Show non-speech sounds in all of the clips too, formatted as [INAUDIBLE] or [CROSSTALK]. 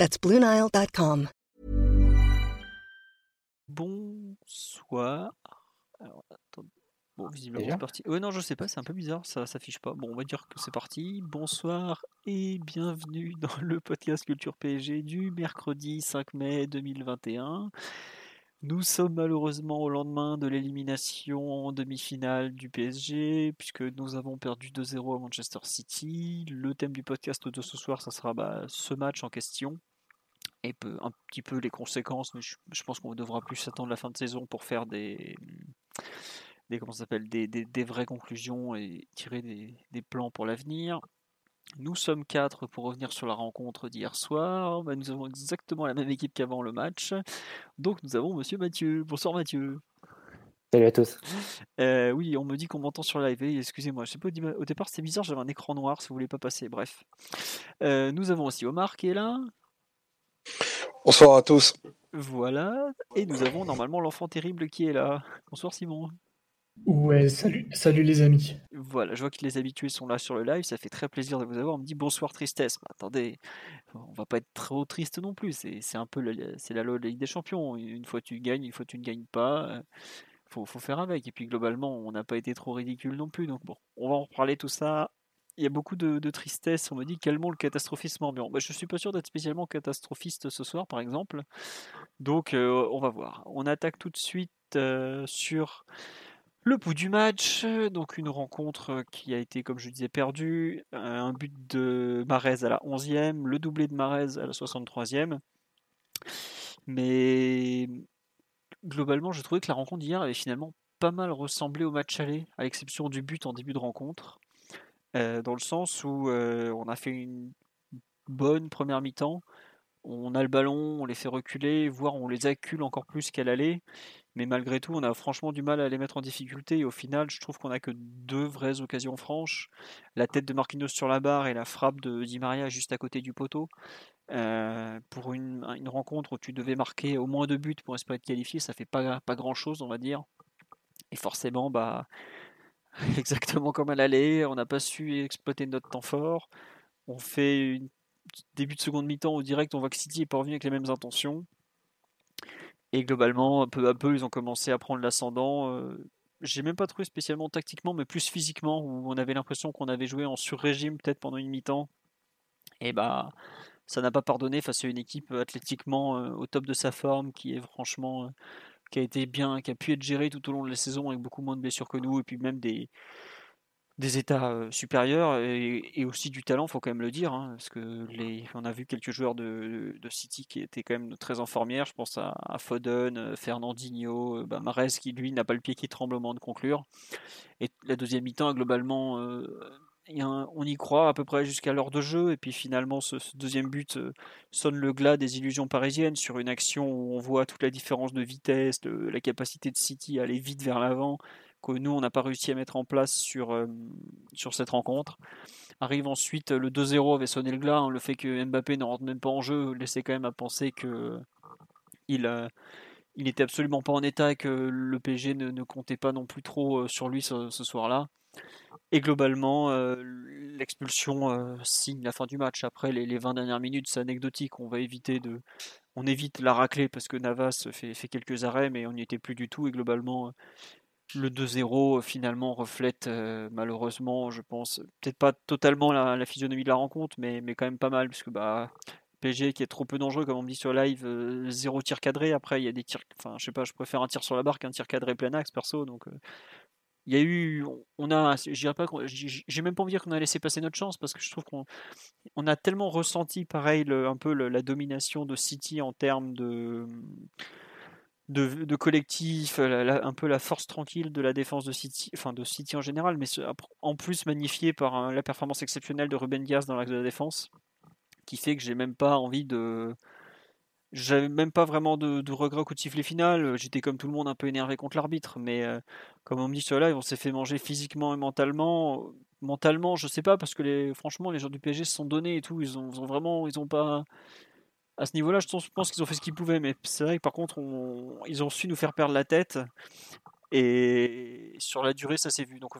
That's BlueNile.com. Bonsoir. Alors, attends. Bon, visiblement c'est parti. Ouais, non, je sais pas, c'est un peu bizarre, ça s'affiche pas. Bon, on va dire que c'est parti. Bonsoir et bienvenue [LAUGHS] dans le podcast Culture PSG du mercredi 5 mai 2021. Nous sommes malheureusement au lendemain de l'élimination en demi-finale du PSG, puisque nous avons perdu 2-0 à Manchester City. Le thème du podcast de ce soir, ça sera bah, ce match en question et peu, un petit peu les conséquences, mais je, je pense qu'on devra plus s'attendre la fin de saison pour faire des, des, comment s'appelle, des, des, des vraies conclusions et tirer des, des plans pour l'avenir. Nous sommes quatre pour revenir sur la rencontre d'hier soir. Bah, nous avons exactement la même équipe qu'avant le match. Donc nous avons Monsieur Mathieu. Bonsoir Mathieu. Salut à tous. Euh, oui, on me dit qu'on m'entend sur live. Excusez-moi, je sais pas au départ c'était bizarre, j'avais un écran noir si vous voulez pas passer. Bref. Euh, nous avons aussi Omar qui est là. Bonsoir à tous. Voilà. Et nous avons normalement l'enfant terrible qui est là. Bonsoir Simon. Ouais, salut, salut les amis. Voilà, je vois que les habitués sont là sur le live, ça fait très plaisir de vous avoir. On me dit bonsoir tristesse. Bah, attendez, on va pas être trop triste non plus. C'est c'est un peu le- c'est la loi de la Ligue des Champions. Une fois tu gagnes, une fois tu ne gagnes pas. euh, Faut, faut faire avec. Et puis globalement, on n'a pas été trop ridicule non plus. Donc bon, on va en reparler tout ça. Il y a beaucoup de, tristesse. On me dit calmons le catastrophisme ambiant. Bah, je suis pas sûr d'être spécialement catastrophiste ce soir, par exemple. Donc euh, on va voir. On attaque tout de suite euh, sur le bout du match, donc une rencontre qui a été, comme je disais, perdue. Un but de Marez à la 11e, le doublé de Marez à la 63e. Mais globalement, j'ai trouvé que la rencontre d'hier avait finalement pas mal ressemblé au match aller, à l'exception du but en début de rencontre. Dans le sens où on a fait une bonne première mi-temps. On a le ballon, on les fait reculer, voire on les accule encore plus qu'à l'aller. Mais malgré tout, on a franchement du mal à les mettre en difficulté. Et au final, je trouve qu'on a que deux vraies occasions franches. La tête de Marquinhos sur la barre et la frappe de Di Maria juste à côté du poteau. Pour une, une rencontre où tu devais marquer au moins deux buts pour espérer être qualifié, ça fait pas, pas grand chose, on va dire. Et forcément, bah, [LAUGHS] exactement comme à l'aller, on n'a pas su exploiter notre temps fort. On fait début de seconde mi-temps au direct, on voit que City est pas revenu avec les mêmes intentions. Et globalement, peu à peu, ils ont commencé à prendre l'ascendant. Euh, J'ai même pas trouvé spécialement tactiquement, mais plus physiquement, où on avait l'impression qu'on avait joué en sur-régime peut-être pendant une mi-temps. Et bah, ça n'a pas pardonné face à une équipe athlétiquement euh, au top de sa forme, qui est franchement, euh, qui a été bien, qui a pu être gérée tout au long de la saison avec beaucoup moins de blessures que nous, et puis même des, des états euh, supérieurs et, aussi du talent, faut quand même le dire, hein, parce que les, on a vu quelques joueurs de, de City qui étaient quand même très en formière. Je pense à, Foden, euh, Fernandinho, euh, bah, Mahrez qui lui n'a pas le pied qui tremble au moment de conclure. Et la deuxième mi-temps, globalement, on y croit à peu près jusqu'à l'heure de jeu, et puis finalement, ce, deuxième but euh, sonne le glas des illusions parisiennes sur une action où on voit toute la différence de vitesse, de la capacité de City à aller vite vers l'avant que nous, on n'a pas réussi à mettre en place sur, euh, cette rencontre. Arrive ensuite le 2-0 avait sonné le glas, hein, le fait que Mbappé ne rentre même pas en jeu laissait quand même à penser que il, n'était absolument pas en état et que le PSG ne, comptait pas non plus trop euh, sur lui ce soir-là. Et globalement, euh, l'expulsion euh, signe la fin du match. Après les, les 20 dernières minutes, c'est anecdotique. On va éviter de, on évite la raclée parce que Navas fait, quelques arrêts, mais on n'y était plus du tout. Et globalement, le 2-0 euh, finalement reflète euh, malheureusement, je pense, peut-être pas totalement la, physionomie de la rencontre, mais, mais quand même pas mal, puisque bah, PSG qui est trop peu dangereux, comme on me dit sur live, zéro tir cadré. Après, il y a des tirs, enfin, je sais pas, je préfère un tir sur la barre qu'un tir cadré plein axe perso. Donc, il y a eu, on a, je pas, j'ai même pas envie de dire qu'on a laissé passer notre chance parce que je trouve qu'on on a tellement ressenti pareil un peu la domination de City en termes de de, collectif, un peu la force tranquille de la défense de City, enfin de City en général, mais en plus magnifié par un- la performance exceptionnelle de Ruben Dias dans l'axe de la défense, qui fait que j'ai même pas envie de j'avais même pas vraiment de, de regret au coup de sifflet final. J'étais comme tout le monde un peu énervé contre l'arbitre, mais comme on me dit sur live, on s'est fait manger physiquement et mentalement. Mentalement, je sais pas parce que les, franchement, les joueurs du PSG se sont donnés et tout. Ils ont, vraiment, ils ont pas à ce niveau-là. Je pense qu'ils ont fait ce qu'ils pouvaient, mais c'est vrai que par contre, ils ont su nous faire perdre la tête. Et sur la durée, ça s'est vu. Donc,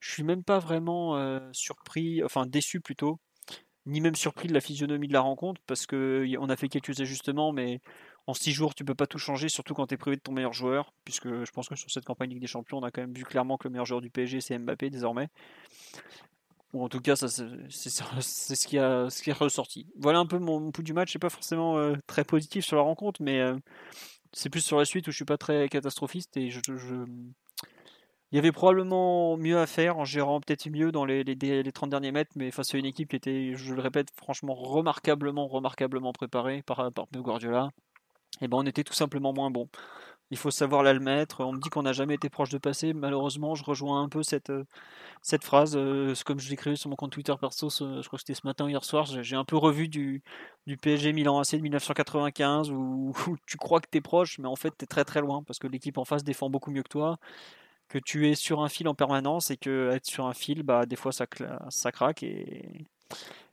je suis même pas vraiment surpris, enfin déçu plutôt ni même surpris de la physionomie de la rencontre parce que on a fait quelques ajustements, mais en six jours tu peux pas tout changer, surtout quand tu es privé de ton meilleur joueur, puisque je pense que sur cette campagne Ligue des Champions, on a quand même vu clairement que le meilleur joueur du PSG c'est Mbappé désormais. Ou en tout cas, [LAUGHS] c'est ce qui a ce qui est ressorti. Voilà un peu mon, pouls du match. C'est pas forcément euh, très positif sur la rencontre, mais euh, c'est plus sur la suite où je suis pas très catastrophiste et il y avait probablement mieux à faire en gérant peut-être mieux dans les, les, 30 derniers mètres, mais face à une équipe qui était, je le répète, franchement remarquablement, remarquablement préparée par, par Guardiola. Et eh ben on était tout simplement moins bon. Il faut savoir l'admettre. On me dit qu'on n'a jamais été proche de passer. Malheureusement, je rejoins un peu cette, cette phrase. Euh, comme je l'ai écrit sur mon compte Twitter perso, je crois que c'était ce matin, hier soir. J'ai un peu revu du, du PSG Milan AC de 1995 où, [LAUGHS] où tu crois que tu es proche, mais en fait tu es très très loin parce que l'équipe en face défend beaucoup mieux que toi que tu es sur un fil en permanence et que être sur un fil, bah, des fois ça, ça craque et,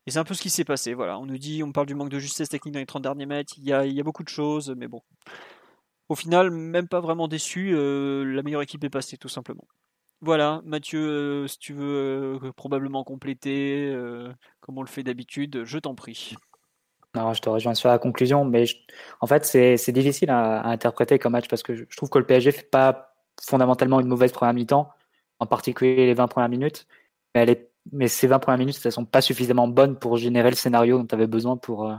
et c'est un peu ce qui s'est passé. Voilà, on nous dit, on parle du manque de justesse technique dans les 30 derniers mètres, il y a, il y a beaucoup de choses, mais bon. Au final, même pas vraiment déçu, euh, la meilleure équipe est passée tout simplement. Voilà, Mathieu, euh, si tu veux euh, probablement compléter, comme on le fait d'habitude, je t'en prie. Alors, je te rejoins sur la conclusion, mais en fait, c'est difficile à, à, interpréter comme match parce que je, trouve que le PSG fait pas fondamentalement une mauvaise première mi-temps, en particulier les 20 premières minutes. Mais, elle est, mais ces 20 premières minutes, elles sont pas suffisamment bonnes pour générer le scénario dont tu avais besoin pour, euh,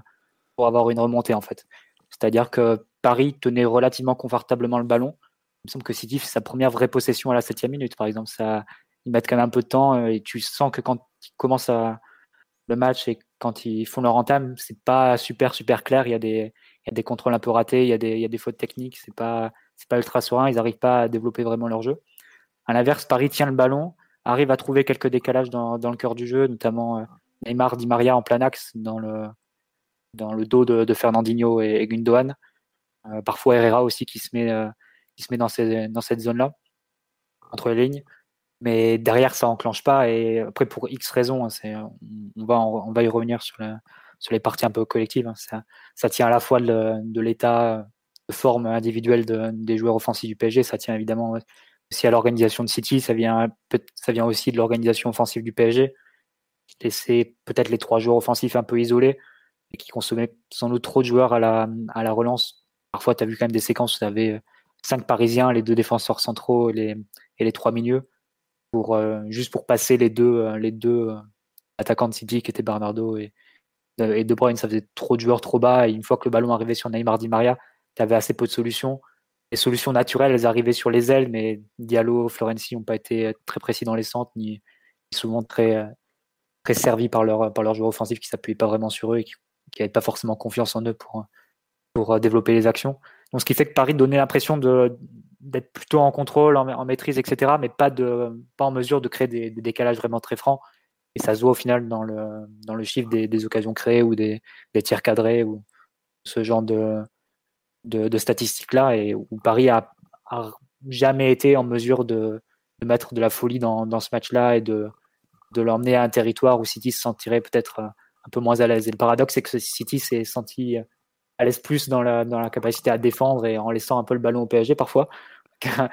pour avoir une remontée, en fait. C'est-à-dire que Paris tenait relativement confortablement le ballon. Il me semble que City fait sa première vraie possession à la septième minute, par exemple. Ça, ils mettent quand même un peu de temps euh, et tu sens que quand ils commencent le match et quand ils font leur entame, c'est pas super, super clair. Il y a des, il y a des contrôles un peu ratés, il y a des, il y a des fautes techniques. C'est pas, c'est pas ultra serein, ils n'arrivent pas à développer vraiment leur jeu. À l'inverse, Paris tient le ballon, arrive à trouver quelques décalages dans, le cœur du jeu, notamment euh, Neymar, Di Maria en plein axe dans le, dans le dos de, Fernandinho et, Gundogan. Euh, parfois Herrera aussi qui se met, euh, qui se met dans, cette zone-là, entre les lignes. Mais derrière, ça enclenche pas. Et après, pour X raisons, hein, on, va, y revenir sur, sur les parties un peu collectives. Hein. Ça tient à la fois de l'état forme individuelle des joueurs offensifs du PSG. Ça tient évidemment aussi à l'organisation de City. Ça vient, ça vient aussi de l'organisation offensive du PSG. c'est peut-être les trois joueurs offensifs un peu isolés et qui consommaient sans doute trop de joueurs à la, à la relance. Parfois, tu as vu quand même des séquences où tu avais cinq Parisiens, les deux défenseurs centraux et les, et les trois milieux, pour, euh, juste pour passer les deux, euh, les deux euh, attaquants de City qui étaient Bernardo et, et De Bruyne. Ça faisait trop de joueurs trop bas. Et une fois que le ballon arrivait sur Neymar Di Maria, tu avais assez peu de solutions. Les solutions naturelles, elles arrivaient sur les ailes, mais Diallo, Florenzi n'ont pas été très précis dans les centres, ni souvent très, très servis par leurs par joueurs offensifs qui ne s'appuyaient pas vraiment sur eux et qui n'avaient pas forcément confiance en eux pour, pour euh, développer les actions. Donc, ce qui fait que Paris donnait l'impression d'être plutôt en contrôle, en, maîtrise, etc., mais pas, de, pas en mesure de créer des, décalages vraiment très francs. Et ça se voit au final dans le, dans le chiffre des, occasions créées ou des, des tirs cadrés ou ce genre de, de, statistiques-là et où Paris a, jamais été en mesure de, mettre de la folie dans, ce match-là et de, de l'emmener à un territoire où City se sentirait peut-être euh, un peu moins à l'aise. Et le paradoxe, c'est que City s'est senti à l'aise plus dans la, dans la capacité à défendre et en laissant un peu le ballon au PSG parfois. [LAUGHS]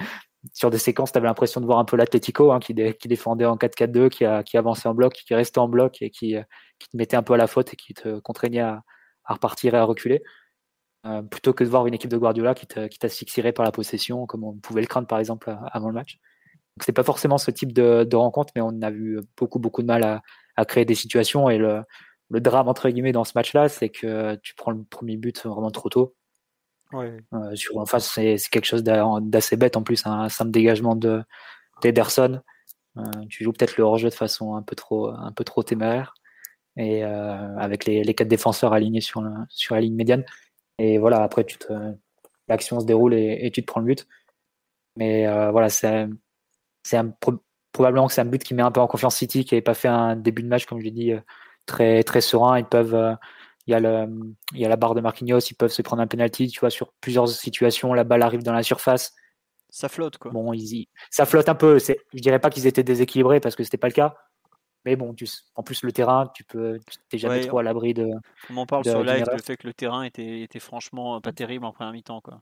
Sur des séquences, tu avais l'impression de voir un peu l'Atletico hein, qui, défendait en 4-4-2, qui, avançait en bloc, qui restait en bloc et qui, qui, te mettait un peu à la faute et qui te contraignait à repartir et à reculer. Euh, plutôt que de voir une équipe de Guardiola qui t'asphyxierait par la possession, comme on pouvait le craindre par exemple avant le match. Donc c'est pas forcément ce type de, rencontre, mais on a vu beaucoup beaucoup de mal à, créer des situations et le, drame entre guillemets dans ce match-là, c'est que tu prends le premier but vraiment trop tôt. Euh, sur en face, c'est quelque chose d'assez bête en plus, un simple dégagement de d'Ederson. Euh, tu joues peut-être le hors-jeu de façon un peu trop un peu trop téméraire et avec les, quatre défenseurs alignés sur, sur la ligne médiane. Et voilà, après, tu te, l'action se déroule et, tu te prends le but. Mais euh, voilà, c'est, c'est probablement que c'est un but qui met un peu en confiance City, qui n'avait pas fait un début de match, comme je l'ai dit, euh, très, très serein. Ils peuvent, euh, il y, a le, il y a la barre de Marquinhos, ils peuvent se prendre un penalty, tu vois, sur plusieurs situations, la balle arrive dans la surface. Ça flotte, quoi. Bon, ils, ça flotte un peu. Je dirais pas qu'ils étaient déséquilibrés parce que c'était pas le cas. Mais bon, tu, en plus, le terrain, tu peux, t'es jamais trop à l'abri de. On en parle sur live, le fait que le terrain était, était franchement pas terrible en première mi-temps, quoi.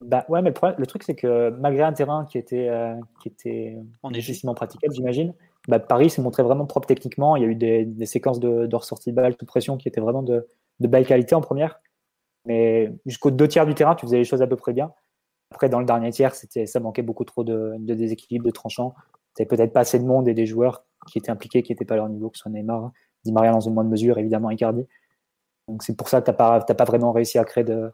Bah ouais, mais le, truc, c'est que malgré un terrain qui était, euh, qui était difficilement praticable, j'imagine, bah, Paris s'est montré vraiment propre techniquement. Il y a eu des, des séquences de, de ressortie de balle, toute pression qui étaient vraiment de, de belle qualité en première. Mais jusqu'aux deux tiers du terrain, tu faisais les choses à peu près bien. Après, dans le dernier tiers, c'était, ça manquait beaucoup trop de, de déséquilibre, de tranchant. Tu peut-être pas assez de monde et des joueurs qui étaient impliqués, qui n'étaient pas à leur niveau, que ce soit Neymar, Di Maria dans une moindre mesure, évidemment Icardi. Donc c'est pour ça que tu n'as pas, pas vraiment réussi à créer de,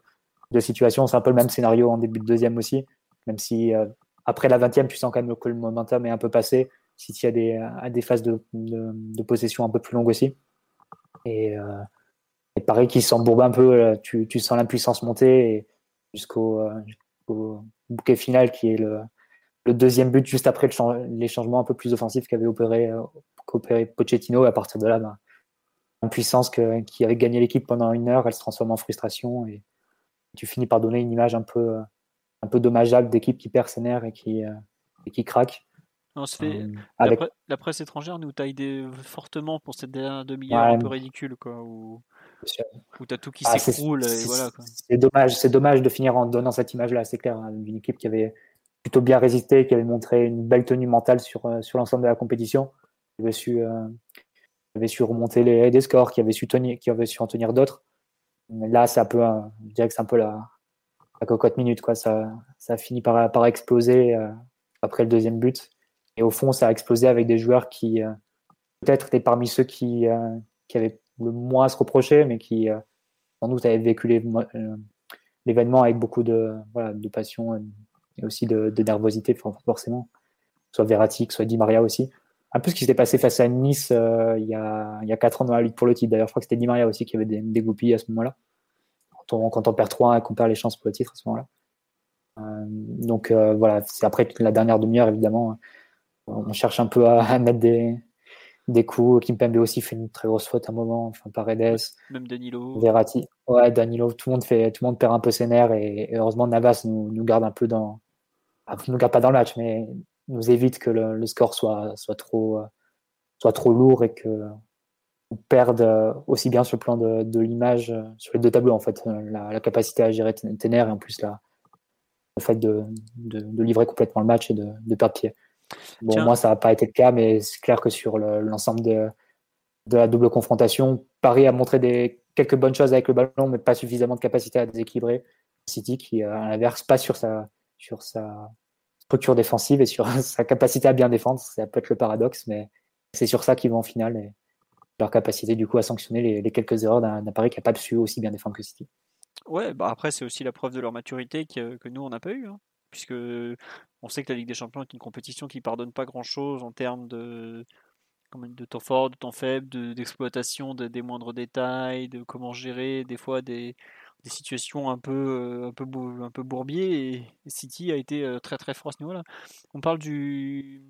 de situation. C'est un peu le même scénario en début de deuxième aussi, même si euh, après la 20e, tu sens quand même que le momentum est un peu passé. Si tu as des, des phases de, de, possession un peu plus longues aussi. Et, euh, pareil, qui s'embourbe un peu, euh, tu, tu sens l'impuissance monter jusqu'au bouquet final qui est le, le, deuxième but juste après le les changements un peu plus offensifs qu'avait opéré, opéré Pochettino. Et à partir de là, ben, l'impuissance qui avait gagné l'équipe pendant une heure, elle se transforme en frustration et, tu finis par donner une image un peu, un peu dommageable d'équipe qui perd ses nerfs et qui, euh, et qui craque. On se fait... Euh, la, presse étrangère nous taille des... fortement pour cette dernière demi-heure un peu ridicule, quoi, où, où tu as tout qui ah, s'écroule. Voilà, c'est dommage, c'est dommage de finir en donnant cette image-là, c'est clair, hein, d'une équipe qui avait plutôt bien résisté, qui avait montré une belle tenue mentale sur, euh, sur l'ensemble de la compétition, qui avait su, avait su remonter les, des scores, qui avait su, tenir, qui avait su en tenir d'autres là, c'est un peu, je dirais que c'est un peu la, cocotte minute, quoi. Ça, ça a fini par, par exploser euh, après le deuxième but. Et au fond, ça a explosé avec des joueurs qui, euh, peut-être, étaient parmi ceux qui, euh, qui avaient le moins à se reprocher, mais qui, sans doute, avaient vécu l'événement avec beaucoup de, voilà, de passion et aussi de, de nervosité, forcément. Soit Verratti, soit Di Maria aussi un peu ce qui s'était passé face à Nice euh, il, y a, il y a 4 ans dans la lutte pour le titre. D'ailleurs, je crois que c'était Di Maria aussi qui avait des, des à ce moment-là. Quand on, quand on perd 3 et qu'on perd les chances pour le titre à ce moment-là. Euh, donc euh, voilà, c'est après la dernière demi-heure, évidemment. On cherche un peu à, mettre des, des coups. Kimpembe aussi fait une très grosse faute à un moment. Enfin, Paredes. Même Danilo. Verratti. Ouais, Danilo. Tout le monde fait, tout le monde perd un peu ses nerfs et, heureusement Navas nous, nous, garde un peu dans, nous garde pas dans le match, mais nous évite que le, score soit, soit, trop, euh, soit trop lourd et que on perde euh, aussi bien sur le plan de, de l'image euh, sur les deux tableaux en fait la, capacité à gérer tes nerfs et en plus la, le fait de, de, livrer complètement le match et de, de perdre pied. Bon, moi, ça n'a pas été le cas, mais c'est clair que sur l'ensemble de, de la double confrontation, Paris a montré des, quelques bonnes choses avec le ballon, mais pas suffisamment de capacité à déséquilibrer. City, qui, à l'inverse, pas sur sa, sur sa, structure défensive et sur [LAUGHS] sa capacité à bien défendre. Ça peut être le paradoxe, mais c'est sur ça qu'ils vont en finale et leur capacité du coup à sanctionner les, quelques erreurs d'un Paris qui n'a pas su aussi bien défendre que City. Ouais, bah après c'est aussi la preuve de leur maturité que, que nous on n'a pas eu, hein. puisque on sait que la Ligue des Champions est une compétition qui pardonne pas grand chose en termes de de temps fort, de temps faible, d'exploitation des moindres détails, de comment gérer des fois des, des situations un peu, euh, un peu, un peu bourbier et City a été euh, très très fort à ce niveau-là. On parle du,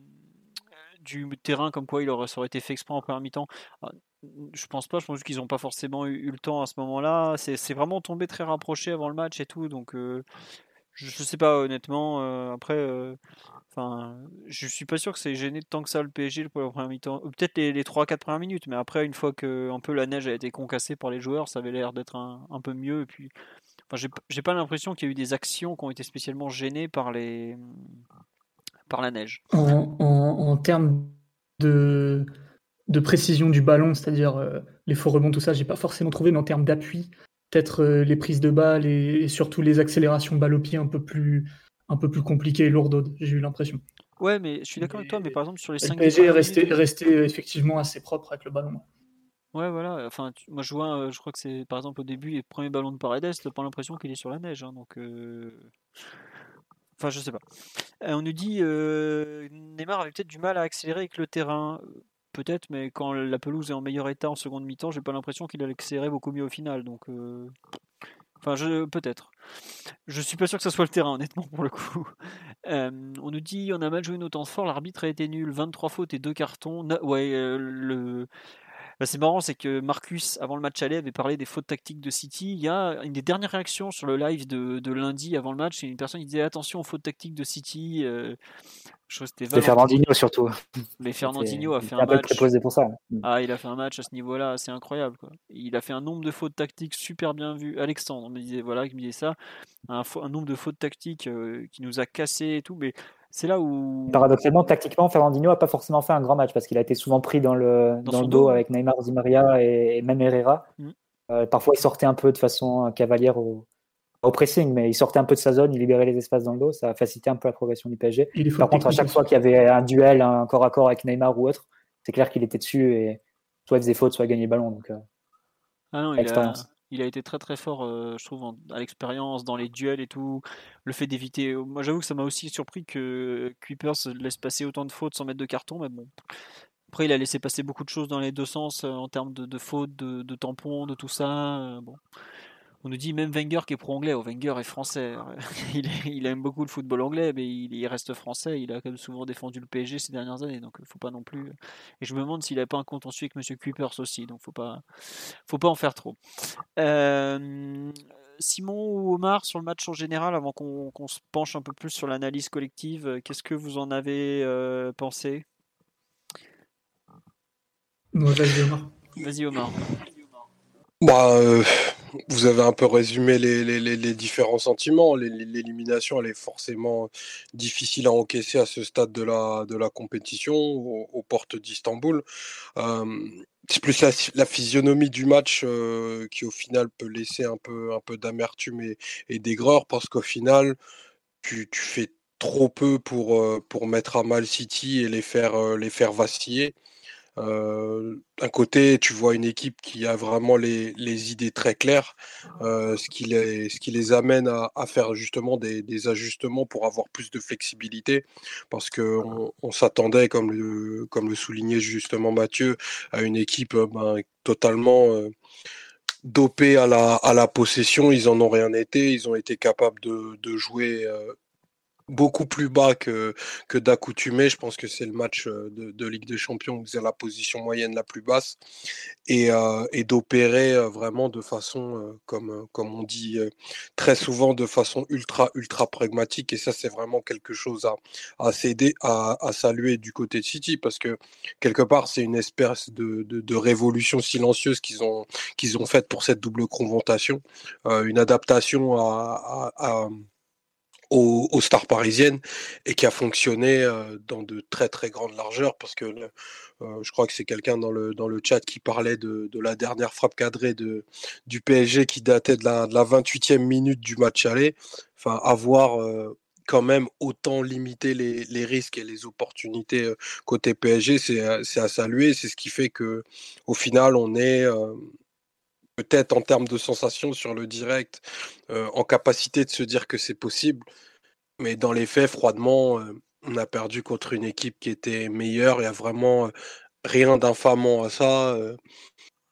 du terrain comme quoi il aurait, été fait exprès en première mi-temps. Ah, je pense pas, je pense qu'ils n'ont pas forcément eu, le temps à ce moment-là. C'est vraiment tombé très rapproché avant le match et tout, donc euh, je, je, sais pas honnêtement. après, Enfin, je suis pas sûr que c'est gêné tant que ça le PSG pour la première mi-temps. Peut-être les, les 3-4 premières minutes, mais après, une fois que un peu la neige a été concassée par les joueurs, ça avait l'air d'être un, un, peu mieux. Et puis, enfin, j'ai pas l'impression qu'il y a eu des actions qui ont été spécialement gênées par, les, par la neige. En, en, termes de, de précision du ballon, c'est-à-dire euh, les faux rebonds, tout ça, j'ai pas forcément trouvé, mais en termes d'appui, peut-être euh, les prises de balles et, et, surtout les accélérations balle au pied un peu plus un peu plus compliqué et lourde, j'ai eu l'impression. Ouais, mais je suis d'accord avec toi, mais par exemple sur les 5 Le PSG est resté, resté, effectivement assez propre avec le ballon. Ouais, voilà. Enfin, moi je vois, euh, je crois que c'est par exemple au début, les premiers ballons de Paredes, t'as pas l'impression qu'il est sur la neige. Hein, donc, euh, enfin, je sais pas. On nous dit Neymar avait peut-être du mal à accélérer avec le terrain. Peut-être, mais quand la pelouse est en meilleur état en seconde mi-temps, j'ai pas l'impression qu'il a accéléré beaucoup mieux au final. Donc, Enfin, je, peut-être. Je suis pas sûr que ce soit le terrain, honnêtement, pour le coup. [LAUGHS] Euh, on nous dit on a mal joué nos temps forts, l'arbitre a été nul, 23 fautes et 2 cartons. ouais, euh, le, Bah, c'est marrant, c'est que Marcus, avant le match aller, avait parlé des fautes tactiques de City. Il y a une des dernières réactions sur le live de, lundi avant le match, et une personne qui disait attention aux fautes tactiques de City. Euh, les Fernandinho surtout. Les Fernandinho a fait un, match. pour ça. Ah, il a fait un match à ce niveau-là, c'est incroyable. Quoi. Il a fait un nombre de fautes tactiques super bien vu. Alexandre me disait voilà, qui me disait ça, un, un nombre de fautes tactiques euh, qui nous a cassé et tout, mais c'est là où. Paradoxalement, tactiquement, Fernandinho n'a pas forcément fait un grand match parce qu'il a été souvent pris dans le, dans, le dos, avec Neymar, Di Maria et, même Herrera. Mm. Euh, parfois, il sortait un peu de façon cavalière au, au pressing, mais il sortait un peu de sa zone, il libérait les espaces dans le dos, ça a facilité un peu la progression du PSG. Par contre, à chaque fois qu'il y avait un duel, un corps à corps avec Neymar ou autre, c'est clair qu'il était dessus et soit il faisait faute, soit il gagnait le ballon. Donc, euh, ah non, il a, été très très fort, euh, je trouve, à l'expérience, dans les duels et tout. Le fait d'éviter. Moi, j'avoue que ça m'a aussi surpris que Kuipers laisse passer autant de fautes sans mettre de carton, mais bon. Après, il a laissé passer beaucoup de choses dans les deux sens euh, en termes de, fautes, de, de, tampons, de tout ça. bon. On nous dit même Wenger qui est pro-anglais. Oh, Wenger est français. [LAUGHS] il, aime beaucoup le football anglais, mais il, reste français. Il a quand même souvent défendu le PSG ces dernières années, donc il faut pas non plus. Et je me demande s'il n'a pas un contentieux avec Monsieur Kuipers aussi, donc faut pas, faut pas en faire trop. Euh, Simon ou Omar sur le match en général, avant qu'on se penche un peu plus sur l'analyse collective, qu'est-ce que vous en avez euh, pensé? Vas-y Omar. Vas-y Omar. Bah, euh, vous avez un peu résumé les, les, les, différents sentiments. L'élimination, elle est forcément difficile à encaisser à ce stade de la, de la compétition, aux, portes d'Istanbul. Euh, c'est plus la, physionomie du match euh, qui, au final, peut laisser un peu, un peu d'amertume et, et d'aigreur, parce qu'au final, tu, tu, fais trop peu pour, pour mettre à mal City et les faire, les faire vaciller. Euh, d'un côté, tu vois une équipe qui a vraiment les, les idées très claires, euh, ce, qui les, ce qui les amène à, à faire justement des, des, ajustements pour avoir plus de flexibilité, parce qu'on on, s'attendait, comme le, comme le soulignait justement Mathieu, à une équipe euh, ben, totalement euh, dopée à la, à la possession. Ils en ont rien été. Ils ont été capables de, de jouer euh, beaucoup plus bas que, que d'accoutumé. Je pense que c'est le match euh, de, Ligue des Champions où c'est la position moyenne la plus basse et, euh, et d'opérer euh, vraiment de façon, comme, comme on dit très souvent, de façon ultra, ultra pragmatique. Et ça, c'est vraiment quelque chose à, à, céder, à, saluer du côté de City parce que quelque part, c'est une espèce de, de, révolution silencieuse qu'ils ont, qu'ils ont faite pour cette double confrontation, une adaptation à aux, stars parisiennes et qui a fonctionné euh, dans de très très grandes largeurs parce que euh, je crois que c'est quelqu'un dans le, dans le chat qui parlait de, la dernière frappe cadrée de, du PSG qui datait de la, de la 28e minute du match aller. Enfin, avoir euh, quand même autant limité les, les, risques et les opportunités côté PSG, c'est à saluer. C'est ce qui fait que au final, on est peut-être en termes de sensations sur le direct, euh, en capacité de se dire que c'est possible. Mais dans les faits, froidement, euh, on a perdu contre une équipe qui était meilleure. Il n'y a vraiment euh, rien d'infamant à ça.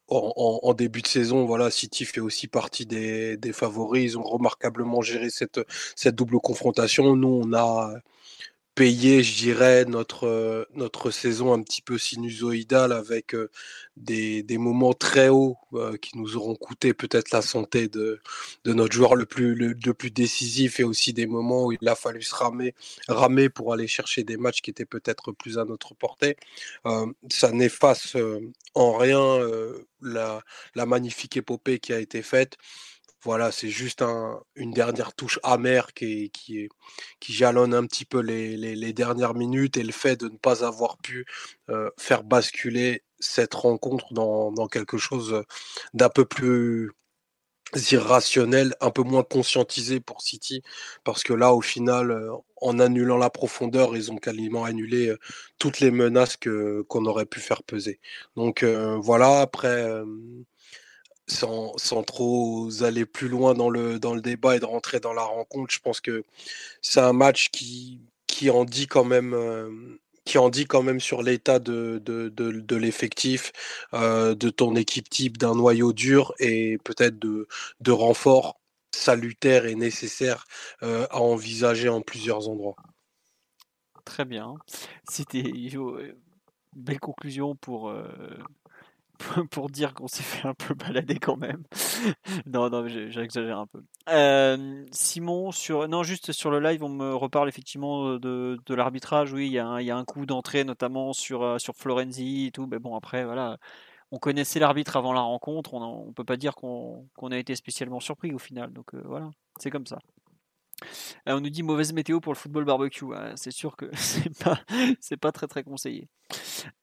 En, début de saison, voilà, City fait aussi partie des, favoris. Ils ont remarquablement géré cette, double confrontation. Nous, on a payer, je dirais, notre, saison un petit peu sinusoïdale avec des, des, moments très hauts euh, qui nous auront coûté peut-être la santé de, de notre joueur le plus, le, plus décisif et aussi des moments où il a fallu se ramer, ramer pour aller chercher des matchs qui étaient peut-être plus à notre portée. ça n'efface en rien la, la magnifique épopée qui a été faite. Voilà, c'est juste une dernière touche amère qui, qui, qui jalonne un petit peu les, dernières minutes et le fait de ne pas avoir pu euh, faire basculer cette rencontre dans, quelque chose d'un peu plus irrationnel, un peu moins conscientisé pour City, parce que là, au final, en annulant la profondeur, ils ont quasiment annulé toutes les menaces qu'on aurait pu faire peser. Donc voilà, après sans, sans, trop aller plus loin dans le, dans le débat et de rentrer dans la rencontre, je pense que c'est un match qui, qui en dit quand même. Qui en dit quand même sur l'état de, de, de, l'effectif, euh, de ton équipe type, d'un noyau dur et peut-être de, de renforts salutaires et nécessaires euh, à envisager en plusieurs endroits. Très bien. C'était une belle conclusion pour, [LAUGHS] pour dire qu'on s'est fait un peu balader quand même. [LAUGHS] non, non, j'exagère un peu. Euh, Simon, sur, non, juste sur le live, on me reparle effectivement de, de l'arbitrage. Oui, il y, a un, y a un coup d'entrée, notamment sur, euh, sur Florenzi et tout. Mais bon, après, voilà, on connaissait l'arbitre avant la rencontre. On ne peut pas dire qu'on a été spécialement surpris au final. Donc voilà, c'est comme ça. Euh, on nous dit mauvaise météo pour le football barbecue. c'est sûr que [LAUGHS] c'est pas, c'est pas très très conseillé.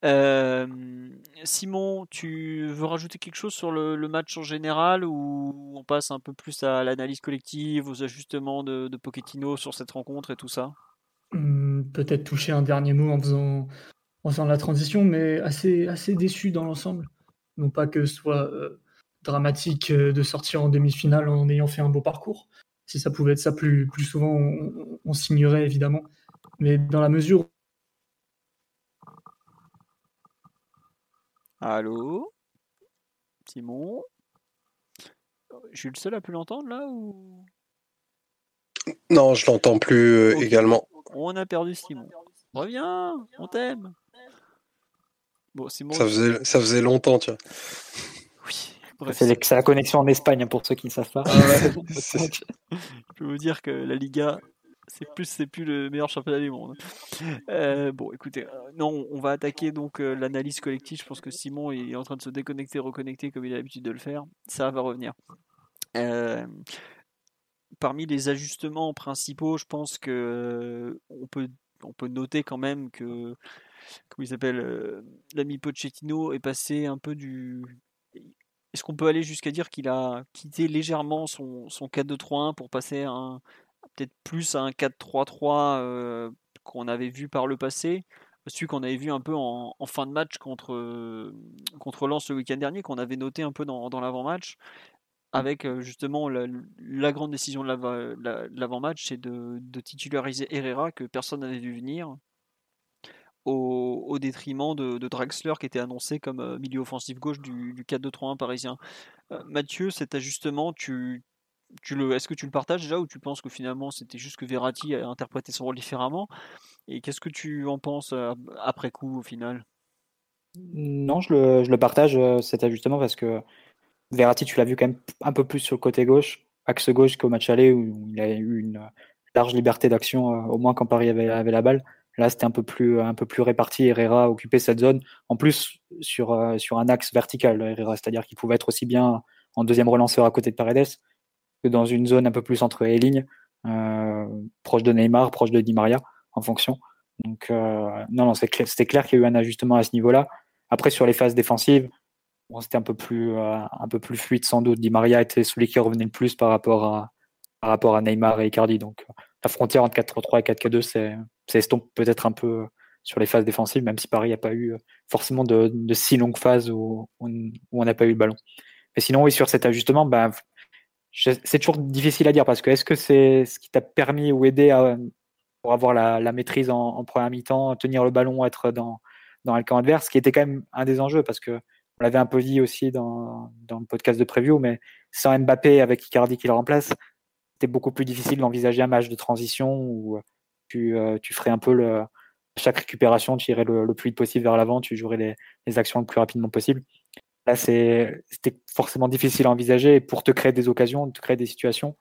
Euh, Simon, tu veux rajouter quelque chose sur le, match en général ou on passe un peu plus à l'analyse collective, aux ajustements de, de Pochettino sur cette rencontre et tout ça? Hmm, Peut-être toucher un dernier mot en faisant, en faisant la transition, mais assez, assez déçu dans l'ensemble. Non pas que ce soit euh, dramatique de sortir en demi-finale en ayant fait un beau parcours, si ça pouvait être ça plus, plus souvent, on, signerait évidemment. Mais dans la mesure. Allô? Simon? Je suis le seul à plus l'entendre là ou? Non, je l'entends plus euh, également. On a perdu Simon. Reviens, on t'aime. Bon, Simon. Ça faisait, ça faisait longtemps, tu vois. C'est la connexion en Espagne pour ceux qui ne savent pas. Ah [LAUGHS] [LAUGHS] je peux vous dire que la Liga, c'est plus c'est plus le meilleur championnat du monde. Euh, bon, écoutez, euh, non, on va attaquer donc euh, l'analyse collective. Je pense que Simon est en train de se déconnecter, reconnecter comme il a l'habitude de le faire. Ça va revenir. parmi les ajustements principaux, je pense que on peut on peut noter quand même que comment il s'appelle l'ami Pochettino est passé un peu du est-ce qu'on peut aller jusqu'à dire qu'il a quitté légèrement son, son 4-2-3-1 pour passer peut-être plus à un 4-3-3 euh, qu'on avait vu par le passé? Celui qu'on avait vu un peu en, fin de match contre, contre Lens le week-end dernier, qu'on avait noté un peu dans, dans l'avant-match, avec euh, justement la, grande décision de l'avant-match, c'est de, de, titulariser Herrera, que personne n'avait vu venir, au, détriment de, Draxler qui était annoncé comme euh, milieu offensif gauche du, 4-2-3-1 parisien. Euh, Mathieu, cet ajustement, tu, tu le, est-ce que tu le partages déjà ou tu penses que finalement c'était juste que Verratti a interprété son rôle différemment? Et qu'est-ce que tu en penses euh, après coup au final? Non, je le, je le, partage cet ajustement parce que Verratti, tu l'as vu quand même un peu plus sur le côté gauche, axe gauche qu'au match aller où il a eu une large liberté d'action, au moins quand Paris avait, avait la balle. Là, c'était un peu plus réparti. Herrera occupait cette zone. En plus, sur euh, sur un axe vertical, Herrera, c'est-à-dire qu'il pouvait être aussi bien en deuxième relanceur à côté de Paredes que dans une zone un peu plus entre les lignes, euh, proche de Neymar, proche de Di Maria, en fonction. Donc euh, non, non, c'était clair, qu'il y a eu un ajustement à ce niveau-là. Après, sur les phases défensives, c'était un peu plus un peu plus fluide sans doute. Di Maria était celui qui revenait le plus par rapport à par rapport à Neymar et Icardi. Donc la frontière entre 4-3-3 et 4-4-2, c'est ça estompe peut-être un peu sur les phases défensives, même si Paris n'a pas eu euh, forcément de, si longues phases où, on n'a pas eu le ballon. Mais sinon, oui, sur cet ajustement, bah, c'est toujours difficile à dire parce que est-ce que c'est ce qui t'a permis ou aidé à, pour avoir la, maîtrise en, première mi-temps, tenir le ballon, être dans, dans le camp adverse, qui était quand même un des enjeux parce que on l'avait un peu dit aussi dans, dans le podcast de preview, mais sans Mbappé avec Icardi qui le remplace, c'était beaucoup plus difficile d'envisager un match de transition où tu, euh, tu ferais un peu le, chaque récupération, tu irais le, plus vite possible vers l'avant, tu jouerais les, les, actions le plus rapidement possible. Là, c'était forcément difficile à envisager et pour te créer des occasions, te créer des situations,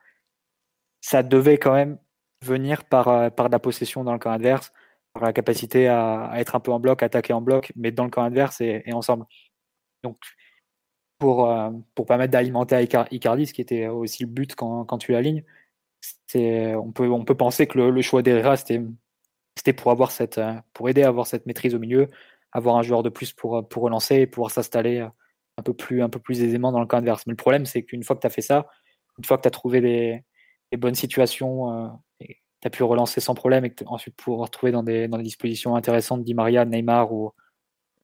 ça devait quand même venir par, euh, par la possession dans le camp adverse, par la capacité à, être un peu en bloc, attaquer en bloc, mais dans le camp adverse et, ensemble. Donc, pour, euh, pour permettre d'alimenter Icardi, ce qui était aussi le but quand, quand tu l'alignes, on peut, on peut penser que le, choix d'Herrera, c'était, pour, avoir cette, pour aider à avoir cette maîtrise au milieu, avoir un joueur de plus pour, pour relancer et pouvoir s'installer un peu, plus, un peu plus aisément dans le camp adverse. Mais le problème, c'est qu'une fois que tu as fait ça, une fois que tu as trouvé les, bonnes situations, euh, tu as pu relancer sans problème et que ensuite pouvoir trouver dans des, dans des dispositions intéressantes Di Maria, Neymar ou,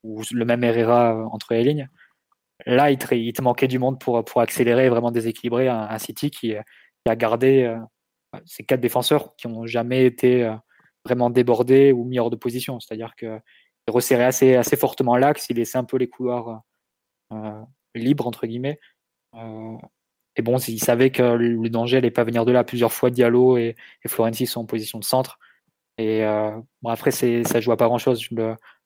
ou le même Herrera euh, entre les lignes, là, il te, manquait du monde pour, pour accélérer, vraiment déséquilibrer un, City qui, qui a gardé euh, ces quatre défenseurs qui n'ont jamais été euh, vraiment débordés ou mis hors de position. C'est-à-dire qu'il resserrait assez, assez fortement l'axe, il laissait un peu les couloirs euh, libres, entre guillemets. et bon, il savait que le danger n'allait pas venir de là. Plusieurs fois, Diallo et, et Florenzi sont en position de centre. Et bon, après, ça joue pas grand-chose.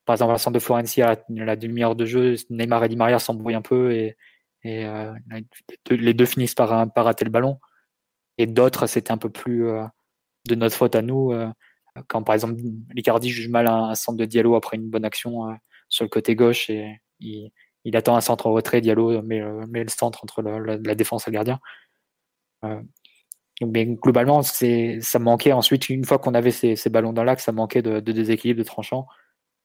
Par exemple, centre de Florencie, à la, demi-heure de jeu, Neymar et Di Maria s'embrouillent un peu et, et les deux finissent par, rater le ballon. Et d'autres, c'était un peu plus de notre faute à nous. quand par exemple, Licardi juge mal un, centre de Diallo après une bonne action sur le côté gauche et il, attend un centre en retrait, Diallo met, met le centre entre la, défense et le gardien. mais globalement, ça manquait ensuite, une fois qu'on avait ces, ballons dans l'axe, ça manquait de, déséquilibre, de tranchant.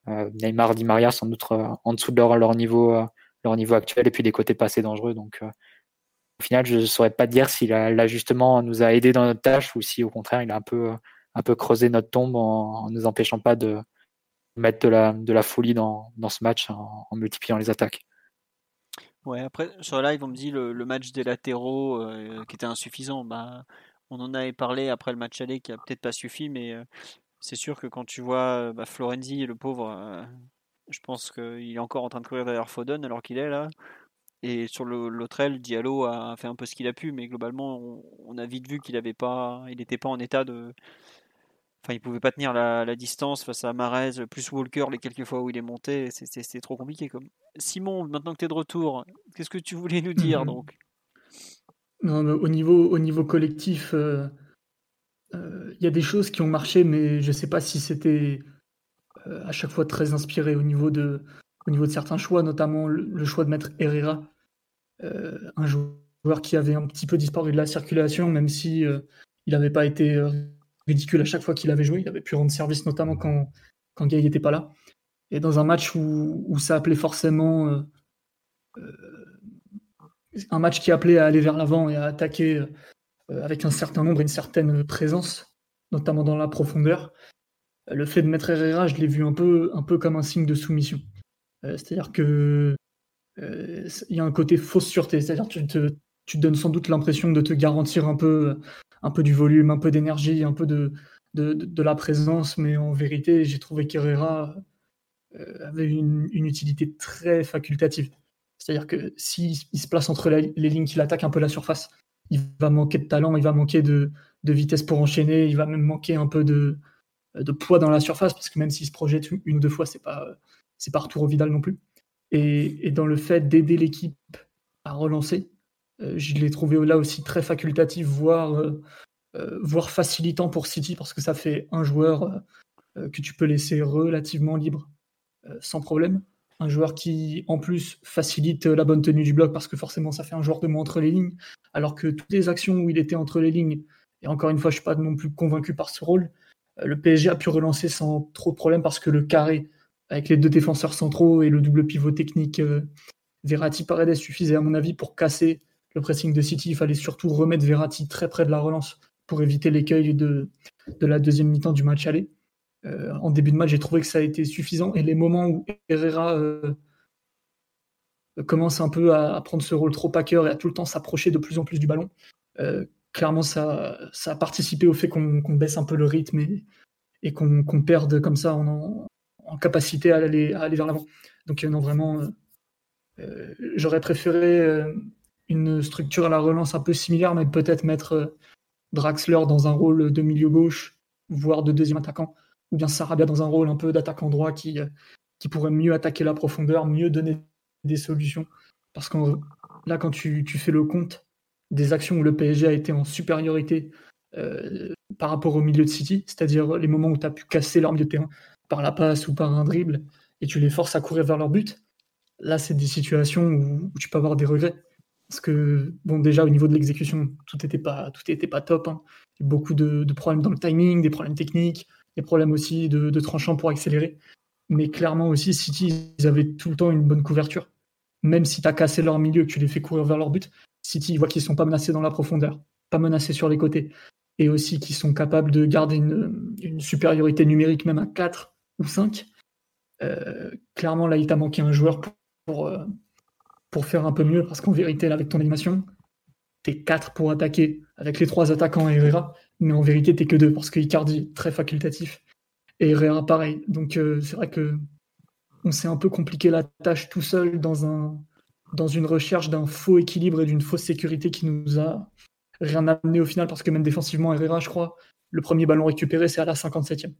Neymar, Di Maria, sans doute en dessous de leur, niveau, leur niveau actuel, et puis des côtés passés dangereux. Donc, au final, je ne saurais pas dire si l'ajustement nous a aidé dans notre tâche ou si au contraire, il a un peu, creusé notre tombe en, ne nous empêchant pas de mettre de la, la folie dans, ce match en, multipliant les attaques. Ouais, après, sur le live, on me dit le, le match des latéraux euh, qui était insuffisant. Bah, on en avait parlé après le match aller qui a peut-être pas suffi, mais euh, c'est sûr que quand tu vois bah, Florenzi, le pauvre, euh, je pense qu'il est encore en train de courir derrière Foden alors qu'il est là. Et sur l'autre aile, Diallo a fait un peu ce qu'il a pu, mais globalement, on, a vite vu qu'il n'avait pas, il n'était pas en état de. Enfin, il pouvait pas tenir la, distance face à Marez, plus Walker les quelques fois où il est monté. C'était trop compliqué. Comme. Simon, maintenant que tu es de retour, qu'est-ce que tu voulais nous dire mhm. donc? Non, au, niveau, au niveau collectif, euh, il y a des choses qui ont marché, mais je ne sais pas si c'était euh, à chaque fois très inspiré au niveau de, certains choix, notamment le choix de mettre Herrera euh, un joueur qui avait un petit peu disparu de la circulation, même si euh, il n'avait pas été euh, ridicule à chaque fois qu'il avait joué. Il avait pu rendre service, notamment quand, quand n'était pas là. Et dans un match où, ça appelait forcément un match qui appelait à aller vers l'avant et à attaquer avec un certain nombre une certaine présence, notamment dans la profondeur, le fait de mettre Herrera, je l'ai vu un peu, un peu comme un signe de soumission. C'est-à-dire euh, il y a un côté fausse sûreté, c'est-à-dire tu te, tu donnes sans doute l'impression de te garantir un peu, un peu du volume, un peu d'énergie, un peu de, de, la présence, mais en vérité, j'ai trouvé qu'Herrera euh, avait une, utilité très facultative. C'est-à-dire que s'il se place entre les lignes qu'il attaque un peu la surface, il va manquer de talent, il va manquer de, vitesse pour enchaîner, il va même manquer un peu de, poids dans la surface, parce que même s'il se projette une ou deux fois, c'est pas, c'est pas retour au Vidal non plus et, dans le fait d'aider l'équipe à relancer. Euh, je l'ai trouvé là aussi très facultatif, euh, euh, voire facilitant pour City, parce que ça fait un joueur que tu peux laisser relativement libre sans problème. Un joueur qui, en plus, facilite la bonne tenue du bloc, parce que forcément, ça fait un joueur de moins entre les lignes, alors que toutes les actions où il était entre les lignes, et encore une fois, je ne suis pas non plus convaincu par ce rôle, le PSG a pu relancer sans trop de problème, parce que le carré avec les deux défenseurs centraux et le double pivot technique, euh, Verratti Paredes suffisait à mon avis pour casser le pressing de City. Il fallait surtout remettre Verratti très près de la relance pour éviter l'écueil de, de la deuxième mi-temps du match aller. Euh, en début de match, j'ai trouvé que ça a été suffisant et les moments où Herrera euh, commence un peu à, prendre ce rôle trop à cœur et à tout le temps s'approcher de plus en plus du ballon, clairement ça, a participé au fait qu'on baisse un peu le rythme et, qu'on perde comme ça en, capacité à aller, à aller vers l'avant. Donc, euh, non, vraiment, euh, euh, j'aurais préféré une structure à la relance un peu similaire, mais peut-être mettre Draxler dans un rôle de milieu gauche, voire de deuxième attaquant, ou bien Sarabia dans un rôle un peu d'attaquant droit qui, qui pourrait mieux attaquer la profondeur, mieux donner des solutions. Parce que là, quand tu, fais le compte des actions où le PSG a été en supériorité par rapport au milieu de City, c'est-à-dire les moments où tu as pu casser leur milieu de terrain, par la passe ou par un dribble et tu les forces à courir vers leur but, là, c'est des situations où, tu peux avoir des regrets. Parce que, bon, déjà, au niveau de l'exécution, tout n'était pas, était pas top. Hein. Beaucoup de, problèmes dans le timing, des problèmes techniques, des problèmes aussi de, de tranchants pour accélérer. Mais clairement aussi, City, ils avaient tout le temps une bonne couverture. Même si tu as cassé leur milieu, que tu les fais courir vers leur but, City, ils voient qu'ils ne sont pas menacés dans la profondeur, pas menacés sur les côtés. Et aussi qu'ils sont capables de garder une, supériorité numérique, même à 4, ou 5. Euh, clairement, là, il t'a manqué un joueur pour, euh, faire un peu mieux, parce qu'en vérité, avec ton animation, t'es 4 pour attaquer avec les trois attaquants et Herrera, mais en vérité, t'es que 2, parce que Icardi, très facultatif, et Herrera, pareil. Donc, euh, c'est vrai que on s'est un peu compliqué la tâche tout seul dans, un, dans une recherche d'un faux équilibre et d'une fausse sécurité qui nous a rien amené au final, parce que même défensivement, Herrera, je crois, le premier ballon récupéré, c'est à la 57e.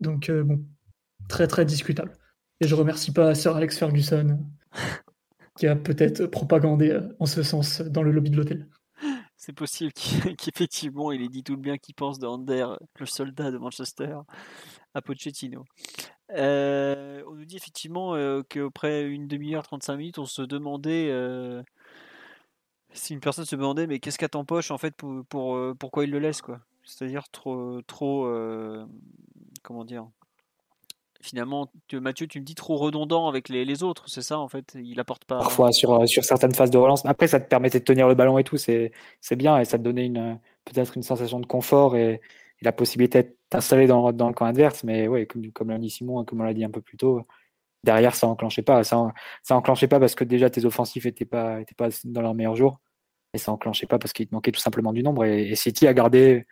Donc, euh, bon, très très discutable. Et je remercie pas Sir Alex Ferguson, qui a peut-être propagandé en ce sens dans le lobby de l'hôtel. C'est possible [LAUGHS] qu'effectivement il ait dit tout le bien qu'il pense de Ander, le soldat de Manchester, à Pochettino. Euh, on nous dit effectivement euh, qu'après une demi-heure, 35 minutes, on se demandait euh, si une personne se demandait mais qu'est-ce qu'a ton poche en fait pour, pour pourquoi il le laisse quoi? C'est-à-dire trop trop comment dire? Finalement, Mathieu, tu me dis trop redondant avec les, autres, c'est ça en fait Il apporte pas. Parfois sur, sur certaines phases de relance. Après, ça te permettait de tenir le ballon et tout, c'est bien et ça te donnait une peut-être une sensation de confort et, la possibilité de t'installer dans, dans, le camp adverse. Mais oui, comme, comme l'a dit Simon, comme on l'a dit un peu plus tôt, derrière ça enclenchait pas. Ça, ça enclenchait pas parce que déjà tes offensifs n'étaient pas, pas dans leur meilleur jour. Et ça enclenchait pas parce qu'il te manquait tout simplement du nombre. Et, City a gardé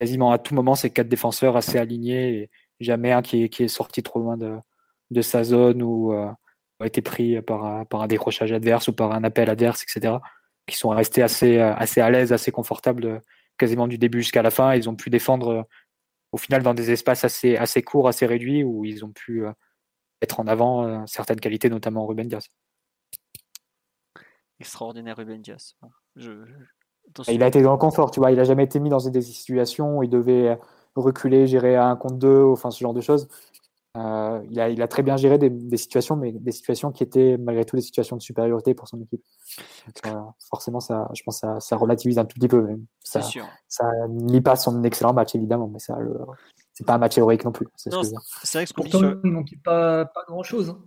quasiment à tout moment ses quatre défenseurs assez alignés jamais un qui est, qui est sorti trop loin de, de sa zone ou euh, a été pris par, par un décrochage adverse ou par un appel adverse, etc. Qui sont restés assez, assez à l'aise, assez confortables quasiment du début jusqu'à la fin. Ils ont pu défendre euh, au final dans des espaces assez, assez courts, assez réduits où ils ont pu euh, être en avant certaines qualités, notamment Ruben Diaz. Extraordinaire Ruben Diaz. Il a été dans le confort, tu vois. Il a jamais été mis dans des situations où il devait reculer, gérer à un contre deux, enfin ce genre de choses. Euh, il, a, il, a, très bien géré des, situations, mais des situations qui étaient malgré tout des situations de supériorité pour son équipe. Euh, forcément, ça, je pense, ça, ça relativise un tout petit peu. Ça, ça nie pas son excellent match évidemment, mais ça, c'est pas un match héroïque non plus. C'est vrai que pourtant, il ne manquait pas, pas grand chose. Hein.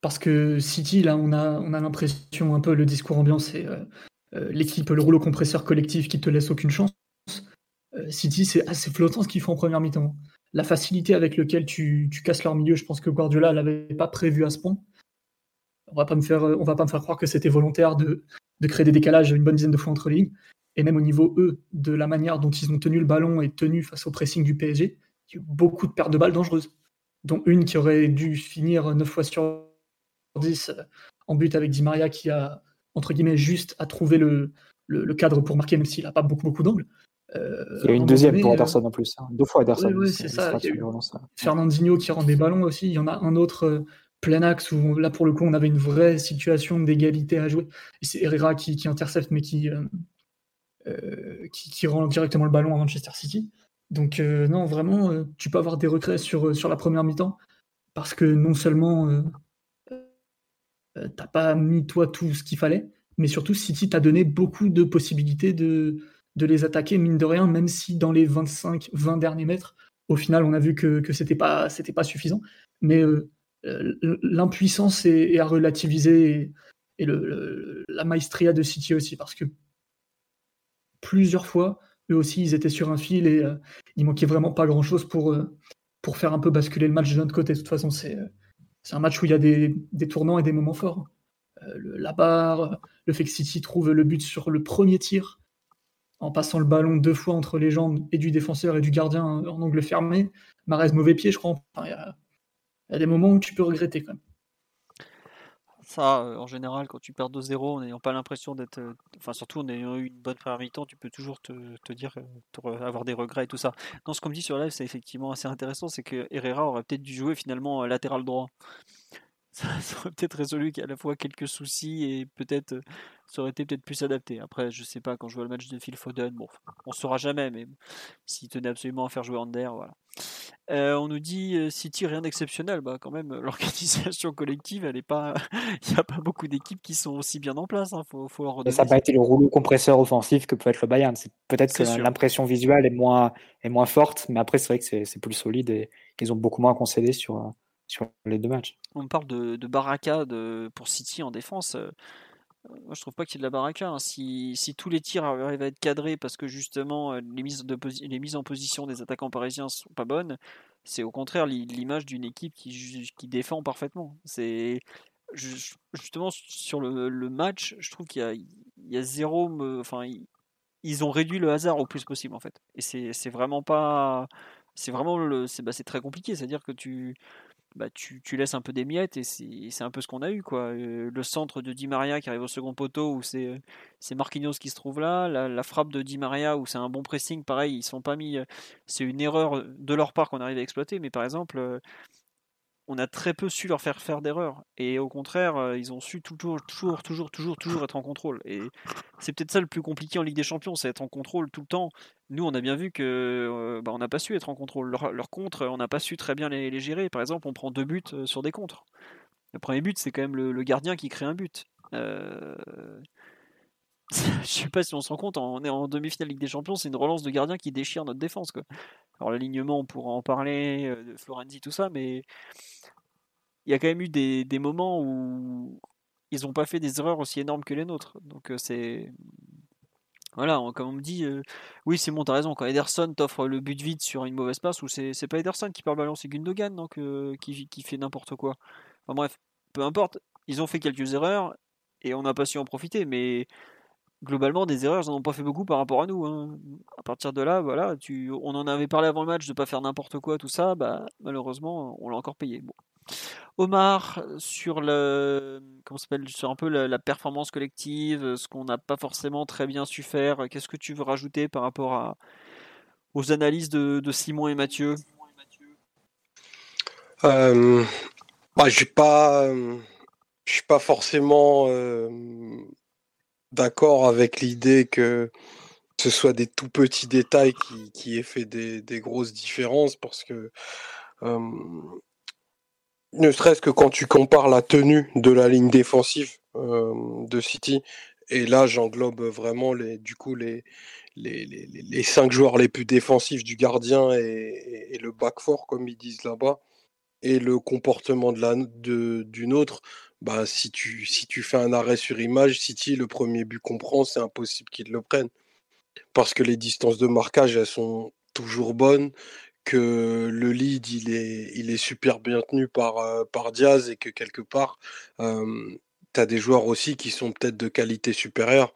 Parce que City, là, on a, on a l'impression un peu le discours ambiant, c'est euh, l'équipe, le rouleau compresseur collectif qui te laisse aucune chance. Euh, City, c'est assez flottant ce qu'ils font en première mi-temps. La facilité avec laquelle tu, casses leur milieu, je pense que Guardiola l'avait pas prévu à ce point. On va pas me faire, va pas me faire croire que c'était volontaire de, créer des décalages une bonne dizaine de fois entre lignes. Et même au niveau, eux, de la manière dont ils ont tenu le ballon et tenu face au pressing du PSG, il y a eu beaucoup de pertes de balles dangereuses, dont une qui aurait dû finir 9 fois sur 10 euh, en but avec Di Maria qui a, entre guillemets, juste à trouver le, le cadre pour marquer, même s'il n'a pas beaucoup, beaucoup d'angles. Euh, il y a une deuxième pour Ederson en plus. Hein. Deux fois Ederson. Oui, c'est ça. Fernandinho qui rend des ballons aussi. Il y en a un autre euh, plein axe où là pour le coup on avait une vraie situation d'égalité à jouer. C'est Herrera qui, intercepte mais qui, euh, qui, rend directement le ballon à Manchester City. Donc non, vraiment, tu peux avoir des regrets sur, sur la première mi-temps parce que non seulement t'as pas mis toi tout ce qu'il fallait, mais surtout City t'a donné beaucoup de possibilités de, de les attaquer, mine de rien, même si dans les 25-20 derniers mètres, au final, on a vu que, que c'était pas, pas suffisant. Mais euh, euh, l'impuissance est, à relativiser et, le, la maestria de City aussi, parce que plusieurs fois, eux aussi, ils étaient sur un fil et euh, il manquait vraiment pas grand chose pour, pour faire un peu basculer le match de notre côté. De toute façon, c'est un match où il y a des, des tournants et des moments forts. la barre, le fait que City trouve le but sur le premier tir en passant le ballon deux fois entre les jambes et du défenseur et du gardien en angle fermé. Marès mauvais pied, je crois. Il y, a des moments où tu peux regretter quand même. Ça, euh, en général, quand tu perds 2-0 en n'ayant pas l'impression d'être. Euh, enfin, surtout en ayant eu une bonne première mi-temps, tu peux toujours te, dire, euh, avoir des regrets et tout ça. Non, ce qu'on me dit sur live, c'est effectivement assez intéressant c'est que Herrera aurait peut-être dû jouer finalement latéral droit [LAUGHS] ça, aurait peut-être résolu à la fois quelques soucis et peut-être ça aurait été peut-être plus adapté. Après, je sais pas, quand je vois le match de Phil Foden, bon, on saura jamais, mais s'il tenait absolument à faire jouer Ander, voilà. Euh, on nous dit City rien d'exceptionnel, bah quand même [LAUGHS] l'organisation collective, elle est pas, [LAUGHS] il n'y a pas beaucoup d'équipes qui sont aussi bien en place. Hein, faut, faut ça n'a pas été le rouleau compresseur offensif que peut être le Bayern. C'est peut-être que l'impression visuelle est moins est moins forte, mais après c'est vrai que c'est plus solide et qu'ils ont beaucoup moins concédé sur sur les deux matchs. On parle de, de baraka pour City en défense. Euh, moi, je trouve pas qu'il y ait de la baraka. Hein. Si, tous les tirs arrivent à être cadrés parce que justement euh, les mises, en position des attaquants parisiens sont pas bonnes, c'est au contraire l'image d'une équipe qui, défend parfaitement. C'est justement sur le, match, je trouve qu'il y, y a, zéro. Enfin, ils ont réduit le hasard au plus possible en fait. Et c'est vraiment pas. C'est vraiment le. C'est bah, très compliqué. C'est-à-dire que tu bah, tu, tu, laisses un peu des miettes et c'est un peu ce qu'on a eu. Quoi. Euh, le centre de Di Maria qui arrive au second poteau où c'est Marquinhos qui se trouve là. La, frappe de Di Maria où c'est un bon pressing, pareil, ils sont pas mis. Euh, c'est une erreur de leur part qu'on arrive à exploiter, mais par exemple, euh, on a très peu su leur faire faire d'erreurs. Et au contraire, euh, ils ont su toujours, toujours, toujours, toujours, toujours être en contrôle. Et c'est peut-être ça le plus compliqué en Ligue des Champions, c'est être en contrôle tout le temps. Nous, on a bien vu que euh, bah, on n'a pas su être en contrôle. Leur, contre, on n'a pas su très bien les, gérer. Par exemple, on prend deux buts euh, sur des contres. Le premier but, c'est quand même le, gardien qui crée un but. [LAUGHS] Je sais pas si on se rend compte, on est en demi-finale Ligue des Champions, c'est une relance de gardien qui déchire notre défense. Alors l'alignement, on pourra en parler, de Florenzi, tout ça, mais il y a quand même eu des, moments où ils n'ont pas fait des erreurs aussi énormes que les nôtres. Donc euh, c'est. Voilà, comme on me dit, euh, oui, c'est bon, t'as raison. Quand Ederson t'offre le but vide sur une mauvaise passe, ou c'est, pas Ederson qui perd ballon, c'est Gundogan donc, euh, qui, qui, fait n'importe quoi. Enfin bref, peu importe, ils ont fait quelques erreurs et on n'a pas su en profiter, mais globalement, des erreurs, ils n'en ont pas fait beaucoup par rapport à nous. Hein. À partir de là, voilà, on en avait parlé avant le match de pas faire n'importe quoi, tout ça, bah, malheureusement, on l'a encore payé. Omar, sur le, comment s'appelle, sur un peu la, performance collective, ce qu'on n'a pas forcément très bien su faire. Qu'est-ce que tu veux rajouter par rapport à, aux analyses de, Simon et Mathieu? Euh, bah, Je pas, je suis pas forcément euh, d'accord avec l'idée que ce soit des tout petits détails qui, aient fait des, grosses différences parce que ne serait-ce que quand tu compares la tenue de la ligne défensive de City, et là j'englobe vraiment les, du coup les, cinq joueurs les plus défensifs du gardien et, le back four comme ils disent là-bas, et le comportement de la, de, d'une autre, bah, si, tu, fais un arrêt sur image, City, le premier but qu'on prend, c'est impossible qu'ils le prennent. Parce que les distances de marquage, elles sont toujours bonnes, que le lead il est, il super bien tenu par, euh, par Diaz et que quelque part, tu as des joueurs aussi qui sont peut-être de qualité supérieure.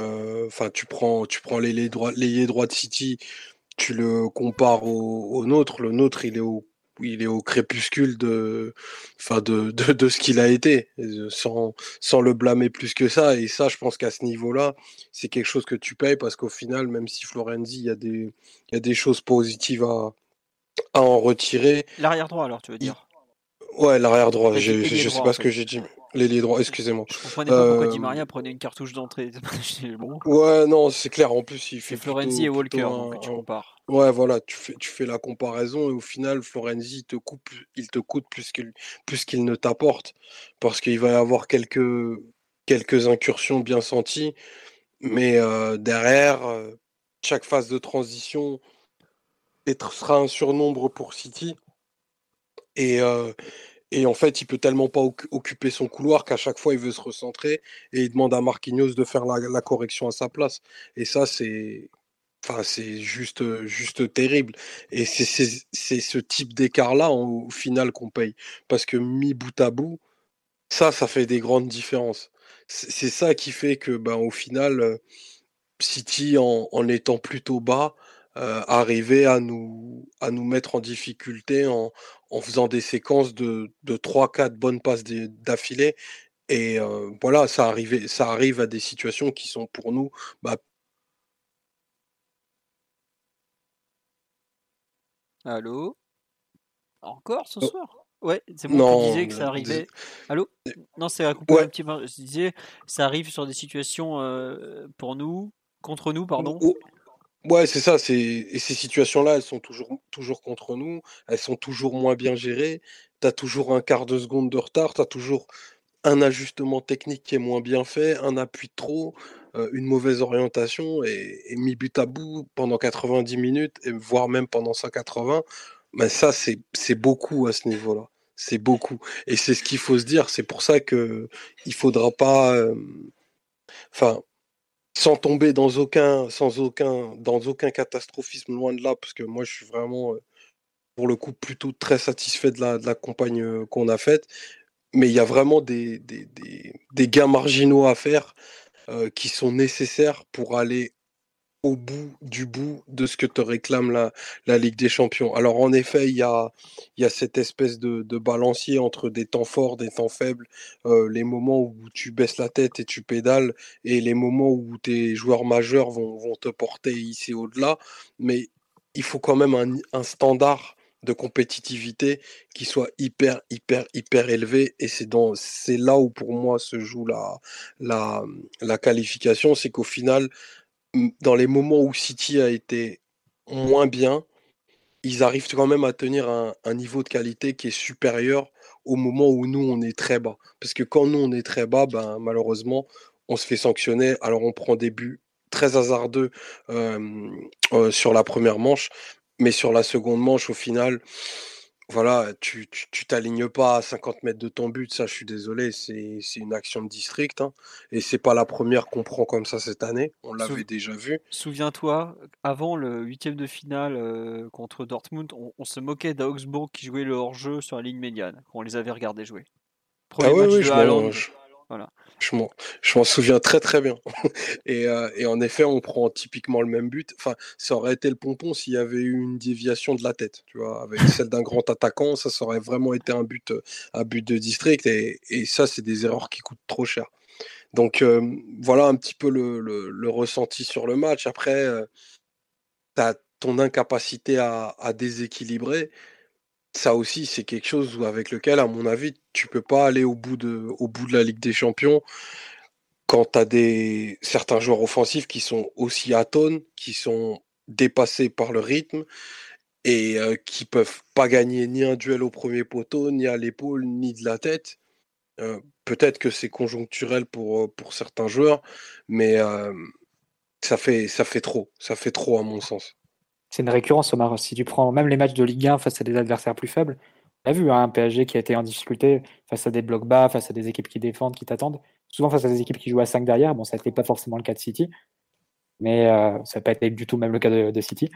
Enfin, tu prends, tu prends l'ailier droit, droit de City, tu le compares au, au nôtre. Le nôtre, il est au il est au crépuscule de, enfin de, [LAUGHS] de, de ce qu'il a été, sans, sans le blâmer plus que ça. Et ça, je pense qu'à ce niveau-là, c'est quelque chose que tu payes parce qu'au final, même si Florenzi, il y a des, il y a des choses positives à, à en retirer. L'arrière droit, alors, tu veux dire? Ouais, l'arrière droit. Je, je, sais pas ce que j'ai dit. Les droits, excusez-moi. Je comprenais pas pourquoi Di euh, Maria prenait une cartouche d'entrée. [LAUGHS] Ouais, non, c'est clair. En plus, il fait. Florenzi et Walker, donc tu compares. Ouais, voilà, tu fais, la comparaison et au final, Florenzi te, coupe, il te coûte plus qu'il plus qu'il ne t'apporte parce qu'il va y avoir quelques, incursions bien senties, mais euh, derrière, euh, chaque phase de transition sera un surnombre pour City. Et, et en fait, il peut tellement pas occuper son couloir qu'à chaque fois, il veut se recentrer et il demande à Marquinhos de faire la, correction à sa place. Et ça, c'est. Enfin, c'est juste, juste terrible. Et c'est ce type d'écart-là, au final, qu'on paye. Parce que mis bout à bout, ça, ça fait des grandes différences. C'est ça qui fait que, ben, au final, City, en, en étant plutôt bas, euh, arriver à nous, à nous mettre en difficulté en, en faisant des séquences de, de 3-4 bonnes passes d'affilée. Et euh, voilà, ça, arrive, ça arrive à des situations qui sont pour nous bah, Allô? Encore ce oh. soir? Ouais, c'est moi qui disais que ça arrivait. Allô? Non, c'est un petit peu. Je disais, ça arrive sur des situations euh, pour nous, contre nous, pardon. Ouais, c'est ça. Et ces situations-là, elles sont toujours toujours contre nous. Elles sont toujours moins bien gérées. Tu as toujours un quart de seconde de retard. Tu as toujours un ajustement technique qui est moins bien fait, un appui trop, euh, une mauvaise orientation et, mis but à bout pendant 90 minutes, et voire même pendant 180. Mais ça, c'est beaucoup à ce niveau-là. C'est beaucoup. Et c'est ce qu'il faut se dire. C'est pour ça que il faudra pas. Euh, enfin, sans tomber dans aucun, sans aucun, dans aucun catastrophisme, loin de là, parce que moi je suis vraiment, euh, pour le coup, plutôt très satisfait de la, de la campagne qu'on a faite. Mais il y a vraiment des, des, des, gains marginaux à faire euh, qui sont nécessaires pour aller au bout du bout de ce que te réclame la, la Ligue des Champions. Alors en effet, il y a, y a cette espèce de, de, balancier entre des temps forts, des temps faibles, euh, les moments où tu baisses la tête et tu pédales, et les moments où tes joueurs majeurs vont, vont te porter ici au-delà. Mais il faut quand même un, un standard de compétitivité qui soit hyper, hyper, hyper élevé. Et c'est dans, c'est là où pour moi se joue la, la, qualification. C'est qu'au final, dans les moments où City a été moins bien, ils arrivent quand même à tenir un, un, niveau de qualité qui est supérieur au moment où nous, on est très bas. Parce que quand nous, on est très bas, ben, malheureusement, on se fait sanctionner. Alors, on prend des buts très hasardeux euh, euh, sur la première manche, mais sur la seconde manche, au final, voilà, tu t'alignes pas à 50 mètres de ton but, ça je suis désolé, c'est une action de district. Hein, et c'est pas la première qu'on prend comme ça cette année, on l'avait déjà vu. Souviens-toi, avant le huitième de finale euh, contre Dortmund, on, se moquait d'Augsbourg qui jouait le hors-jeu sur la ligne médiane, quand on les avait regardés jouer. Premier ah match de voilà. Je m'en souviens très très bien. [LAUGHS] et, euh, et, en effet, on prend typiquement le même but. Enfin, ça aurait été le pompon s'il y avait eu une déviation de la tête, tu vois, avec [LAUGHS] celle d'un grand attaquant, ça, ça aurait vraiment été un but, un but de district. Et, et ça, c'est des erreurs qui coûtent trop cher. Donc euh, voilà un petit peu le, le, ressenti sur le match. Après, euh, tu as ton incapacité à, à déséquilibrer ça aussi, c'est quelque chose avec lequel, à mon avis, tu peux pas aller au bout de, la Ligue des Champions quand tu as certains joueurs offensifs qui sont aussi atones, qui sont dépassés par le rythme et euh, qui peuvent pas gagner ni un duel au premier poteau, ni à l'épaule, ni de la tête. Euh, peut-être que c'est conjoncturel pour, euh, certains joueurs, mais fait, ça fait trop. Ça fait trop à mon sens c'est une récurrence, Omar. Si tu prends même les matchs de Ligue 1 face à des adversaires plus faibles, on a vu hein, un PSG qui a été en difficulté face à des blocs bas, face à des équipes qui défendent, qui t'attendent. Souvent face à des équipes qui jouent à 5 derrière. Bon, ça n'était pas forcément le cas de City, mais euh, ça n'a pas été du tout même le cas de, City.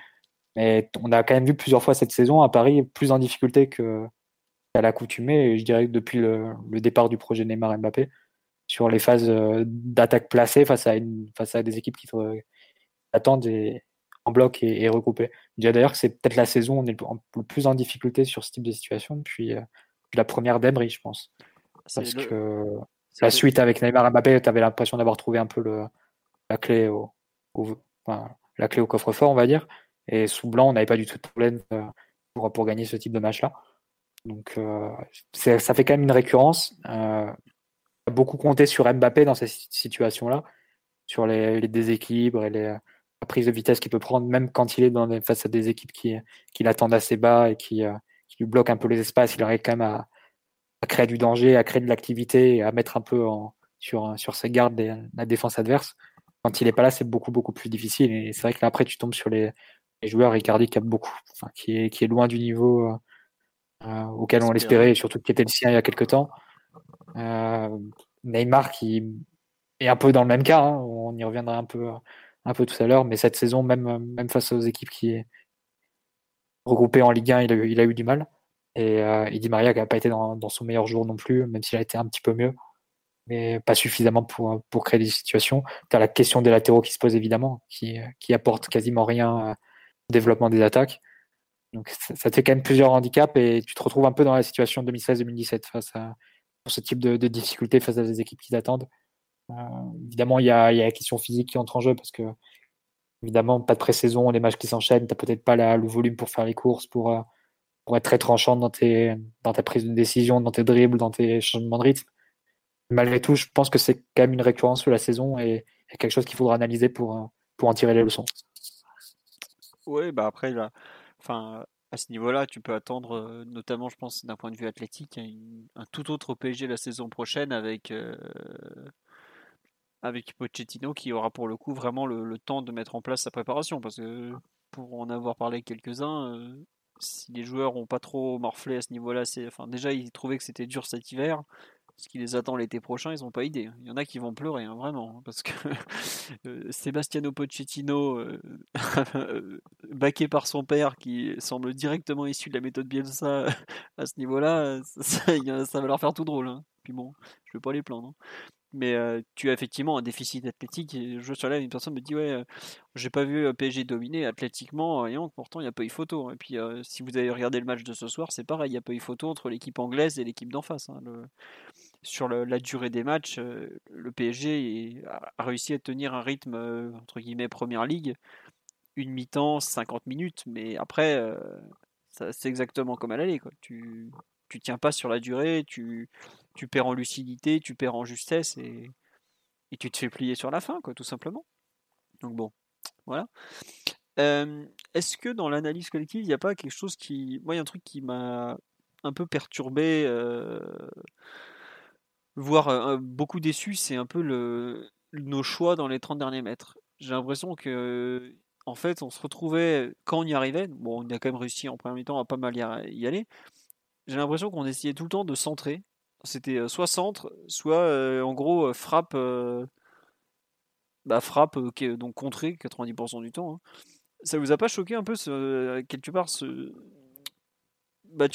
Mais on a quand même vu plusieurs fois cette saison à Paris plus en difficulté qu'à l'accoutumée, je dirais que depuis le, départ du projet Neymar-Mbappé, sur les phases euh, d'attaque placée face à, des équipes qui t'attendent et, bloc et, regroupé. Je dirais d'ailleurs que c'est peut-être la saison où on est le, plus en difficulté sur ce type de situation depuis, euh, la première d'Emery, je pense. Parce que la suite avec Neymar et Mbappé, tu avais l'impression d'avoir trouvé un peu le, la clé au, la clé au coffre-fort, on va dire. Et sous blanc, on n'avait pas du tout de problème euh, pour, pour gagner ce type de match-là. Donc euh, ça fait quand même une récurrence. Euh, beaucoup compté sur Mbappé dans cette situation-là, sur les, les, déséquilibres et les, la prise de vitesse qu'il peut prendre, même quand il est dans face à des équipes qui, qui l'attendent assez bas et qui, euh, qui, lui bloquent un peu les espaces, il arrive quand même à, à créer du danger, à créer de l'activité, à mettre un peu en, sur, sur ses gardes la défense adverse. Quand il n'est pas là, c'est beaucoup, beaucoup plus difficile. Et c'est vrai que là, après, tu tombes sur les, les joueurs, Ricardi qui a beaucoup, enfin, qui, est, qui est loin du niveau euh, euh auquel on l'espérait, et surtout qui était le sien il y a quelques temps. Euh, Neymar qui est un peu dans le même cas, hein, on y reviendra un peu un peu tout à l'heure, mais cette saison, même, même face aux équipes qui est regroupées en Ligue 1, il a eu, du mal. Et, euh, Di Maria qui n'a pas été dans, son meilleur jour non plus, même s'il a été un petit peu mieux, mais pas suffisamment pour, pour créer des situations. Tu as la question des latéraux qui se pose évidemment, qui, qui apporte quasiment rien au développement des attaques. Donc ça, te fait quand même plusieurs handicaps et tu te retrouves un peu dans la situation 2016-2017 face à ce type de, de difficultés face à des équipes qui t'attendent. Euh, évidemment, il y, a, la question physique qui entre en jeu parce que, évidemment, pas de pré-saison, les matchs qui s'enchaînent, tu peut-être pas le volume pour faire les courses, pour, euh, être très tranchant dans, ta prise de décision, dans tes dribbles, dans tes changements de rythme. Malgré tout, je pense que c'est quand même une récurrence sur la saison et, quelque chose qu'il faudra analyser pour, euh, en tirer les leçons. Oui, bah après, enfin, à ce niveau-là, tu peux attendre, notamment, je pense, d'un point de vue athlétique, un, tout autre PSG la saison prochaine avec, avec Pochettino qui aura pour le coup vraiment le, temps de mettre en place sa préparation. Parce que pour en avoir parlé quelques-uns, euh, si les joueurs n'ont pas trop morflé à ce niveau-là, enfin déjà ils trouvaient que c'était dur cet hiver. Ce qui les attend l'été prochain, ils n'ont pas idée. Il y en a qui vont pleurer, hein, vraiment. Hein, parce que [LAUGHS] euh, Sebastiano Pochettino, euh, [LAUGHS] baqué par son père, qui semble directement issu de la méthode Bielsa [LAUGHS] à ce niveau-là, ça, va leur faire tout drôle. Hein. Puis bon, je ne vais pas les plaindre. Mais tu as effectivement un déficit athlétique. Et je suis là, une personne me dit Ouais, j'ai pas vu PSG dominer athlétiquement. Et pourtant, il n'y a pas eu photo. Et puis, si vous avez regardé le match de ce soir, c'est pareil. Il n'y a pas eu photo entre l'équipe anglaise et l'équipe d'en face. Hein, sur la durée des matchs, le PSG a réussi à tenir un rythme, entre guillemets, première ligue. Une mi-temps, 50 minutes. Mais après, c'est exactement comme à l'aller. Tu, tu tiens pas sur la durée, tu, tu perds en lucidité, tu perds en justesse et, et tu te fais plier sur la fin, quoi, tout simplement. Donc bon, voilà. Est-ce que dans l'analyse collective, il n'y a pas quelque chose qui. Moi, il y a un truc qui m'a un peu perturbé, voire beaucoup déçu, c'est un peu le... nos choix dans les 30 derniers mètres. J'ai l'impression que en fait, on se retrouvait, quand on y arrivait, bon, on a quand même réussi en première mi-temps à pas mal y aller, j'ai l'impression qu'on essayait tout le temps de centrer. C'était soit centre, soit en gros frappe, bah, frappe donc contrée 90% du temps. Hein. Ça vous a pas choqué un peu quelque part ce. Bah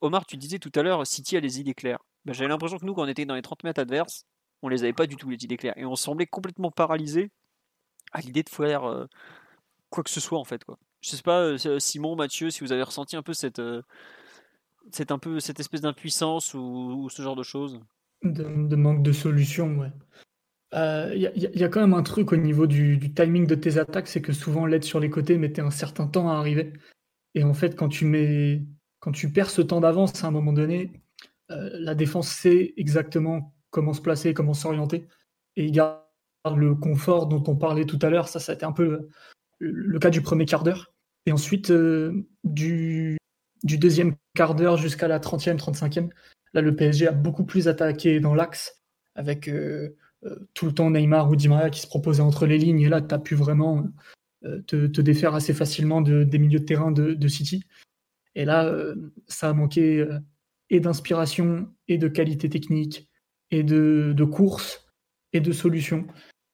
Omar, tu disais tout à l'heure, City a les idées claires. Bah, J'avais l'impression que nous, quand on était dans les 30 mètres adverses, on les avait pas du tout les idées claires. Et on semblait complètement paralysé à l'idée de faire quoi que ce soit en fait quoi. Je sais pas Simon, Mathieu, si vous avez ressenti un peu cette, cette, un peu, cette espèce d'impuissance ou, ce genre de choses. De, manque de solution, ouais. Il euh, y, a quand même un truc au niveau du, timing de tes attaques, c'est que souvent l'aide sur les côtés mettait un certain temps à arriver. Et en fait, quand tu mets, quand tu perds ce temps d'avance à un moment donné, la défense sait exactement comment se placer, comment s'orienter, et il garde le confort dont on parlait tout à l'heure. Ça, ça a été un peu le cas du premier quart d'heure. Et ensuite, euh, du, du, deuxième quart d'heure jusqu'à la 30e, 35e, là, le PSG a beaucoup plus attaqué dans l'axe, avec euh, euh, tout le temps Neymar ou Di Maria qui se proposaient entre les lignes. Et là, tu as pu vraiment te, te, défaire assez facilement de, des milieux de terrain de, de City. Et là, ça a manqué et d'inspiration, et de qualité technique, et de, de course, et de solution.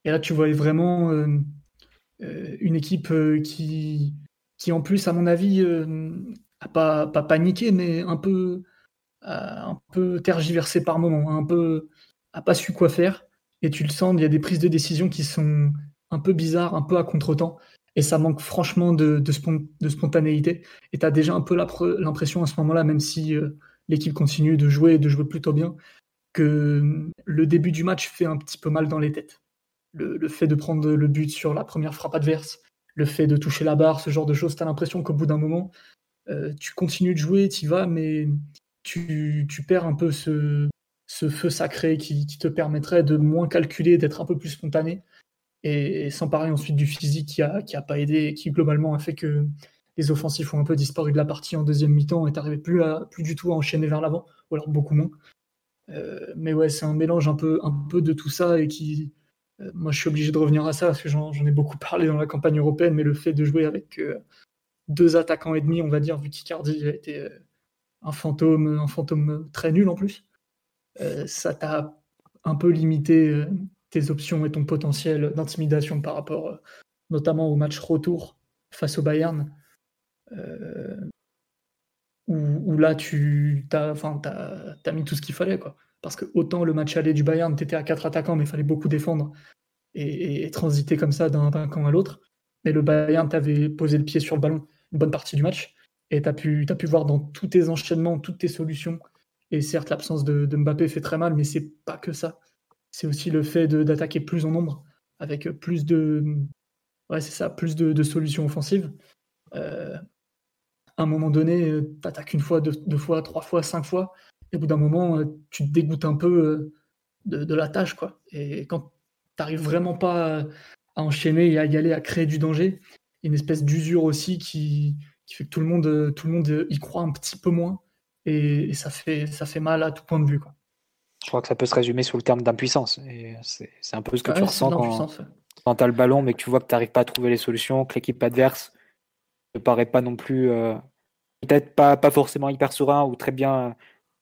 Et là, tu voyais vraiment euh, une équipe euh, qui, qui, en plus, à mon avis, euh, pas, pas paniqué, mais un peu, tergiversé par moment, un peu, a pas su quoi faire. Et tu le sens, il y a des prises de décision qui sont un peu bizarres, un peu à contretemps. Et ça manque franchement de, spontanéité. Et tu as déjà un peu l'impression à ce moment-là, même si l'équipe continue de jouer de jouer plutôt bien, que le début du match fait un petit peu mal dans les têtes le, fait de prendre le but sur la première frappe adverse, le fait de toucher la barre, ce genre de choses, tu as l'impression qu'au bout d'un moment, euh, tu continues de jouer, tu vas, mais tu, perds un peu ce, feu sacré qui, te permettrait de moins calculer, d'être un peu plus spontané. Et, sans parler ensuite du physique qui a, qui a pas aidé, qui globalement a fait que les offensifs ont un peu disparu de la partie en deuxième mi-temps et n'arrivais plus, plus du tout à enchaîner vers l'avant, ou alors beaucoup moins. Euh, mais ouais, c'est un mélange un peu, un peu de tout ça et qui, euh, moi, je suis obligé de revenir à ça parce que j'en ai beaucoup [LAUGHS] parlé dans la campagne européenne, mais le fait de jouer avec deux attaquants et demi, on va dire, vu qu'Icardi été euh, un fantôme, un fantôme très nul en plus, ça t'a un peu limité tes options et ton potentiel d'intimidation par rapport notamment au match retour face au Bayern, où, là tu as, mis tout ce qu'il fallait. Quoi. Parce que autant le match aller du Bayern, tu étais à quatre attaquants, mais il fallait beaucoup défendre et, transiter comme ça d'un camp à l'autre. Mais le Bayern t'avait posé le pied sur le ballon une bonne partie du match. Et tu as pu, pu voir dans tous tes enchaînements, toutes tes solutions. Et certes, l'absence de, Mbappé fait très mal, mais c'est pas que ça. C'est aussi le fait d'attaquer plus en nombre, avec plus de, ouais, c'est ça, plus de, solutions offensives. Euh, à un moment donné, tu attaques une fois, deux, fois, trois fois, cinq fois. Et au bout d'un moment, euh, tu te dégoûtes un peu euh, de, la tâche. Quoi. Et quand tu n'arrives vraiment pas à enchaîner et à y aller, à créer du danger, une espèce d'usure aussi qui, qui, fait que tout le, monde, tout le monde y croit un petit peu moins. Et, ça, fait, ça fait mal à tout point de vue. Quoi. Je crois que ça peut se résumer sous le terme d'impuissance. Et c'est, un peu ce que tu ressens quand, tu as le ballon, mais que tu vois que tu n'arrives pas à trouver les solutions, que l'équipe adverse ne paraît pas non plus, euh, peut-être pas, pas forcément hyper serein ou très bien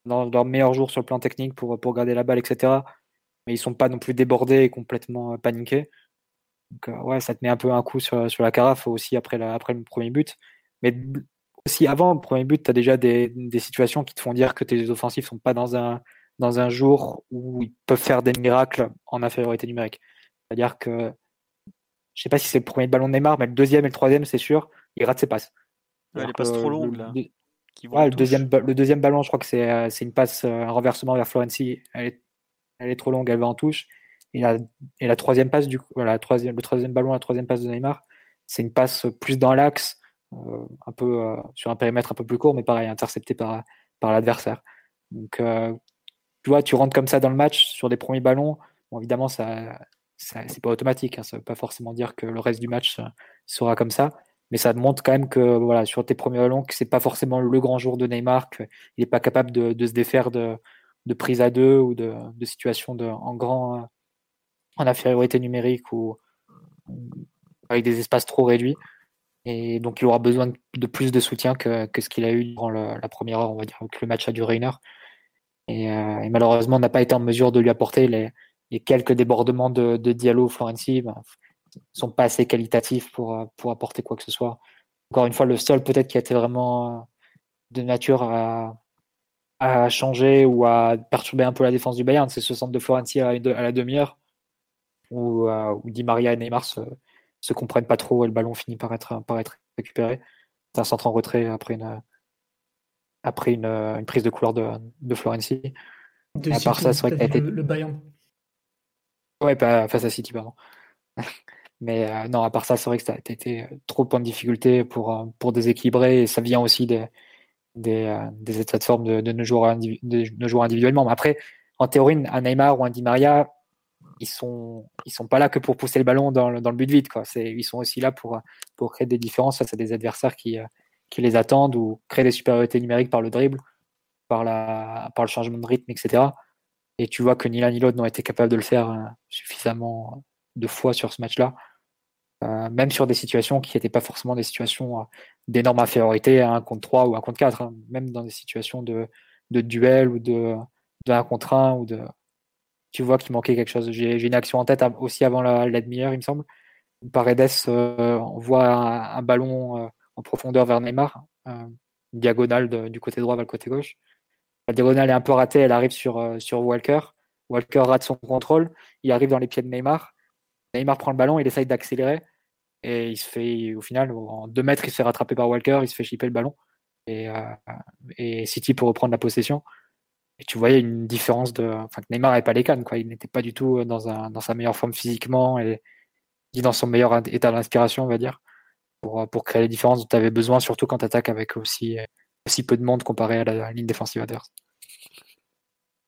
dans leur meilleur jour sur le plan technique pour, pour garder la balle, etc. Mais ils sont pas non plus débordés et complètement euh, paniqués. Donc, euh, ouais, ça te met un peu un coup sur, sur la carafe aussi après, la, après le premier but. Mais aussi avant le premier but, tu as déjà des, des, situations qui te font dire que tes offensifs sont pas dans un, dans un jour où ils peuvent faire des miracles en infériorité numérique. C'est-à-dire que je sais pas si c'est le premier ballon de Neymar, mais le deuxième et le troisième, c'est sûr, il rate ses passes. Ouais, les passes trop longues là le, deuxième, le deuxième ballon, je crois que c'est euh, une passe, euh, un renversement vers Florenzi. Elle est, elle est trop longue, elle va en touche. Et la, et la troisième passe, du voilà, troisième, le troisième ballon, la troisième passe de Neymar, c'est une passe plus dans l'axe, un peu sur un périmètre un peu plus court, mais pareil, intercepté par, par l'adversaire. Donc, tu vois, tu rentres comme ça dans le match sur des premiers ballons. Évidemment, ça, ça c'est pas automatique. Hein, ça veut pas forcément dire que le reste du match sera comme ça mais ça montre quand même que voilà, sur tes premiers ballons, que c'est pas forcément le grand jour de Neymar, qu'il n'est pas capable de, se défaire de, de prise à deux ou de, de situations de, en grand, euh, en infériorité numérique ou avec des espaces trop réduits. Et donc, il aura besoin de plus de soutien que, que ce qu'il a eu durant la première heure, on va dire, que le match a duré une heure. Et, euh, et malheureusement, on n'a pas été en mesure de lui apporter les, quelques débordements de, de Diallo Florenzi. Ben, sont pas assez qualitatifs pour, pour apporter quoi que ce soit. Encore une fois, le seul peut-être qui a été vraiment euh, de nature à, à changer ou à perturber un peu la défense du Bayern, c'est ce centre de Florenzi à, la demi-heure où, euh, où, Di Maria et Neymar se, se comprennent pas trop et le ballon finit par être, par être récupéré. C'est un centre en retrait après une, après une, une prise de couleur de, de Florenzi. à part ça, c'est vrai que le, le Bayern? Ouais, pas face à City, pardon. [LAUGHS] Mais euh, non, à part ça, c'est vrai que ça a été trop en difficulté pour, euh, pour déséquilibrer et ça vient aussi des, des, des états de forme de, de, nos joueurs de, joueurs individuellement. Mais après, en théorie, un Neymar ou un Di Maria, ils sont, ils sont pas là que pour pousser le ballon dans le, but vide. Quoi. Ils sont aussi là pour, pour créer des différences face à des adversaires qui, qui les attendent ou créer des supériorités numériques par le dribble, par, la, par le changement de rythme, etc. Et tu vois que ni l'un ni l'autre n'ont été capables de le faire suffisamment de fois sur ce match-là, euh, même sur des situations qui n'étaient pas forcément des situations euh, d'énorme infériorité à 1 contre 3 ou 1 contre 4, hein. même dans des situations de, de duel ou de, de 1 contre 1 ou de. Tu vois qu'il manquait quelque chose. J'ai une action en tête aussi avant la, demi-heure, il me semble. Paredes euh, on voit un, ballon en profondeur vers Neymar, une diagonale du côté droit vers le côté gauche. La diagonale est un peu ratée, elle arrive sur, sur Walker. Walker rate son contrôle, il arrive dans les pieds de Neymar. Neymar prend le ballon, il essaye d'accélérer et il se fait, au final, en deux mètres, il se fait rattraper par Walker, il se fait chipper le ballon et, euh, et City pour reprendre la possession. Et tu voyais une différence de. Enfin, que Neymar n'avait pas les cannes, quoi. Il n'était pas du tout dans, un, dans sa meilleure forme physiquement et dans son meilleur état d'inspiration, on va dire, pour, pour créer les différences dont tu avais besoin, surtout quand tu attaques avec aussi, aussi peu de monde comparé à la ligne défensive adverse.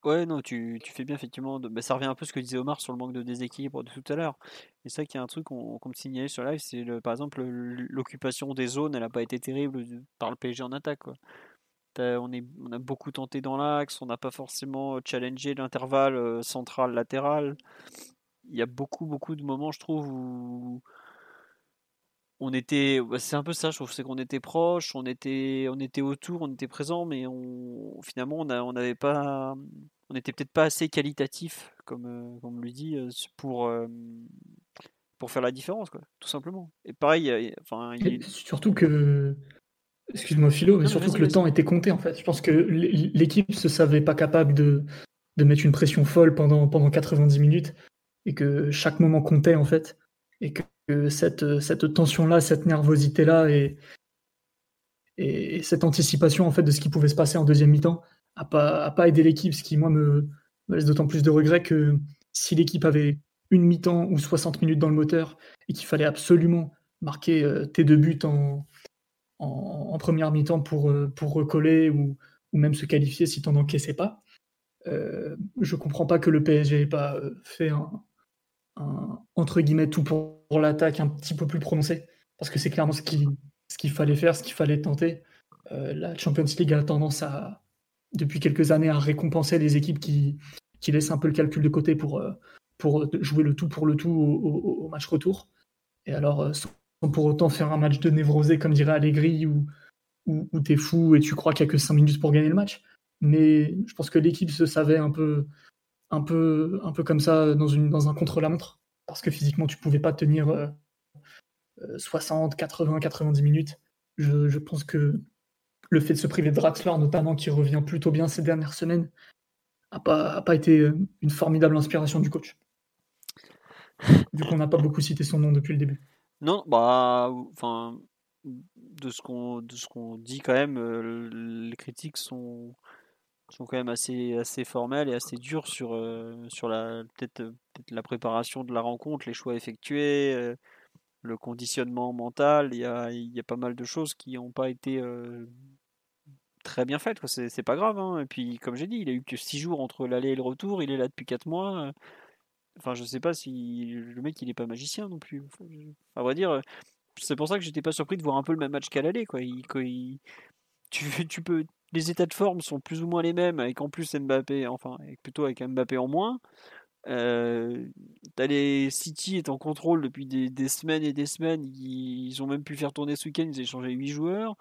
Ouais, non, tu, fais bien effectivement. De... Bah, ça revient un peu à ce que disait Omar sur le manque de déséquilibre de tout à l'heure. Et ça, qu'il y a un truc qu'on me signalait sur live, c'est par exemple l'occupation des zones, elle n'a pas été terrible par le PSG en attaque. Quoi. On, est, on a beaucoup tenté dans l'axe, on n'a pas forcément challengé l'intervalle euh, central-latéral. Il y a beaucoup, beaucoup de moments, je trouve, où on était bah, c'est un peu ça je trouve c'est qu'on était proche on était on était autour on était présent mais on finalement on n'avait pas on n'était peut-être pas assez qualitatif comme euh, comme on lui dit euh, pour euh, pour faire la différence quoi tout simplement et pareil enfin surtout que excuse-moi Philo mais surtout que le temps était compté en fait. Je pense que l'équipe se savait pas capable de de mettre une pression folle pendant pendant 90 minutes et que chaque moment comptait en fait et que cette, cette tension-là, cette nervosité-là et, et, cette anticipation en fait de ce qui pouvait se passer en deuxième mi-temps n'a pas, a pas aidé l'équipe, ce qui moi me, laisse d'autant plus de regret que si l'équipe avait une mi-temps ou 60 minutes dans le moteur et qu'il fallait absolument marquer euh, tes deux buts en, en, première mi-temps pour, euh, pour recoller ou, ou, même se qualifier si tu n'en encaissais pas, euh, je comprends pas que le PSG n'ait pas euh, fait un, entre guillemets tout pour, l'attaque un petit peu plus prononcé parce que c'est clairement ce qu'il ce qu'il fallait faire, ce qu'il fallait tenter. Euh, la Champions League a tendance à depuis quelques années à récompenser les équipes qui, qui laissent un peu le calcul de côté pour, pour jouer le tout pour le tout au, match retour. Et alors, pour autant faire un match de névrosé, comme dirait Allegri, où, où, t'es fou et tu crois qu'il n'y a que 5 minutes pour gagner le match. Mais je pense que l'équipe se savait un peu, un peu, un peu comme ça dans, un contre-la-montre, parce que physiquement, tu pouvais pas tenir 60, 80, 90 minutes. Je, pense que le fait de se priver de Draxler, notamment, qui revient plutôt bien ces dernières semaines, n'a pas, a pas été euh, une formidable inspiration du coach. Vu qu'on n'a pas beaucoup cité son nom depuis le début. Non, bah, enfin, de ce qu'on de ce qu'on dit quand même, les critiques sont sont quand même assez, assez formelles et assez dures sur, sur la, peut-être, peut la préparation de la rencontre, les choix effectués. Le conditionnement mental, il y a, il y a pas mal de choses qui n'ont pas été très bien faites. C'est pas grave. Hein. Et puis, comme j'ai dit, il a eu que 6 jours entre l'aller et le retour. Il est là depuis 4 mois. Enfin, je sais pas si le mec il est pas magicien non plus. À vrai dire, c'est pour ça que j'étais pas surpris de voir un peu le même match qu'à l'aller. Quoi. tu, peux, les états de forme sont plus ou moins les mêmes, avec en plus Mbappé, enfin, plutôt avec Mbappé en moins. Euh, les City est en contrôle depuis des, semaines et des semaines. Ils, ont même pu faire tourner ce week-end. Ils ont échangé 8 joueurs.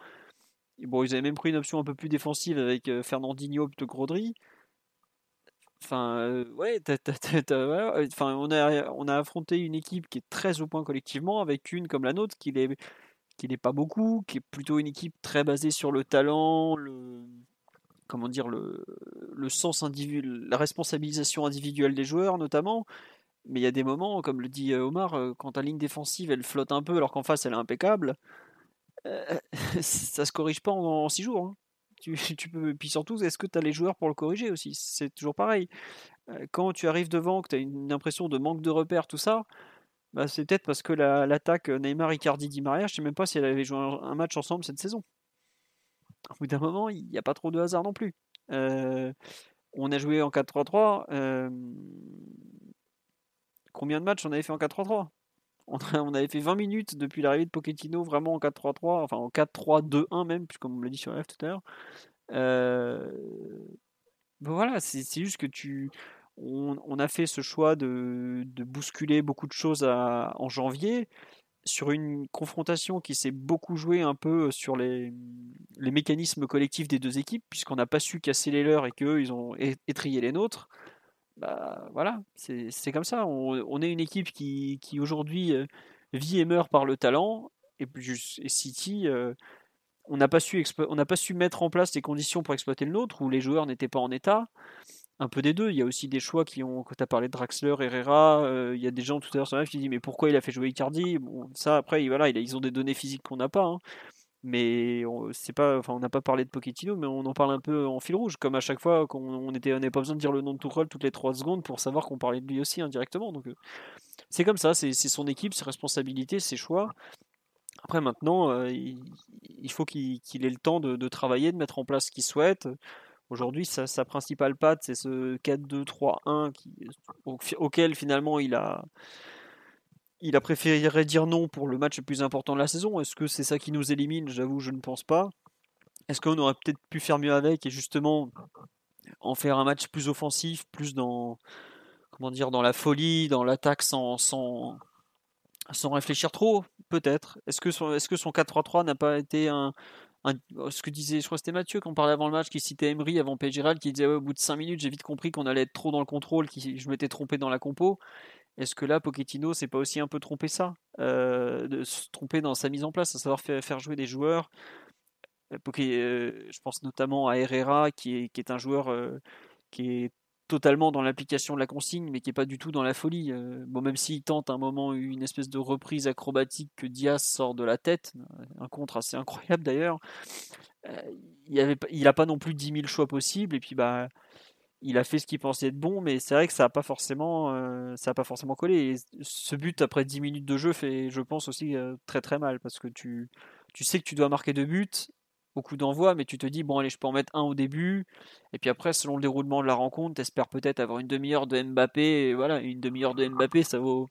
bon, ils avaient même pris une option un peu plus défensive avec euh, Fernandinho plutôt que Rodri. Enfin, ouais, on, a, on a affronté une équipe qui est très au point collectivement, avec une comme la nôtre qui n'est pas beaucoup, qui est plutôt une équipe très basée sur le talent, le, comment dire, le, sens individuel, la responsabilisation individuelle des joueurs notamment. Mais il y a des moments, comme le dit Omar, quand ta ligne défensive elle flotte un peu alors qu'en face elle est impeccable, euh, [LAUGHS] ça se corrige pas en, 6 jours. Hein. Tu, [LAUGHS] tu, peux, puis surtout, est-ce que tu as les joueurs pour le corriger aussi? C'est toujours pareil. Quand tu arrives devant, que tu as une impression de manque de repères, tout ça, bah, c'est peut-être parce que l'attaque Neymar, Icardi, Di Maria, je sais même pas si elle avait joué un, match ensemble cette saison. Au bout d'un moment, il n'y a pas trop de hasard non plus. on a joué en 4-3-3. combien de matchs on avait fait en 4-3-3 [LAUGHS] on, avait fait 20 minutes depuis l'arrivée de Pochettino vraiment en 4-3-3, enfin en 4-3-2-1 même, comme on l'a dit sur F tout à l'heure. voilà, c'est juste que tu. On, a fait ce choix de, bousculer beaucoup de choses en janvier sur une confrontation qui s'est beaucoup jouée un peu sur les, mécanismes collectifs des deux équipes, puisqu'on n'a pas su casser les leurs et qu'eux, ils ont étrié les nôtres. Bah, voilà, c'est comme ça. On, est une équipe qui, aujourd'hui euh, vit et meurt par le talent. Et, et City, euh, on n'a pas, su pas su mettre en place les conditions pour exploiter le nôtre, où les joueurs n'étaient pas en état. Un peu des deux. Il y a aussi des choix qui ont. Quand tu as parlé de Draxler, Herrera, euh, il y a des gens tout à l'heure sur live qui disent Mais pourquoi il a fait jouer Icardi? Bon, Ça, après, voilà, ils ont des données physiques qu'on n'a pas. Hein mais c'est pas enfin on n'a pas parlé de Pochettino mais on en parle un peu en fil rouge comme à chaque fois qu'on on était n'avait pas besoin de dire le nom de Tuchel toutes les 3 secondes pour savoir qu'on parlait de lui aussi indirectement. Donc euh, c'est comme ça c'est son équipe ses responsabilités ses choix. Après maintenant euh, il, faut qu'il ait le temps de, travailler de mettre en place ce qu'il souhaite. Aujourd'hui sa, sa, principale patte c'est ce 4-2-3-1 auquel finalement il a il a préféré dire non pour le match le plus important de la saison. Est-ce que c'est ça qui nous élimine? J'avoue, je ne pense pas. Est-ce qu'on aurait peut-être pu faire mieux avec et justement en faire un match plus offensif, plus dans comment dire dans la folie, dans l'attaque sans, sans, réfléchir trop? Peut-être. Est-ce que son, son 4-3-3 n'a pas été un, ce que disait, je crois que c'était Mathieu quand on parlait avant le match, qui citait Emery avant PSG qui disait au bout de 5 minutes, j'ai vite compris qu'on allait être trop dans le contrôle, que je m'étais trompé dans la compo. Est-ce que là, Pochettino s'est pas aussi un peu trompé ça euh, De se tromper dans sa mise en place, à savoir faire, jouer des joueurs euh, euh, Je pense notamment à Herrera, qui est, un joueur qui est totalement dans l'application de la consigne, mais qui n'est pas du tout dans la folie. bon, même s'il tente un moment une espèce de reprise acrobatique que Diaz sort de la tête, un contre assez incroyable d'ailleurs, il n'a pas non plus 10 000 choix possibles, et puis bah il a fait ce qu'il pensait être bon, mais c'est vrai que ça n'a pas forcément, euh, pas forcément collé. Ce but après 10 minutes de jeu fait, je pense aussi euh, très très mal parce que tu, tu sais que tu dois marquer deux buts au coup d'envoi, mais tu te dis bon allez, je peux en mettre un au début, et puis après selon le déroulement de la rencontre, t'espères peut-être avoir une demi-heure de Mbappé. Voilà, une demi-heure de Mbappé, ça vaut,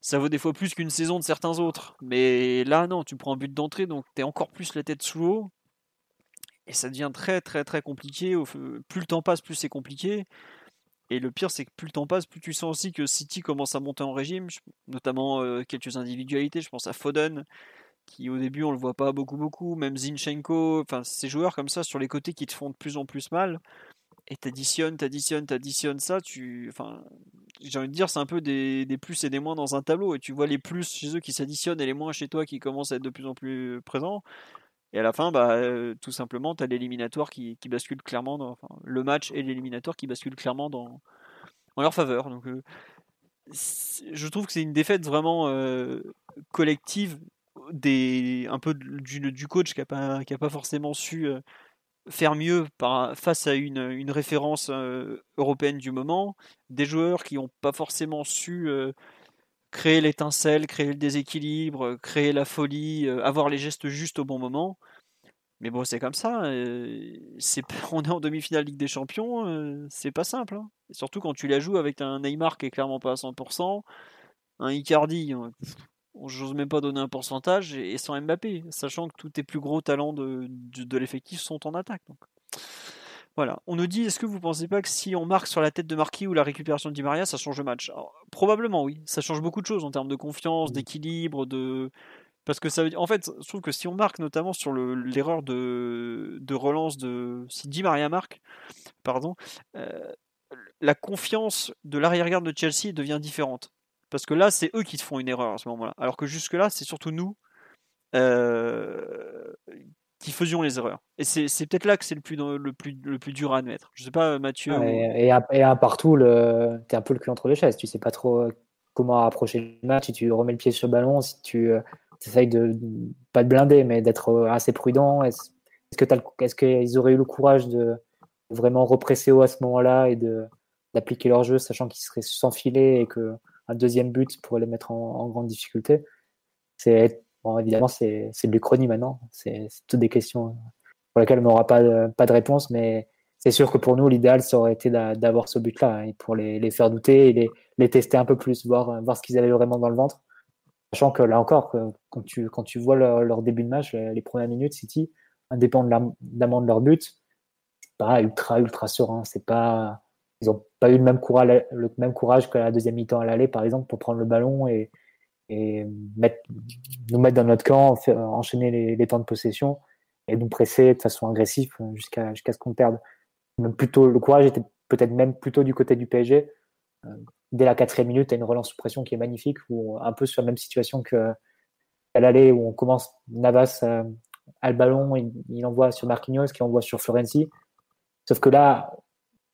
ça vaut des fois plus qu'une saison de certains autres. Mais là non, tu prends un but d'entrée, donc t'es encore plus la tête sous l'eau. Et ça devient très très très compliqué. Plus le temps passe, plus c'est compliqué. Et le pire, c'est que plus le temps passe, plus tu sens aussi que City commence à monter en régime, notamment euh, quelques individualités. Je pense à Foden, qui au début on le voit pas beaucoup beaucoup, même Zinchenko, enfin ces joueurs comme ça sur les côtés qui te font de plus en plus mal. Et t'additionnes, t'additionnes, t'additionnes ça, tu, enfin, j'ai envie de dire, c'est un peu des, des, plus et des moins dans un tableau. Et tu vois les plus chez eux qui s'additionnent et les moins chez toi qui commencent à être de plus en plus présents. Et à la fin, bah, euh, tout simplement, tu as l'éliminatoire qui, qui, bascule clairement, dans, le match et l'éliminatoire qui bascule clairement dans, en leur faveur. Donc, euh, je trouve que c'est une défaite vraiment euh, collective, des, un peu du, du coach qui n'a pas, pas forcément su faire mieux face à une, une référence européenne du moment, des joueurs qui n'ont pas forcément su créer l'étincelle, créer le déséquilibre, créer la folie, avoir les gestes justes au bon moment. Mais bon, c'est comme ça. c'est, [LAUGHS] on est en demi-finale Ligue des Champions, c'est pas simple. Hein. surtout quand tu la joues avec un Neymar qui est clairement pas à 100%, un Icardi, hein, j'ose même pas donner un pourcentage, et, sans Mbappé, sachant que tous tes plus gros talents de, l'effectif sont en attaque. Voilà. On nous dit, est-ce que vous pensez pas que si on marque sur la tête de Marquis ou la récupération de Di Maria, ça change le match? Probablement, oui. Ça change beaucoup de choses en termes de confiance, d'équilibre, de parce que ça veut dire, en fait, je trouve que si on marque notamment sur l'erreur de, de, relance de. Si Di Maria marque, pardon, euh, la confiance de l'arrière-garde de Chelsea devient différente. Parce que là, c'est eux qui font une erreur à ce moment-là. Alors que jusque-là, c'est surtout nous euh, qui faisions les erreurs. Et c'est peut-être là que c'est le plus, le, plus, le plus dur à admettre. Je sais pas, Mathieu. et, et, un partout, le... tu es un peu le cul entre les chaises. Tu sais pas trop euh, comment approcher le match. Si tu remets le pied sur le ballon, si tu essayes de pas de blinder, mais d'être euh, assez prudent. Est-ce que est-ce qu'ils auraient eu le courage de vraiment represser haut à ce moment-là et de d'appliquer leur jeu, sachant qu'ils seraient sans filet et que un deuxième but pourrait les mettre en, grande difficulté? C'est bon, évidemment c'est de l'Uchronie maintenant. C'est toutes des questions pour lesquelles on n'aura pas pas de réponse, mais c'est sûr que pour nous, l'idéal, ça aurait été d'avoir ce but-là hein, pour les, les, faire douter et les, les, tester un peu plus, voir, voir ce qu'ils avaient vraiment dans le ventre. Sachant que là encore, quand tu, quand tu vois leur, début de match, les, premières minutes, City, indépendamment de leur but, pas ultra, ultra serein. Pas, ils n'ont pas eu le même courage, le même courage que la deuxième mi-temps à l'aller, par exemple, pour prendre le ballon et, et nous mettre dans notre camp, enchaîner les, temps de possession et nous presser de façon agressive jusqu'à jusqu'à ce qu'on perde. Même plutôt, le courage était peut-être même plutôt du côté du PSG. Euh, dès la quatrième minute, tu as une relance sous pression qui est magnifique, ou un peu sur la même situation que l'aller où on commence Navas euh, à le ballon, il, il, envoie sur Marquinhos, qui envoie sur Florenzi. Sauf que là,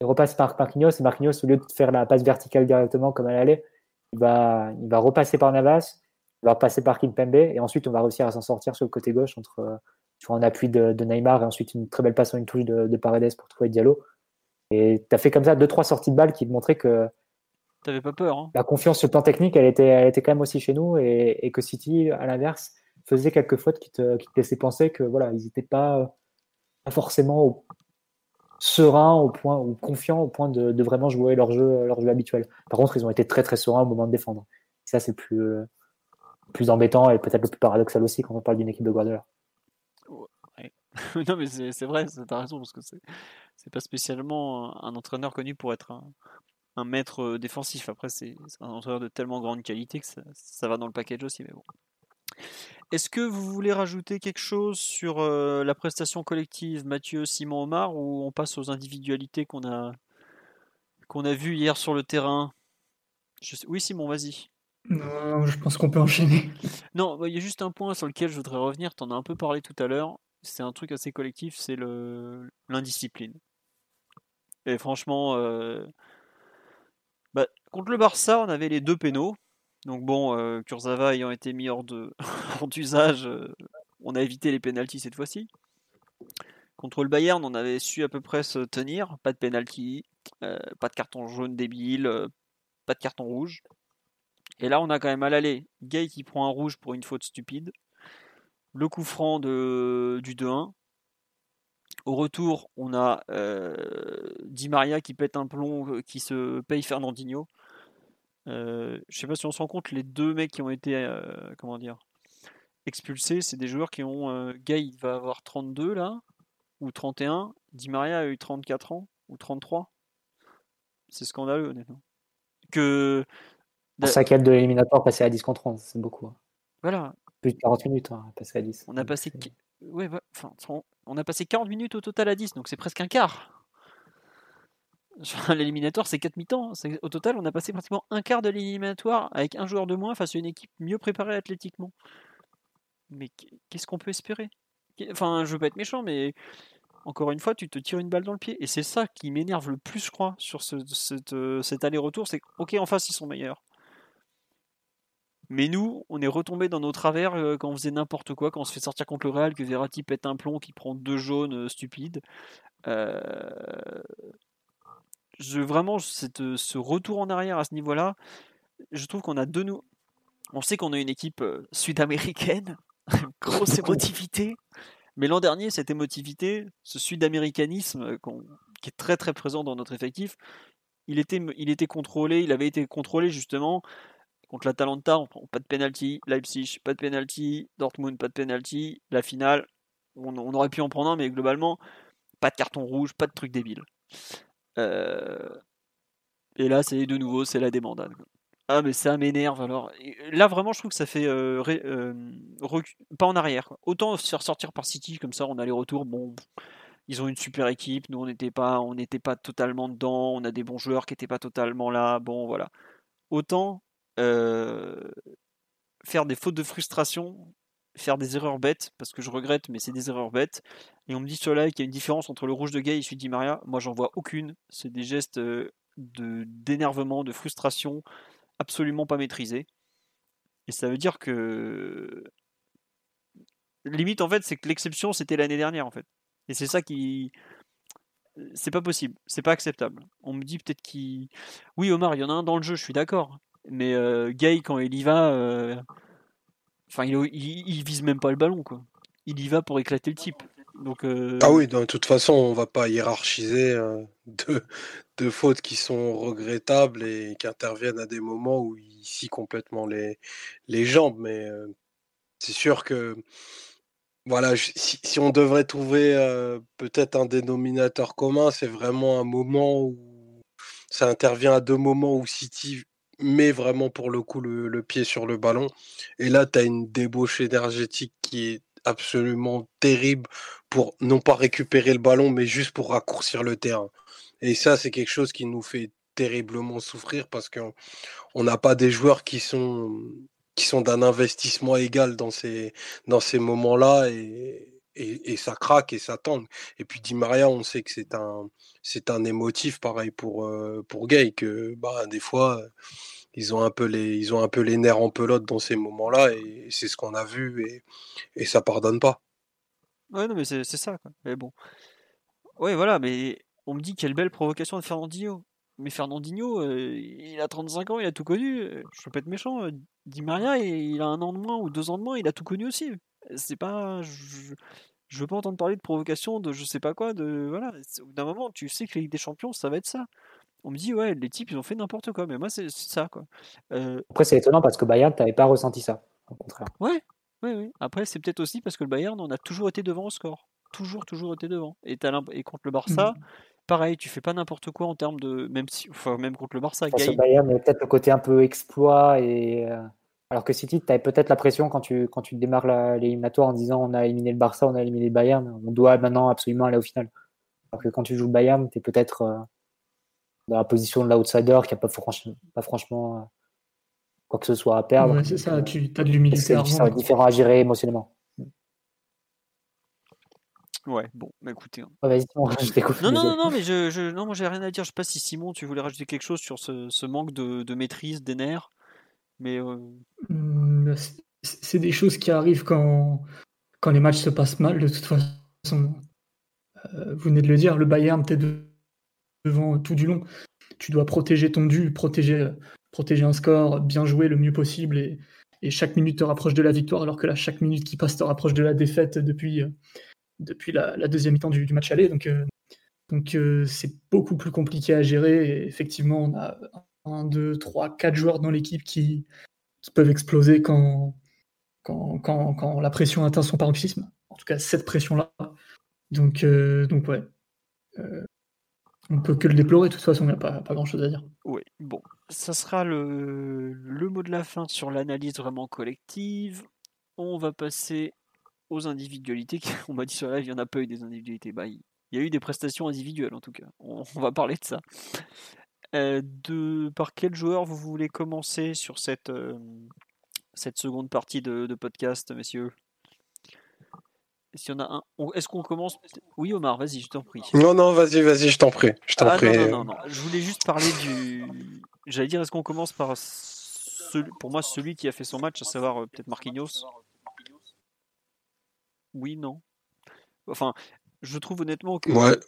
il repasse par Marquinhos, et Marquinhos, au lieu de faire la passe verticale directement comme à l'aller, il va, il va repasser par Navas, il va repasser par Kimpembe, et ensuite on va réussir à s'en sortir sur le côté gauche entre, sur un appui de, Neymar et ensuite une très belle passe en une touche de, de Paredes pour trouver Diallo. Et tu as fait comme ça deux, trois sorties de balles qui te montraient que T'avais pas peur. Hein la confiance sur le plan technique, elle était, elle était quand même aussi chez nous et, que City, à l'inverse, faisait quelques fautes qui te, qui te laissaient penser que voilà, ils n'étaient pas, forcément sereins au point ou confiants au point de, vraiment jouer leur jeu, leur jeu habituel. Par contre, ils ont été très très sereins au moment de défendre. ça, c'est plus, plus embêtant et peut-être le plus paradoxal aussi quand on parle d'une équipe de Guardiola. [LAUGHS] non, mais c'est vrai, t'as raison, parce que c'est pas spécialement un entraîneur connu pour être un, un maître défensif. Après, c'est un entraîneur de tellement grande qualité que ça, va dans le package aussi. Mais bon. Est-ce que vous voulez rajouter quelque chose sur la prestation collective, Mathieu, Simon, Omar, ou on passe aux individualités qu'on a qu'on a vues hier sur le terrain? Oui, Simon, vas-y. Non, je pense qu'on peut enchaîner. [LAUGHS] Non, bah, il y a juste un point sur lequel je voudrais revenir. Tu en as un peu parlé tout à l'heure. C'est un truc assez collectif, c'est l'indiscipline. Et franchement, bah, contre le Barça, on avait les deux pénaux. Donc bon, euh, Kurzawa ayant été mis [LAUGHS] hors d'usage, euh, on a évité les pénalties cette fois-ci. Contre le Bayern, on avait su à peu près se tenir, pas de pénalty, euh, pas de carton jaune débile, pas de carton rouge. Et là, on a quand même à l'aller Gay qui prend un rouge pour une faute stupide, le coup franc du 2-1, au retour, on a Di Maria qui pète un plomb, qui se paye Fernandinho. Euh, je sais pas si on se rend compte, les deux mecs qui ont été euh, comment dire expulsés, c'est des joueurs qui ont. Gay il va avoir 32 là, ou 31. Di Maria a eu 34 ans, ou 33. C'est scandaleux, honnêtement. Que. Pour ça de l'éliminatoire passer à 10 contre 11, c'est beaucoup. Hein. Voilà. Plus de 40 minutes, hein, passer à 10. On a passé ouais, enfin, on a passé 40 minutes au total à 10, donc c'est presque un quart. L'éliminatoire, c'est 4 mi-temps. Au total, on a passé pratiquement un quart de l'éliminatoire avec un joueur de moins face à une équipe mieux préparée athlétiquement. Mais qu'est-ce qu'on peut espérer? Enfin, je veux pas être méchant, mais encore une fois, tu te tires une balle dans le pied. Et c'est ça qui m'énerve le plus, je crois, sur ce, euh, cet aller-retour. C'est ok, en face, ils sont meilleurs. Mais nous, on est retombé dans nos travers euh, quand on faisait n'importe quoi, quand on se fait sortir contre le Real, que Verratti pète un plomb, qui prend deux jaunes euh, stupides. Euh, je, vraiment, cette, ce retour en arrière à ce niveau-là, je trouve qu'on a de nous. On sait qu'on a une équipe sud-américaine, [LAUGHS] grosse [LAUGHS] émotivité. Mais l'an dernier, cette émotivité, ce sud-américanisme qui est très très présent dans notre effectif, il était, il était contrôlé, il avait été contrôlé justement contre l'Atalanta, pas de penalty, Leipzig, pas de penalty, Dortmund, pas de penalty, la finale, on, aurait pu en prendre un, mais globalement, pas de carton rouge, pas de truc débile. Euh, et là, c'est de nouveau, c'est la débandade. Ah, mais ça m'énerve alors. Là, vraiment, je trouve que ça fait euh, euh, pas en arrière. Autant se faire sortir par City, comme ça, on a les retours. Bon, ils ont une super équipe. Nous, on n'était pas, on n'était pas totalement dedans. On a des bons joueurs qui n'étaient pas totalement là. Bon, voilà. Autant faire des fautes de frustration, faire des erreurs bêtes, parce que je regrette, mais c'est des erreurs bêtes. Et on me dit sur live qu'il y a une différence entre le rouge de Gay et celui de Maria. Moi, j'en vois aucune. C'est des gestes de d'énervement, de frustration absolument pas maîtrisé. Et ça veut dire que. Limite, en fait, c'est que l'exception, c'était l'année dernière, en fait. Et c'est ça qui. C'est pas possible, c'est pas acceptable. On me dit peut-être qu'il. Oui, Omar, il y en a un dans le jeu, je suis d'accord. Mais euh, Gay, quand il y va. Euh, enfin, il, vise même pas le ballon, quoi. Il y va pour éclater le type. Donc, euh, Ah oui, de toute façon, on va pas hiérarchiser [LAUGHS] deux, de fautes qui sont regrettables et qui interviennent à des moments où il scie complètement les, les jambes. Mais c'est sûr que voilà, si, on devrait trouver peut-être un dénominateur commun, c'est vraiment un moment où ça intervient à deux moments où City met vraiment pour le coup le, pied sur le ballon. Et là, tu as une débauche énergétique qui est absolument terrible pour non pas récupérer le ballon, mais juste pour raccourcir le terrain. Et ça, c'est quelque chose qui nous fait terriblement souffrir parce qu'on n'a pas des joueurs qui sont, qui sont d'un investissement égal dans ces, dans ces moments-là et, et, ça craque et ça tend. Et puis Di Maria, on sait que c'est un, c'est un émotif pareil pour, euh, pour Gay, que bah, des fois, ils ont, un peu les, ils ont un peu les nerfs en pelote dans ces moments-là et, c'est ce qu'on a vu et, et ça pardonne pas. Ouais, non, mais c'est, ça. Quoi. Mais bon. Ouais, voilà, mais on me dit quelle belle provocation de Fernandinho. Mais Fernandinho, euh, il a 35 ans, il a tout connu. Je peux pas être méchant. Euh, Di Maria, il a un an de moins ou deux ans de moins, il a tout connu aussi. C'est pas. Je veux pas entendre parler de provocation, de je sais pas quoi. De voilà. D'un moment, tu sais que la Ligue des Champions, ça va être ça. On me dit ouais, les types, ils ont fait n'importe quoi. Mais moi, c'est ça quoi. Euh, Après, c'est étonnant parce que Bayern, t'avais pas ressenti ça. Au contraire. Ouais, ouais, ouais. Après, c'est peut-être aussi parce que le Bayern, on a toujours été devant au score toujours, toujours été devant. Et, et contre le Barça, mmh pareil, tu fais pas n'importe quoi en termes de. Même, si, enfin, même contre le Barça. Parce Bayern, peut-être le côté un peu exploit. Et, euh, Alors que City, tu avais peut-être la pression quand tu, quand tu démarres l'éliminatoire en disant on a éliminé le Barça, on a éliminé le Bayern, on doit maintenant absolument aller au final. Alors que quand tu joues le Bayern, tu es peut-être euh, dans la position de l'outsider qui n'a pas, franchement, pas franchement euh, quoi que ce soit à perdre. c'est ça, tu as de l'humilité. C'est différent à gérer émotionnellement. Ouais, bon, bah écoutez. Hein. vas-y, [LAUGHS] je Non, non, non, non, mais je, je non, moi j'ai rien à dire. Je sais pas si Simon, tu voulais rajouter quelque chose sur ce, ce manque de, de, maîtrise des nerfs, mais. Euh... Mmh, c'est des choses qui arrivent quand, quand les matchs se passent mal. De toute façon, euh, vous venez de le dire, le Bayern, t'es devant tout du long. Tu dois protéger ton dû, protéger, protéger un score, bien jouer le mieux possible et, chaque minute te rapproche de la victoire, alors que là, chaque minute qui passe te rapproche de la défaite depuis, euh, depuis la, deuxième mi-temps du, match aller. Donc, donc c'est beaucoup plus compliqué à gérer. Et effectivement, on a un, deux, trois, quatre joueurs dans l'équipe qui, peuvent exploser quand, la pression atteint son paroxysme. En tout cas, cette pression-là. Donc, euh, donc ouais. on peut que le déplorer. De toute façon, il n'y a pas, grand-chose à dire. Oui, bon. Ça sera le, mot de la fin sur l'analyse vraiment collective. On va passer aux individualités. [LAUGHS] On m'a dit sur live, il y en a pas eu des individualités. Bah, il y a eu des prestations individuelles en tout cas. On, va parler de ça. Euh, de, par quel joueur vous voulez commencer sur cette, euh, cette seconde partie de, podcast, messieurs? Est-ce y en a un? Est-ce qu'on commence? Oui, Omar, vas-y, je t'en prie. Non, non, vas-y, vas-y, je t'en prie. Je t'en ah, prie. Non, non, non, Je voulais juste parler du. J'allais dire, est-ce qu'on commence par, pour moi, celui qui a fait son match, à savoir euh, peut-être Marquinhos? Oui, non. Enfin, je trouve honnêtement que. Ouais.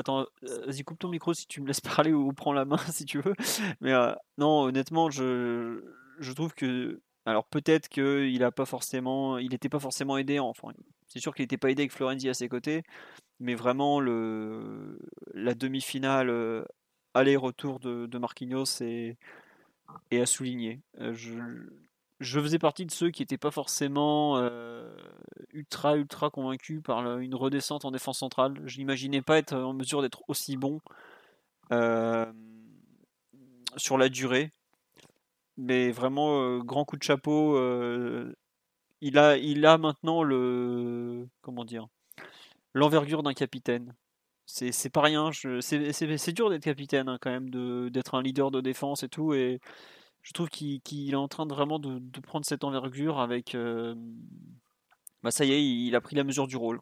Attends, euh, vas-y, coupe ton micro si tu me laisses [LAUGHS] parler ou prends la main si tu veux. Mais euh, non, honnêtement, je, je trouve que alors peut-être qu'il il n'était pas forcément aidé. Enfin, c'est sûr qu'il n'était pas aidé avec Florenzi à ses côtés, mais vraiment le la demi-finale euh, aller-retour de, de Marquinhos est, est à souligner. Je, je faisais partie de ceux qui n'étaient pas forcément euh, ultra ultra convaincus par une redescente en défense centrale. Je n'imaginais pas être en mesure d'être aussi bon sur la durée mais vraiment euh, grand coup de chapeau. Euh, il a, il a maintenant le comment dire l'envergure d'un capitaine. C'est pas rien. C'est dur d'être capitaine hein, quand même, d'être un leader de défense et tout. Et je trouve qu'il est en train de vraiment de, prendre cette envergure avec. Euh, bah ça y est, il, a pris la mesure du rôle.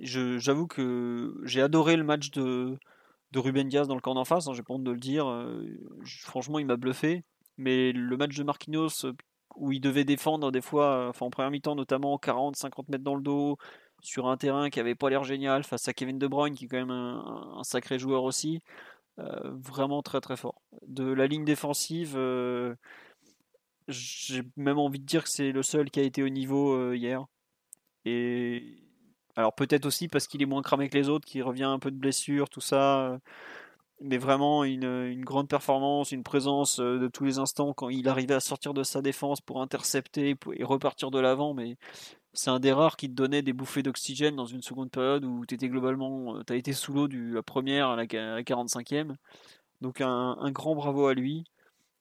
J'avoue que j'ai adoré le match de, de Ruben Diaz dans le camp d'en face. Hein, J'ai pas honte de le dire. franchement, il m'a bluffé. Mais le match de Marquinhos, euh, où il devait défendre des fois, enfin en première mi-temps notamment 40, 50 mètres dans le dos, sur un terrain qui avait pas l'air génial, face à Kevin De Bruyne, qui est quand même un, sacré joueur aussi, euh, vraiment très très fort. De la ligne défensive, euh, j'ai même envie de dire que c'est le seul qui a été au niveau hier. Et alors peut-être aussi parce qu'il est moins cramé que les autres, qu'il revient un peu de blessure, tout ça mais vraiment une, grande performance, une présence euh, de tous les instants quand il arrivait à sortir de sa défense pour intercepter et repartir de l'avant. Mais c'est un des rares qui te donnait des bouffées d'oxygène dans une seconde période où tu étais globalement, euh, tu as été sous l'eau de la première à la, 45e. Donc un, grand bravo à lui.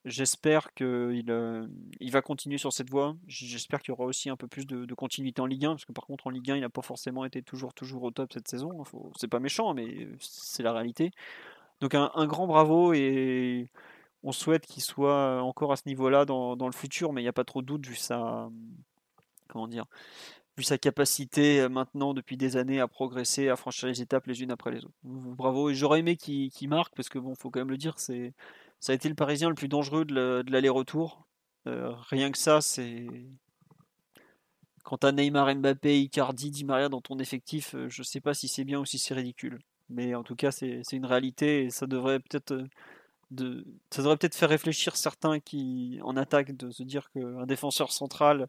J'espère qu'il euh, il va continuer sur cette voie. J'espère qu'il y aura aussi un peu plus de, continuité en Ligue 1, parce que par contre en Ligue 1, il n'a pas forcément été toujours, toujours au top cette saison. C'est pas méchant, mais c'est la réalité. Donc un, grand bravo et on souhaite qu'il soit encore à ce niveau-là dans, le futur, mais il n'y a pas trop de doute vu sa, comment dire, vu sa capacité euh, maintenant depuis des années à progresser, à franchir les étapes les unes après les autres. Bravo et j'aurais aimé qu'il marque parce que bon, faut quand même le dire, c'est ça a été le Parisien le plus dangereux de l'aller-retour. Euh, rien que ça, c'est quand t'as Neymar, Mbappé, Icardi, Di Maria dans ton effectif, euh, je sais pas si c'est bien ou si c'est ridicule. Mais en tout cas, c'est une réalité et ça devrait peut-être ça devrait peut-être faire réfléchir certains qui en attaque de se dire qu'un défenseur central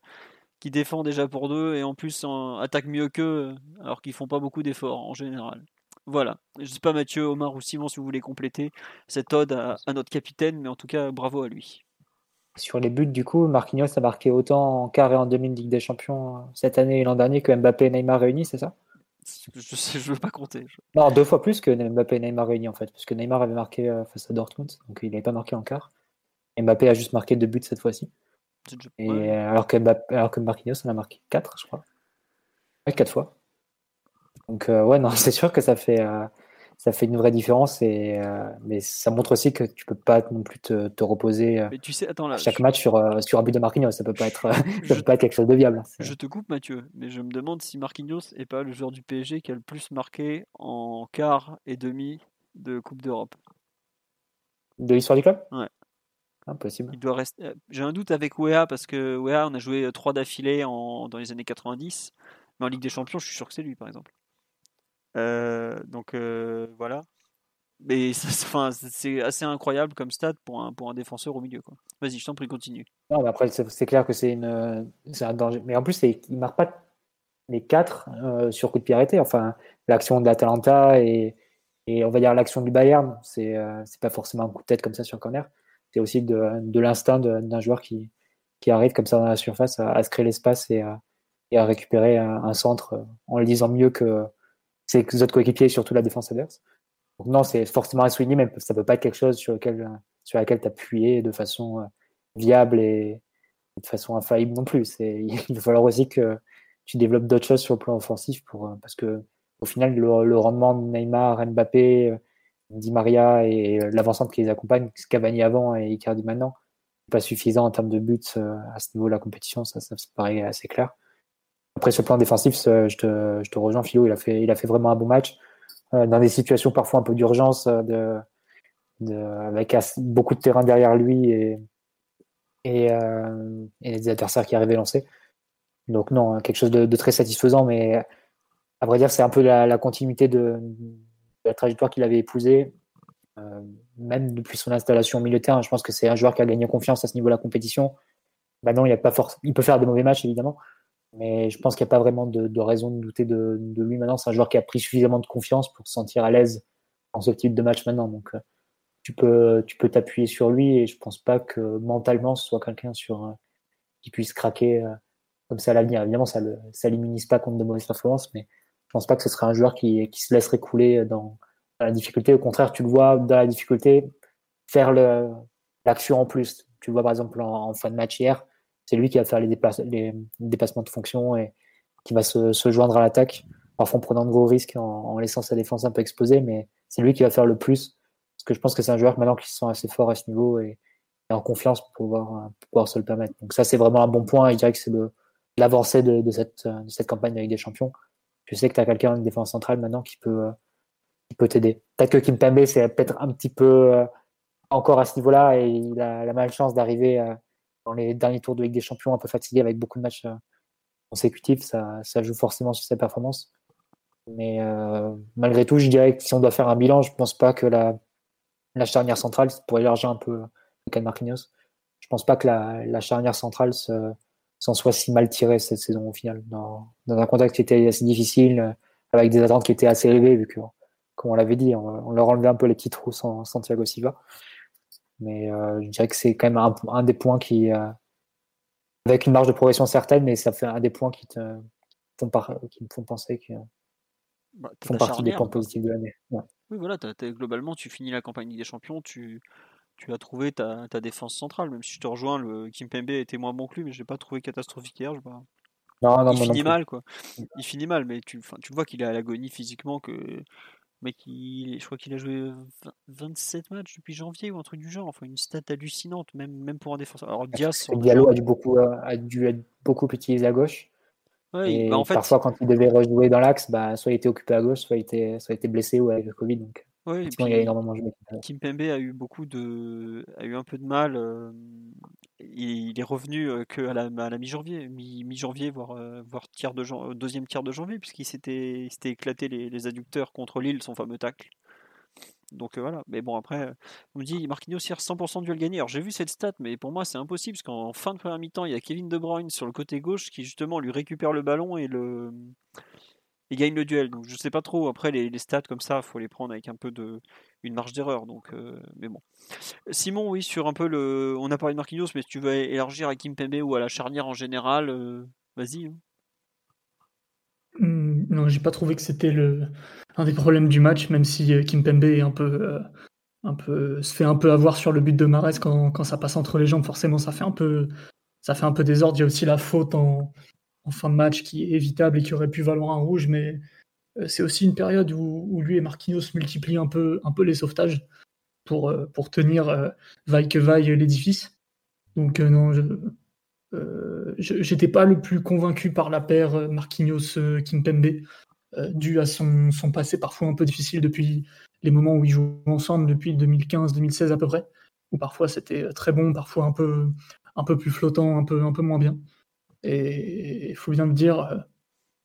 qui défend déjà pour deux et en plus attaque mieux qu'eux alors qu'ils font pas beaucoup d'efforts en général. Voilà. Je sais pas Mathieu, Omar ou Simon si vous voulez compléter cette ode à, notre capitaine, mais en tout cas bravo à lui. Sur les buts, du coup, Marquinhos a marqué autant en quart et en demi de Ligue des Champions euh, cette année et l'an dernier que Mbappé et Neymar réunis, c'est ça? Je je veux pas compter. Non, deux fois plus que Mbappé et Neymar réunis en fait, parce que Neymar avait marqué euh, face à Dortmund, donc il n'avait pas marqué en quart. Mbappé a juste marqué deux buts cette fois-ci. Et euh, alors que Mbappé, alors que Marquinhos en a marqué quatre, je crois. Ouais, quatre fois. Donc euh, ouais, non, [LAUGHS] c'est sûr que ça fait ça fait une vraie différence. Et, euh, mais ça montre aussi que tu peux pas non plus te, te reposer euh, mais tu sais, attends, là, chaque match sur, euh, sur un but de Marquinhos. Ça peut pas être, [LAUGHS] peut pas être quelque chose de viable. Hein, je te coupe, Mathieu, mais je me demande si Marquinhos est pas le joueur du PSG qui a le plus marqué en quart et demi de Coupe d'Europe. De l'histoire du club? Ouais. Impossible. Il doit rester. J'ai un doute avec Wea parce que Wea, on a joué trois d'affilée en... dans les années 90, mais en Ligue des Champions, je suis sûr que c'est lui, par exemple. Euh, donc euh, voilà. Mais [LAUGHS] c'est assez incroyable comme stat pour un, pour un défenseur au milieu. Vas-y, je t'en prie, continue. Non, après, c'est clair que c'est une, un danger. Mais en plus, il ne marque pas les quatre euh, sur coup de pied arrêté. Enfin, l'action de l'Atalanta et, et on va dire l'action du Bayern, c'est c'est pas forcément un coup de tête comme ça sur corner. C'est aussi de, l'instinct d'un joueur qui, qui arrive comme ça dans la surface à, se créer l'espace et, et, à récupérer un, centre en le disant mieux que, ses autres coéquipiers et surtout la défense adverse. Donc non, c'est forcément à souligner, mais ça peut pas être quelque chose sur lequel, sur laquelle t'appuyer de façon euh, viable et de façon infaillible non plus. [LAUGHS] Il va falloir aussi que tu développes d'autres choses sur le plan offensif pour, euh, parce que au final, le, rendement de Neymar, Mbappé, euh, Di Maria et l'avancante qui les accompagne, Cavani avant et Icardi maintenant, pas suffisant en termes de buts à ce niveau de la compétition, ça, ça, ça paraît assez clair. Après, le plan défensif, je te, rejoins, Philo. Il a, fait, vraiment un bon match. Euh, dans des situations parfois un peu d'urgence, euh, de, de, avec beaucoup de terrain derrière lui et, et, euh, des adversaires qui arrivaient lancés. Donc, non, quelque chose de, de très satisfaisant. Mais à vrai dire, c'est un peu la, la continuité de, la trajectoire qu'il avait épousée même depuis son installation terrain, je pense que c'est un joueur qui a gagné confiance à ce niveau de la compétition. Maintenant, il, y a pas il peut faire des mauvais matchs, évidemment, mais je pense qu'il n'y a pas vraiment de, raison de douter de, lui maintenant. C'est un joueur qui a pris suffisamment de confiance pour se sentir à l'aise dans ce type de match maintenant. Donc, tu peux tu peux t'appuyer sur lui et je pense pas que mentalement ce soit quelqu'un sur qui puisse craquer comme ça à l'avenir. Évidemment, ça ne ça l'immunise pas contre de mauvaises performances, mais pense pas que ce serait un joueur qui, qui se laisserait couler dans, la difficulté. Au contraire, tu le vois dans la difficulté faire l'action en plus. Tu le vois par exemple en, fin de match hier, c'est lui qui va faire les, les, déplacements de fonction et qui va se, joindre à l'attaque, parfois en prenant de gros risques, en, laissant sa défense un peu exposée, mais c'est lui qui va faire le plus. Parce que je pense que c'est un joueur maintenant qui se sent assez fort à ce niveau et, en confiance pour pouvoir, pour se le permettre. Donc ça, c'est vraiment un bon point. Je dirais que c'est l'avancée de, cette, de cette campagne avec des champions. Je sais que tu as quelqu'un en défense centrale maintenant qui peut, qui peut t'aider. Peut-être que Kim Pembe, c'est peut-être un petit peu euh, encore à ce niveau-là et il a la malchance d'arriver euh, dans les derniers tours de Ligue des Champions un peu fatigué avec beaucoup de matchs euh, consécutifs. Ça, ça, joue forcément sur ses performances. Mais malgré tout, je dirais que si on doit faire un bilan, je ne pense pas que la, la charnière centrale, pour élargir un peu le cas de Marquinhos, je pense pas que la, la charnière centrale s'en soit si mal tirée cette saison au final. Dans, dans, un contexte qui était assez difficile, avec des attentes qui étaient assez élevées, vu que comme on l'avait dit, on, leur enlevait un peu les petits trous sans Santiago Silva. Mais euh, je dirais que c'est quand même un, des points qui, euh, avec une marge de progression certaine, mais ça fait un des points qui, te, font, qui me font penser qu'ils bah, font partie des points positifs de l'année. Oui, voilà, globalement, tu finis la campagne des champions, tu, tu as trouvé ta, ta, défense centrale, même si je te rejoins, le Kim Pembe était moins bon que lui, mais je l'ai pas trouvé catastrophique hier. Je non, non, il finit mal, quoi. Il finit mal, mais tu, tu vois qu'il est à l'agonie physiquement, que mais je crois qu'il a joué 27 matchs depuis janvier ou un truc du genre. Enfin, une stat hallucinante, même, même pour un défenseur. Alors, Diaz. Diallo a dû, beaucoup, a dû être beaucoup utilisé à gauche. et bah, en fait... Parfois, quand il devait rejouer dans l'axe, bah, soit il était occupé à gauche, soit il était, soit il était blessé ou avec le Covid. Donc, oui, il a énormément joué. Kim Pembe a eu beaucoup de, a eu un peu de mal. Euh, il est revenu que à la, la mi-janvier, mi-janvier, voire, voire tiers de deuxième tiers de janvier, puisqu'il s'était, éclaté les, les, adducteurs contre Lille, son fameux tacle. Donc voilà, mais bon après, on me dit Marquinhos hier 100% de duel gagné. Alors j'ai vu cette stat, mais pour moi c'est impossible parce qu'en fin de première mi-temps, il y a Kevin De Bruyne sur le côté gauche qui justement lui récupère le ballon et le gagne le duel. Donc je sais pas trop. Après les, stats comme ça, faut les prendre avec un peu de une marge d'erreur. Donc euh, mais bon. Simon, oui, sur un peu le, on a parlé de Marquinhos, mais si tu veux élargir à Kim Pembe ou à la charnière en général, euh, vas-y. Hein. Mmh, non, j'ai pas trouvé que c'était le un des problèmes du match, même si euh, Kim Pembe est un peu un peu se fait un peu avoir sur le but de Mares quand, quand ça passe entre les jambes. Forcément, ça fait un peu ça fait un peu désordre. Il y a aussi la faute en en fin de match qui est évitable et qui aurait pu valoir un rouge, mais euh, c'est aussi une période où, lui et Marquinhos multiplient un peu, les sauvetages pour, euh, pour tenir euh, vaille que vaille l'édifice. Donc non, je n'étais pas le plus convaincu par la paire Marquinhos-Kimpembe, dû à son, passé parfois un peu difficile depuis les moments où ils jouent ensemble, depuis 2015-2016 à peu près, où parfois c'était très bon, parfois un peu, plus flottant, un peu moins bien. Et il faut bien le dire, euh,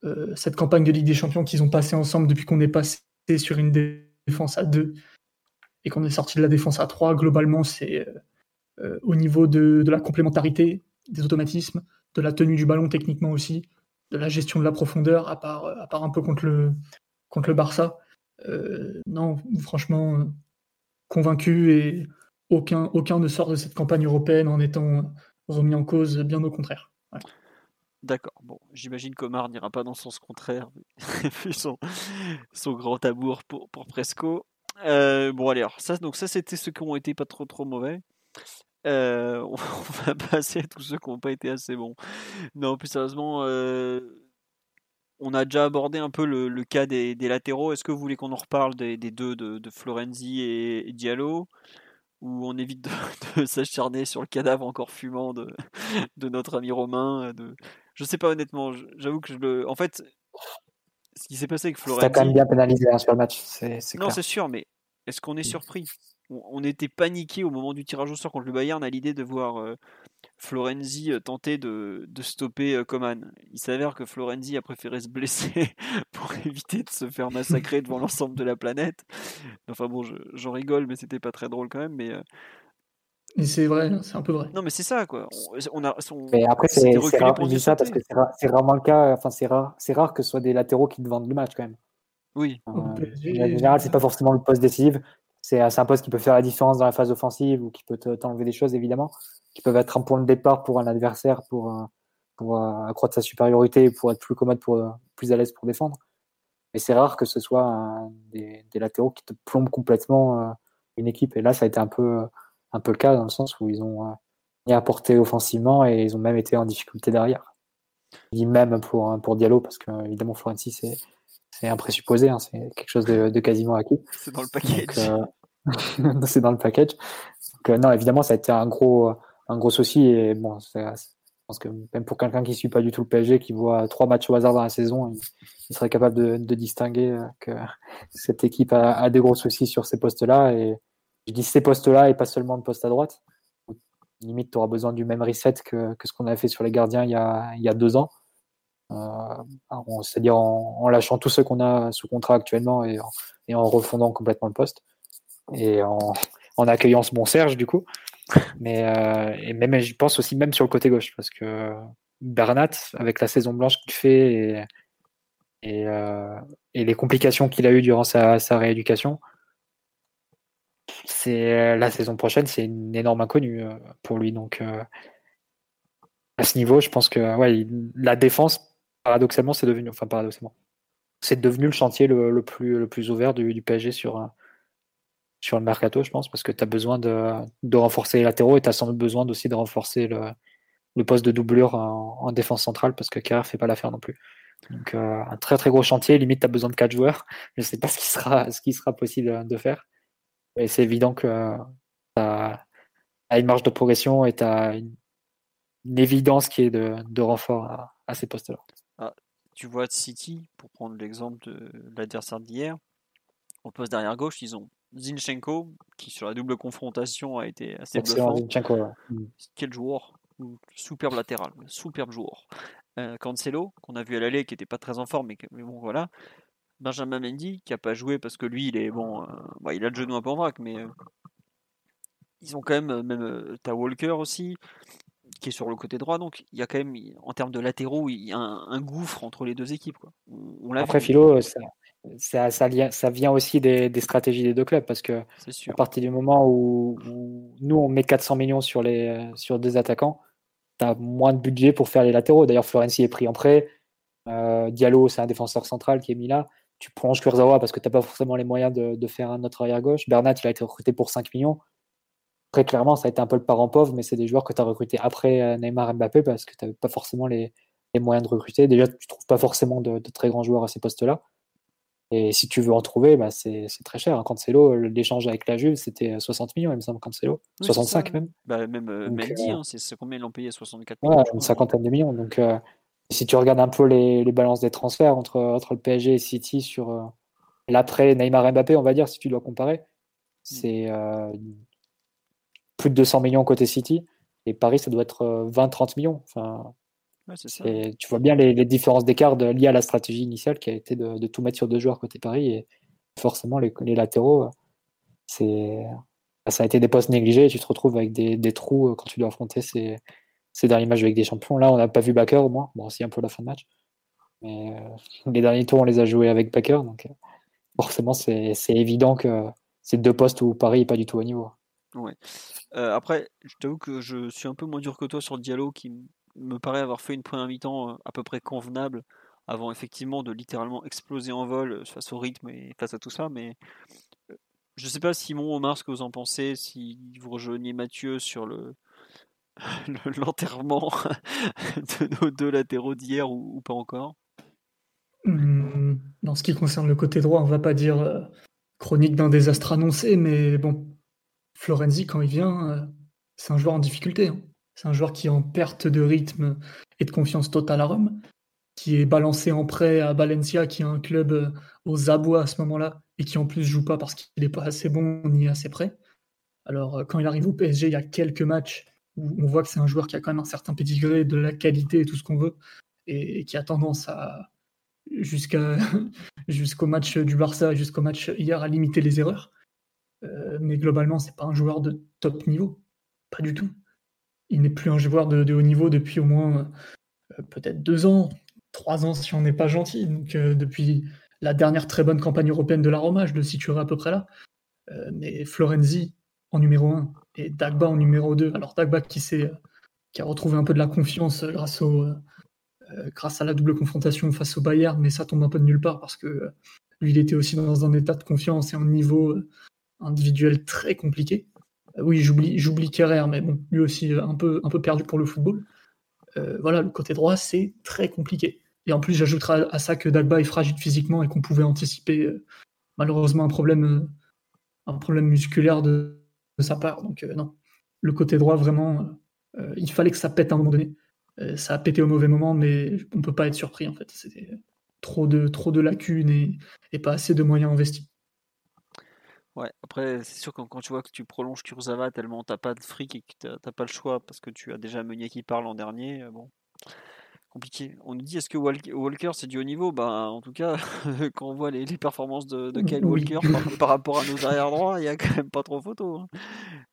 euh, cette campagne de Ligue des Champions qu'ils ont passé ensemble depuis qu'on est passé sur une défense à 2 et qu'on est sorti de la défense à 3, globalement, c'est euh, au niveau de, la complémentarité, des automatismes, de la tenue du ballon techniquement aussi, de la gestion de la profondeur, à part, à part un peu contre le, contre le Barça. non, franchement, convaincu et aucun, aucun ne sort de cette campagne européenne en étant remis en cause, bien au contraire. D'accord. Bon, j'imagine qu'Omar n'ira pas dans le sens contraire, [LAUGHS] vu son, grand tabour pour, Presco. Euh, bon, allez, alors, ça, donc ça, c'était ceux qui ont été pas trop trop mauvais. Euh, [LAUGHS] on va passer à tous ceux qui n'ont pas été assez bons. Non, plus sérieusement, euh, on a déjà abordé un peu le, cas des, latéraux. Est-ce que vous voulez qu'on en reparle des, deux de, Florenzi et Diallo? Où on évite [LAUGHS] de, s'acharner sur le cadavre encore fumant de, notre ami Romain. Je sais pas honnêtement, j'avoue que je le. En fait, ce qui s'est passé avec Florenzi. T'as quand même bien pénalisé hein, sur le match. non, c'est sûr, mais est-ce qu'on est surpris? On, était paniqué au moment du tirage au sort contre le Bayern à l'idée de voir Florenzi tenter de, stopper Coman. Il s'avère que Florenzi a préféré se blesser [LAUGHS] pour éviter de se faire massacrer devant [LAUGHS] l'ensemble de la planète. Enfin bon, j'en rigole, mais c'était pas très drôle quand même. Mais et c'est vrai, c'est un peu vrai. Non, mais c'est ça, quoi. On, a, mais après, c'est rare, je dis ça parce que c'est rarement le cas. Enfin, c'est rare, c'est rare que ce soit des latéraux qui te vendent le match, quand même. Oui. Euh, en général, c'est pas forcément le poste décisif. C'est un poste qui peut faire la différence dans la phase offensive ou qui peut t'enlever des choses, évidemment, qui peuvent être un point de départ pour un adversaire pour, euh, pour euh, accroître sa supériorité et pour être plus commode, pour, plus à l'aise pour défendre. Mais c'est rare que ce soit des, des, latéraux qui te plombent complètement une équipe. Et là, ça a été un peu un peu le cas dans le sens où ils ont euh, apporté offensivement et ils ont même été en difficulté derrière. Je dis même pour, pour Diallo parce que évidemment Florenzi c'est c'est un présupposé, hein, c'est quelque chose de, quasiment acquis. C'est dans le package. Euh, [LAUGHS] c'est dans le package. Donc, euh, non, évidemment, ça a été un gros, un gros souci. Et bon, je pense que même pour quelqu'un qui ne suit pas du tout le PSG, qui voit trois matchs au hasard dans la saison, il, serait capable de, de, distinguer que [LAUGHS] cette équipe a, a, des gros soucis sur ces postes-là. Et, je dis ces postes-là et pas seulement de poste à droite. Limite, tu auras besoin du même reset que, ce qu'on a fait sur les gardiens il y a, deux ans. Euh, c'est-à-dire en, lâchant tous ceux qu'on a sous contrat actuellement et en, refondant complètement le poste. Et en, accueillant ce bon Serge, du coup. Mais euh, même, je pense aussi même sur le côté gauche, parce que Bernat, avec la saison blanche qu'il fait et, euh, les complications qu'il a eues durant sa rééducation, c'est euh, la saison prochaine, c'est une énorme inconnue euh, pour lui. Donc euh, à ce niveau, je pense que ouais, la défense, paradoxalement, c'est devenu, enfin paradoxalement, c'est devenu le chantier le, plus, le plus ouvert du, PSG sur, sur le mercato, je pense, parce que tu as besoin de, de, renforcer les latéraux et tu as sans doute besoin aussi de renforcer le, le poste de doublure en, défense centrale, parce que Kerr fait pas l'affaire non plus. Donc un très très gros chantier, limite tu as besoin de 4 joueurs. Je ne sais pas ce qui sera, ce qui sera possible de faire. Et c'est évident que tu as, une marge de progression et tu as une, évidence qui est de, renfort à, ces postes-là. Ah, tu vois City, pour prendre l'exemple de l'adversaire d'hier, au poste derrière gauche, ils ont Zinchenko, qui sur la double confrontation a été assez bluffant. Mm. Quel joueur Superbe latéral, superbe joueur. Euh, Cancelo, qu'on a vu à l'aller, qui n'était pas très en forme, mais, mais bon voilà. Benjamin Mendy qui a pas joué parce que lui il est bon, euh, bah, il a le genou un peu en vrac, mais euh, ils ont quand même euh, même t'as Walker aussi qui est sur le côté droit, donc il y a quand même en termes de latéraux il y a un, gouffre entre les deux équipes. Quoi. On, Après Philo, ça, ça, vient, ça vient aussi des, stratégies des deux clubs parce que à partir du moment où, nous on met 400 millions sur les sur deux attaquants, tu as moins de budget pour faire les latéraux. D'ailleurs Florenzi est pris en prêt. Diallo, c'est un défenseur central qui est mis là tu prends Kurzawa parce que tu n'as pas forcément les moyens de, faire un autre arrière-gauche. Bernat, il a été recruté pour 5 millions. Très clairement, ça a été un peu le parent pauvre, mais c'est des joueurs que tu as recrutés après euh, Neymar Mbappé parce que tu n'avais pas forcément les, moyens de recruter. Déjà, tu ne trouves pas forcément de, très grands joueurs à ces postes-là. Et si tu veux en trouver, bah, c'est très cher. Cancelo, l'échange avec la Juve, c'était 60 millions, il me semble, Cancelo. 65 même. Bah, même euh, Mendy, euh, hein, c'est combien ils l'ont payé? 64 millions. une cinquantaine de millions. Donc, si tu regardes un peu les, balances des transferts entre, entre le PSG et City sur, L'après Neymar Mbappé, on va dire, si tu dois comparer, mm. c'est euh, plus de 200 millions côté City. Et Paris, ça doit être 20-30 euh, millions. Enfin, tu vois bien les, différences d'écart liées à la stratégie initiale qui a été de, tout mettre sur deux joueurs côté Paris. Et forcément, les, latéraux, c'est ça a été des postes négligés et tu te retrouves avec des, trous quand tu dois affronter ces, ces derniers matchs avec des champions. Là, on n'a pas vu Baker au moins. Bon, aussi un peu la fin de match. Mais euh, les derniers tours, on les a joués avec Baker. Donc, forcément, c'est évident que c'est deux postes où Paris n'est pas du tout au niveau. Ouais. Euh, après, je t'avoue que je suis un peu moins dur que toi sur Diallo qui me paraît avoir fait une première mi-temps euh, à peu près convenable avant effectivement de littéralement exploser en vol euh, face au rythme et face à tout ça. Mais je ne sais pas, Simon, Omar, ce que vous en pensez, si vous rejoignez Mathieu sur le [LAUGHS] l'enterrement [LAUGHS] de nos deux latéraux d'hier ou, pas encore? Mmh, dans ce qui concerne le côté droit, on va pas dire euh, chronique d'un désastre annoncé, mais bon, Florenzi, quand il vient, euh, c'est un joueur en difficulté. Hein. C'est un joueur qui est en perte de rythme et de confiance totale à Rome, qui est balancé en prêt à Valencia, qui est un club euh, aux abois à ce moment-là, et qui en plus joue pas parce qu'il n'est pas assez bon ni assez prêt. Alors, quand il arrive au PSG, il y a quelques matchs où on voit que c'est un joueur qui a quand même un certain pédigré, de la qualité et tout ce qu'on veut, et, qui a tendance à, jusqu'à, [LAUGHS] jusqu'au match du Barça, jusqu'au match hier, à limiter les erreurs. mais globalement, c'est pas un joueur de top niveau. Pas du tout. Il n'est plus un joueur de, haut niveau depuis au moins peut-être deux ans, trois ans si on n'est pas gentil. Donc, depuis la dernière très bonne campagne européenne de la Roma, je le situerai à peu près là. Euh, mais Florenzi en numéro 1 et Dagba en numéro 2. Alors Dagba qui, qui a retrouvé un peu de la confiance grâce, au, euh, grâce à la double confrontation face au Bayern, mais ça tombe un peu de nulle part parce que lui, il était aussi dans un état de confiance et un niveau euh, individuel très compliqué. Oui, j'oublie, Kerrer, mais lui aussi un peu, perdu pour le football. voilà, le côté droit, c'est très compliqué. Et en plus, j'ajouterai à ça que Dagba est fragile physiquement et qu'on pouvait anticiper malheureusement un problème musculaire de, sa part. Donc euh, non, le côté droit, vraiment, euh, euh, il fallait que ça pète à un moment donné. ça a pété au mauvais moment, mais on peut pas être surpris en fait. C'était trop de, trop de lacunes et, pas assez de moyens investis. Ouais, après, c'est sûr que quand tu vois que tu prolonges Kurzawa tellement t'as pas de fric et que t'as pas le choix parce que tu as déjà Meunier qui parle l'an dernier, bon, compliqué. On nous dit est-ce que Walker c'est du haut niveau? Bah en tout cas, [LAUGHS] quand on voit les, performances de, Kyle Walker par, rapport à nos arrière droits, il y a quand même pas trop photo. Hein.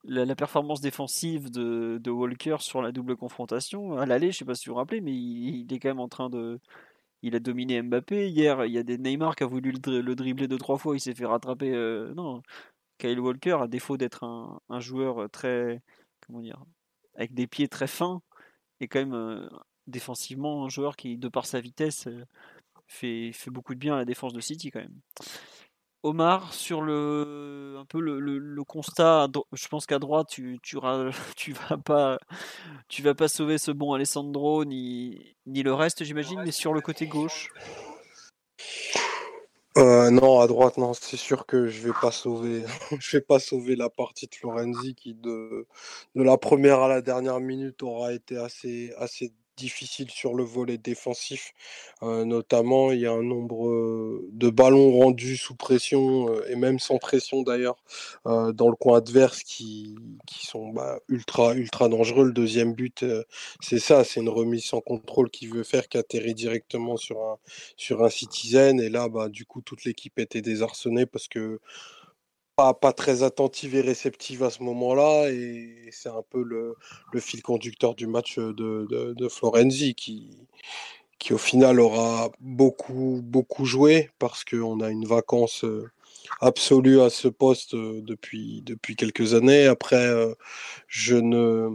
La, performance défensive de, Walker sur la double confrontation, à l'aller, je sais pas si vous vous rappelez, mais il, est quand même en train de. Il a dominé Mbappé. Hier, il y a des Neymar qui a voulu le, dribbler deux trois fois, il s'est fait rattraper. Euh, non, Kyle Walker, à défaut d'être un, un, joueur très. Comment dire Avec des pieds très fins, est quand même euh, défensivement un joueur qui, de par sa vitesse, euh, fait, fait beaucoup de bien à la défense de City quand même. Omar, sur le, un peu le, le, constat, je pense qu'à droite, tu, tu, [LAUGHS] tu, vas pas, tu vas pas sauver ce bon Alessandro ni, ni le reste, j'imagine, mais sur le côté gauche. Euh, non, à droite, non, c'est sûr que je vais pas sauver, [LAUGHS] je vais pas sauver la partie de Florenzi qui de, de la première à la dernière minute aura été assez, assez difficile sur le volet défensif. notamment, il y a un nombre de ballons rendus sous pression et même sans pression d'ailleurs dans le coin adverse qui, sont bah, ultra ultra dangereux. Le deuxième but, c'est ça, c'est une remise sans contrôle qui veut faire qu'atterrit directement sur un sur citizen et là bah du coup toute l'équipe était désarçonnée parce que pas, très attentive et réceptive à ce moment-là. Et c'est un peu le, fil conducteur du match de, Florenzi qui, qui, au final, aura beaucoup, beaucoup joué parce qu'on a une vacance absolue à ce poste depuis, depuis quelques années. Après, je ne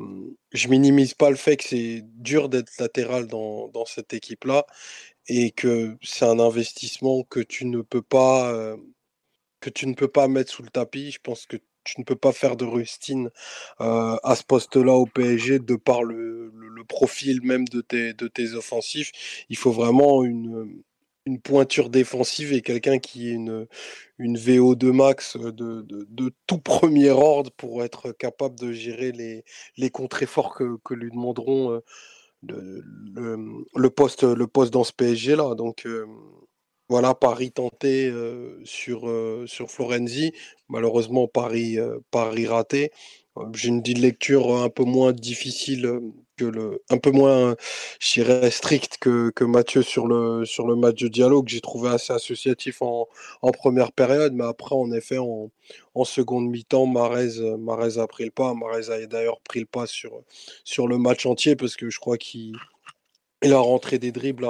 je minimise pas le fait que c'est dur d'être latéral dans cette équipe-là et que c'est un investissement que tu ne peux pas que tu ne peux pas mettre sous le tapis. Je pense que tu ne peux pas faire de rustine à ce poste-là au PSG de par le, profil même de tes, de tes offensifs. Il faut vraiment une, une pointure défensive et quelqu'un qui ait une, une VO2 max de, de, tout premier ordre pour être capable de gérer les, les contre-efforts que, que, lui demanderont le, le, poste, le poste dans ce PSG-là. Donc, voilà, Paris tenté sur, sur Florenzi. Malheureusement, Paris, Paris raté. J'ai une lecture un peu moins difficile que le, un peu moins, je dirais, strict que, que Mathieu sur le, sur le match de dialogue. J'ai trouvé assez associatif en, en, première période, mais après, en effet, en, en seconde mi-temps, Marez, a pris le pas. Marez a d'ailleurs pris le pas sur, sur le match entier parce que je crois qu'il il a rentré des dribbles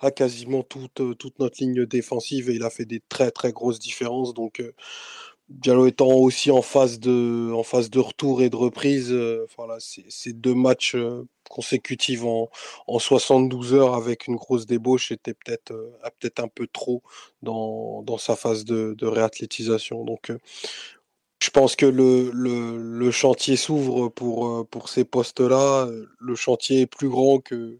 à, quasiment toute, euh, toute, notre ligne défensive et il a fait des très très grosses différences. Donc euh, Diallo étant aussi en phase de, en phase de retour et de reprise, euh, ces deux matchs consécutifs en, en, 72 heures avec une grosse débauche était peut-être peut un peu trop dans, dans sa phase de, de réathlétisation. Donc je pense que le, le, le chantier s'ouvre pour, pour ces postes-là. Le chantier est plus grand que,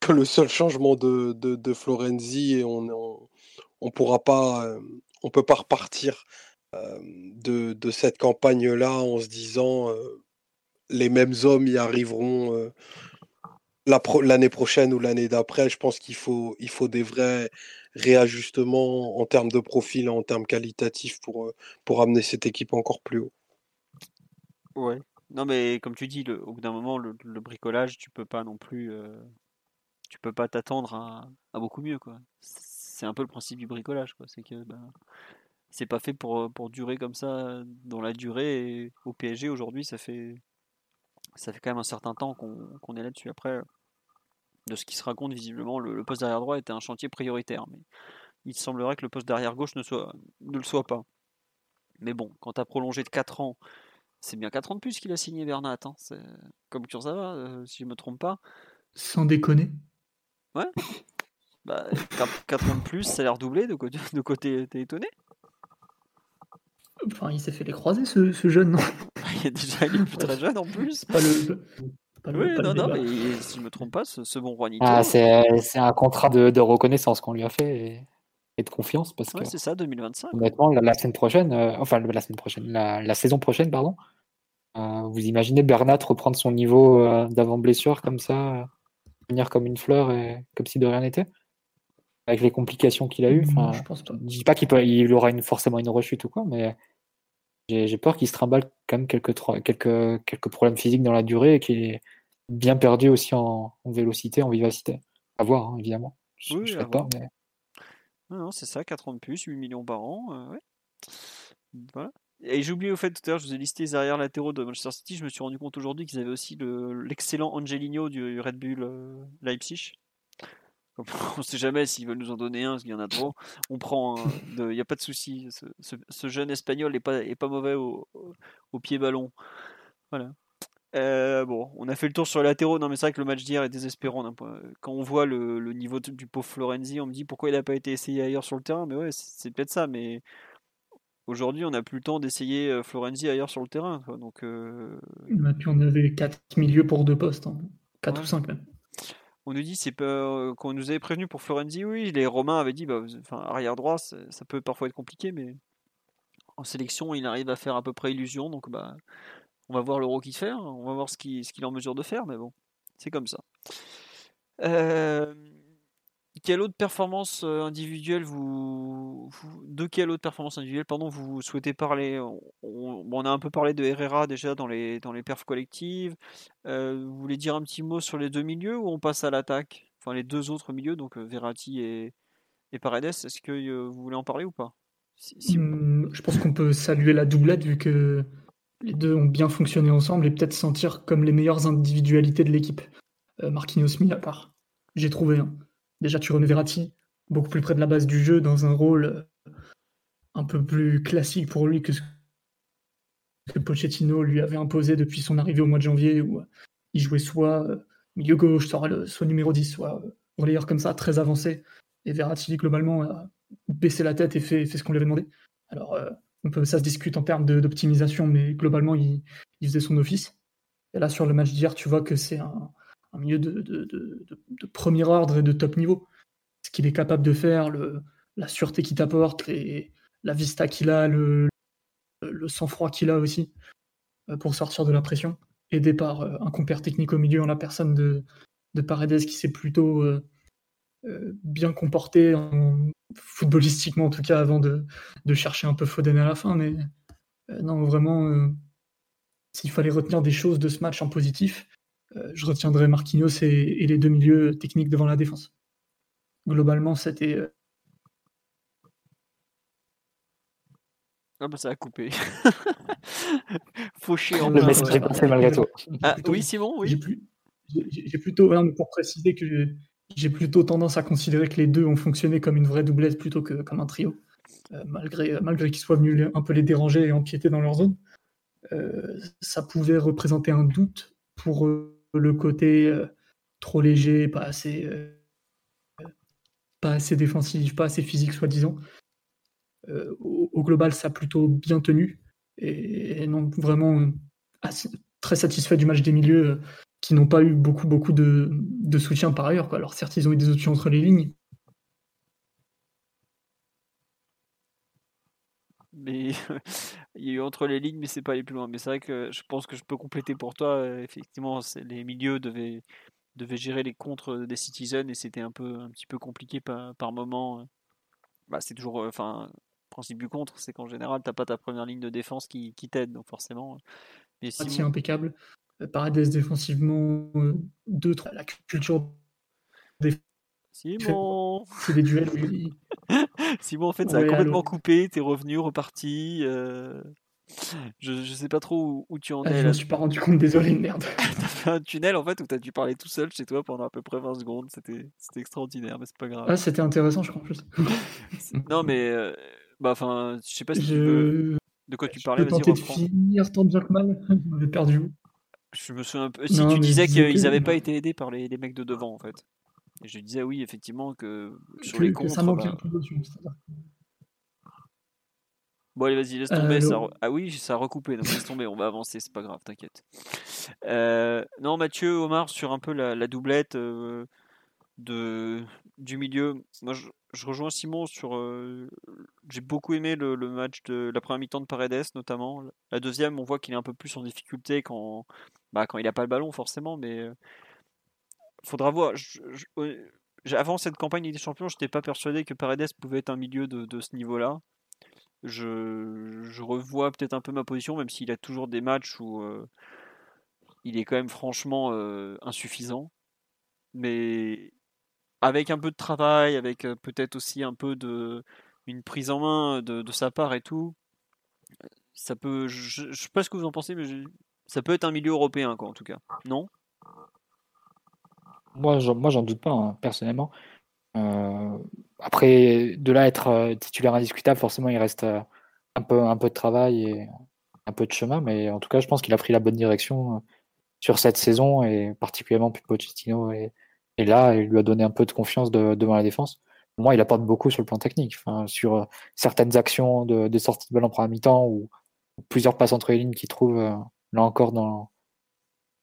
que le seul changement de, de, Florenzi et on, on, pourra pas, euh, on peut pas repartir euh, de, de, cette campagne-là en se disant euh, les mêmes hommes y arriveront l'année prochaine ou l'année d'après. Je pense qu'il faut, il faut des vrais réajustements en termes de profil, en termes qualitatifs pour, pour amener cette équipe encore plus haut. Ouais. Non, mais comme tu dis, le, au bout d'un moment, le, bricolage, tu peux pas non plus. Euh, tu peux pas t'attendre à, beaucoup mieux, quoi. C'est un peu le principe du bricolage, quoi. C'est que ben, c'est pas fait pour, pour durer comme ça dans la durée. Au PSG, aujourd'hui, ça fait, ça fait quand même un certain temps qu'on est là-dessus. Après, de ce qui se raconte, visiblement, le, poste d'arrière droit était un chantier prioritaire. Mais il semblerait que le poste d'arrière gauche ne, soit, ne le soit pas. Mais bon, quand tu as prolongé de 4 ans c'est bien 4 ans de plus qu'il a signé Bernat, hein. comme Kurzawa, euh, si je me trompe pas. Sans déconner. Ouais. Bah, 4, ans de plus, ça a l'air doublé, de côté, de côté t'es étonné? Enfin, il s'est fait les croiser, ce, jeune, non? Il est déjà il est plus très jeune en plus. Pas le. oui, non, non, mais si je me trompe pas, ce, bon Juanito. Ah, c'est un contrat de, reconnaissance qu'on lui a fait et, de confiance. parce ouais, c'est ça, 2025. Honnêtement, la, semaine prochaine, euh, enfin la semaine prochaine, la, saison prochaine, pardon, euh, vous imaginez Bernat reprendre son niveau euh, d'avant blessure comme ça, comme une fleur et comme si de rien n'était avec les complications qu'il a eues. Enfin, je pense dis pas qu'il il aura une, forcément une rechute ou quoi, mais j'ai peur qu'il se trimballe quand même quelques, quelques, quelques problèmes physiques dans la durée et qu'il est bien perdu aussi en, vélocité, en vivacité. À voir, hein, évidemment. Je, oui, pas, mais... Non, c'est ça, 4 ans de plus, 8 millions par an. Euh, ouais. Voilà. Et j'ai oublié au fait tout à l'heure, je vous ai listé les arrières latéraux de Manchester City. Je me suis rendu compte aujourd'hui qu'ils avaient aussi l'excellent Angelino du Red Bull euh, Leipzig. [LAUGHS] On ne sait jamais s'ils veulent nous en donner un, parce qu'il y en a trop. On prend, il n'y a pas de souci. Ce, jeune espagnol n'est pas, mauvais au, pied ballon. Voilà. Euh, bon, on a fait le tour sur les latéraux. Non, mais c'est vrai que le match d'hier est désespérant. Quand on voit le, niveau du pauvre Florenzi, on me dit pourquoi il n'a pas été essayé ailleurs sur le terrain. Mais ouais, c'est peut-être ça. Mais Aujourd'hui, on n'a plus le temps d'essayer euh, Florenzi ailleurs sur le terrain. Donc, euh... on avait 4 milieux pour deux postes, 4 hein. ou 5 même. On nous dit, c'est pas qu'on nous avait prévenu pour Florenzi, oui, les Romains avaient dit, bah, enfin, arrière droit, ça peut parfois être compliqué, mais en sélection, il arrive à faire à peu près illusion, donc bah, on va voir l'euro qu'il fait, hein. on va voir ce qu'il est en mesure de faire, mais bon, c'est comme ça. Euh, quelle autre performance euh, individuelle vous, de quelle autre performance individuelle pardon vous souhaitez parler? On, a un peu parlé de Herrera déjà dans les dans les perfs collectives. Euh, vous voulez dire un petit mot sur les deux milieux ou on passe à l'attaque? Enfin les deux autres milieux donc euh, Verratti et, et Paredes. Est-ce que vous voulez en parler ou pas? Mmh, Je pense qu'on peut saluer la doublette vu que les deux ont bien fonctionné ensemble et peut-être sentir comme les meilleures individualités de l'équipe. Marquinhos mis à part. J'ai trouvé. un. Déjà, tu remets Verratti beaucoup plus près de la base du jeu dans un rôle euh, un peu plus classique pour lui que ce que Pochettino lui avait imposé depuis son arrivée au mois de janvier, où euh, il jouait soit euh, milieu gauche, soit, numéro 10, soit relayeur comme ça, très avancé. Et Verratti, globalement, a baissé la tête et fait, fait ce qu'on lui avait demandé. Alors, on peut, ça se discute en termes d'optimisation, mais globalement, il, il, faisait son office. Et là, sur le match d'hier, tu vois que c'est un, un milieu de, premier ordre et de top niveau. Ce qu'il est capable de faire, la sûreté qu'il t'apporte, la vista qu'il a, le, sang-froid qu'il a aussi euh, pour sortir de la pression, aidé par euh, un compère technique au milieu en la personne de, de Paredes qui s'est plutôt euh, bien comporté, en, footballistiquement en tout cas, avant de, chercher un peu Foden à la fin. Mais non, vraiment, s'il fallait retenir des choses de ce match en positif, je retiendrai Marquinhos et, les deux milieux techniques devant la défense. Globalement, c'était. Euh, ah bah ça a coupé. [LAUGHS] Fauché en Le message est passé malgré tout. Ah, oui, Simon, oui. J'ai plutôt, pour préciser que j'ai plutôt tendance à considérer que les deux ont fonctionné comme une vraie doublette plutôt que comme un trio, euh, malgré, malgré qu'ils soient venus un peu les déranger et empiéter dans leur zone. ça pouvait représenter un doute pour eux le côté euh, trop léger, pas assez, euh, pas assez défensif, pas assez physique, soi-disant. Euh, au, global, ça a plutôt bien tenu. Et, non, vraiment très satisfait du match des milieux qui n'ont pas eu beaucoup, beaucoup de, soutien par ailleurs. Quoi. Alors certes, ils ont eu des options entre les lignes, mais [LAUGHS] il y a eu entre les lignes, mais c'est pas aller plus loin. Mais c'est vrai que je pense que je peux compléter pour toi. Euh, effectivement, les milieux devaient, devaient gérer les contres des Citizens et c'était un peu un petit peu compliqué par, par moment. Bah, c'est toujours, enfin, principe du contre, c'est qu'en général, t'as pas ta première ligne de défense qui, qui t'aide, donc forcément, Simon... impeccable. Paredes défensivement, 2-3. La culture Simon [LAUGHS] C'est des duels. Oui. [LAUGHS] Simon, en fait, ça a complètement coupé. T'es revenu, reparti. Euh... Je, je sais pas trop où, tu en ah, es. Je me suis pas rendu compte, désolé, merde. [LAUGHS] t'as fait un tunnel en fait où t'as dû parler tout seul chez toi pendant à peu près 20 secondes. C'était extraordinaire, mais c'est pas grave. Ah, c'était intéressant, je crois en plus. non, mais. Euh, bah, enfin, je sais pas si tu veux... De quoi tu parlais Vas-y, de finir tant bien que mal. Vous m'avez perdu. Je me souviens un peu. Si tu disais qu'ils n'avaient pas été aidés par les, les mecs de devant, en fait. Et je disais oui, effectivement, que sur les contres. ça manque bah un peu d'options. Bon, allez, vas-y, laisse tomber. ça... Ah oui, ça a recoupé, donc laisse tomber, on va avancer, c'est pas grave, t'inquiète. Euh, non, Mathieu, Omar, sur un peu la, la doublette euh, de, du milieu, moi je, je rejoins Simon sur. Euh, j'ai beaucoup aimé le, le, match de la première mi-temps de Paredes, notamment. La deuxième, on voit qu'il est un peu plus en difficulté quand, bah, quand il n'a pas le ballon, forcément, mais faudra voir. avant cette campagne des Champions, je n'étais pas persuadé que Paredes pouvait être un milieu de, ce niveau-là. Je, je, revois peut-être un peu ma position, même s'il a toujours des matchs où euh, il est quand même franchement euh, insuffisant. Mais avec un peu de travail, avec euh, peut-être aussi un peu de une prise en main de, de sa part et tout, ça peut. Je ne sais pas ce que vous en pensez, mais ça peut être un milieu européen, quoi, en tout cas. Non? Moi, j'en doute pas, hein, personnellement. Euh, après, de là être euh, titulaire indiscutable, forcément, il reste euh, un, peu, un peu de travail et un peu de chemin. Mais en tout cas, je pense qu'il a pris la bonne direction sur cette saison et particulièrement Pochettino et, et là, il lui a donné un peu de confiance devant la défense. Moi, il apporte beaucoup sur le plan technique. Sur certaines actions de, de sortie de balle en mi-temps ou plusieurs passes entre les lignes qu'il trouve là encore dans,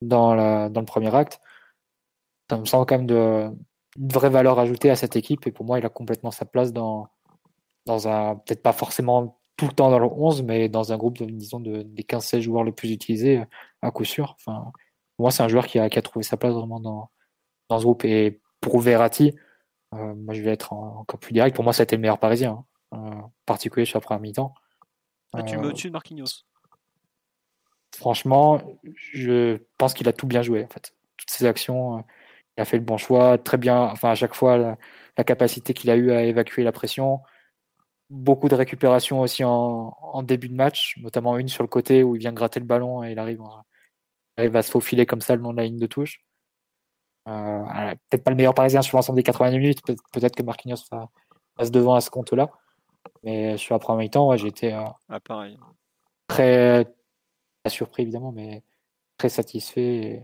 dans, dans le premier acte ça me semble quand même de, une vraie valeur ajoutée à cette équipe. Et pour moi, il a complètement sa place dans, dans un, peut-être pas forcément tout le temps dans le 11, mais dans un groupe, disons, de, des 15-16 joueurs les plus utilisés, à coup sûr. Enfin, pour moi, c'est un joueur qui a, qui a, trouvé sa place vraiment dans, dans ce groupe. Et pour Verratti, euh, moi, je vais être encore plus direct. Pour moi, ça a été le meilleur parisien, hein, euh, particulier sur la première mi-temps. Ah, tu me euh, au-dessus de Marquinhos Franchement, je pense qu'il a tout bien joué, en fait. Toutes ses actions, il a fait le bon choix, très bien. Enfin, à chaque fois, la, capacité qu'il a eu à évacuer la pression. Beaucoup de récupération aussi en, début de match, notamment une sur le côté où il vient gratter le ballon et il arrive, à se faufiler comme ça le long de la ligne de touche. Euh, peut-être pas le meilleur parisien sur l'ensemble des 80 minutes, peut-être que Marquinhos passe devant à ce compte-là. Mais sur la première mi-temps, ouais, j'étais euh, ah, très surpris évidemment, mais très satisfait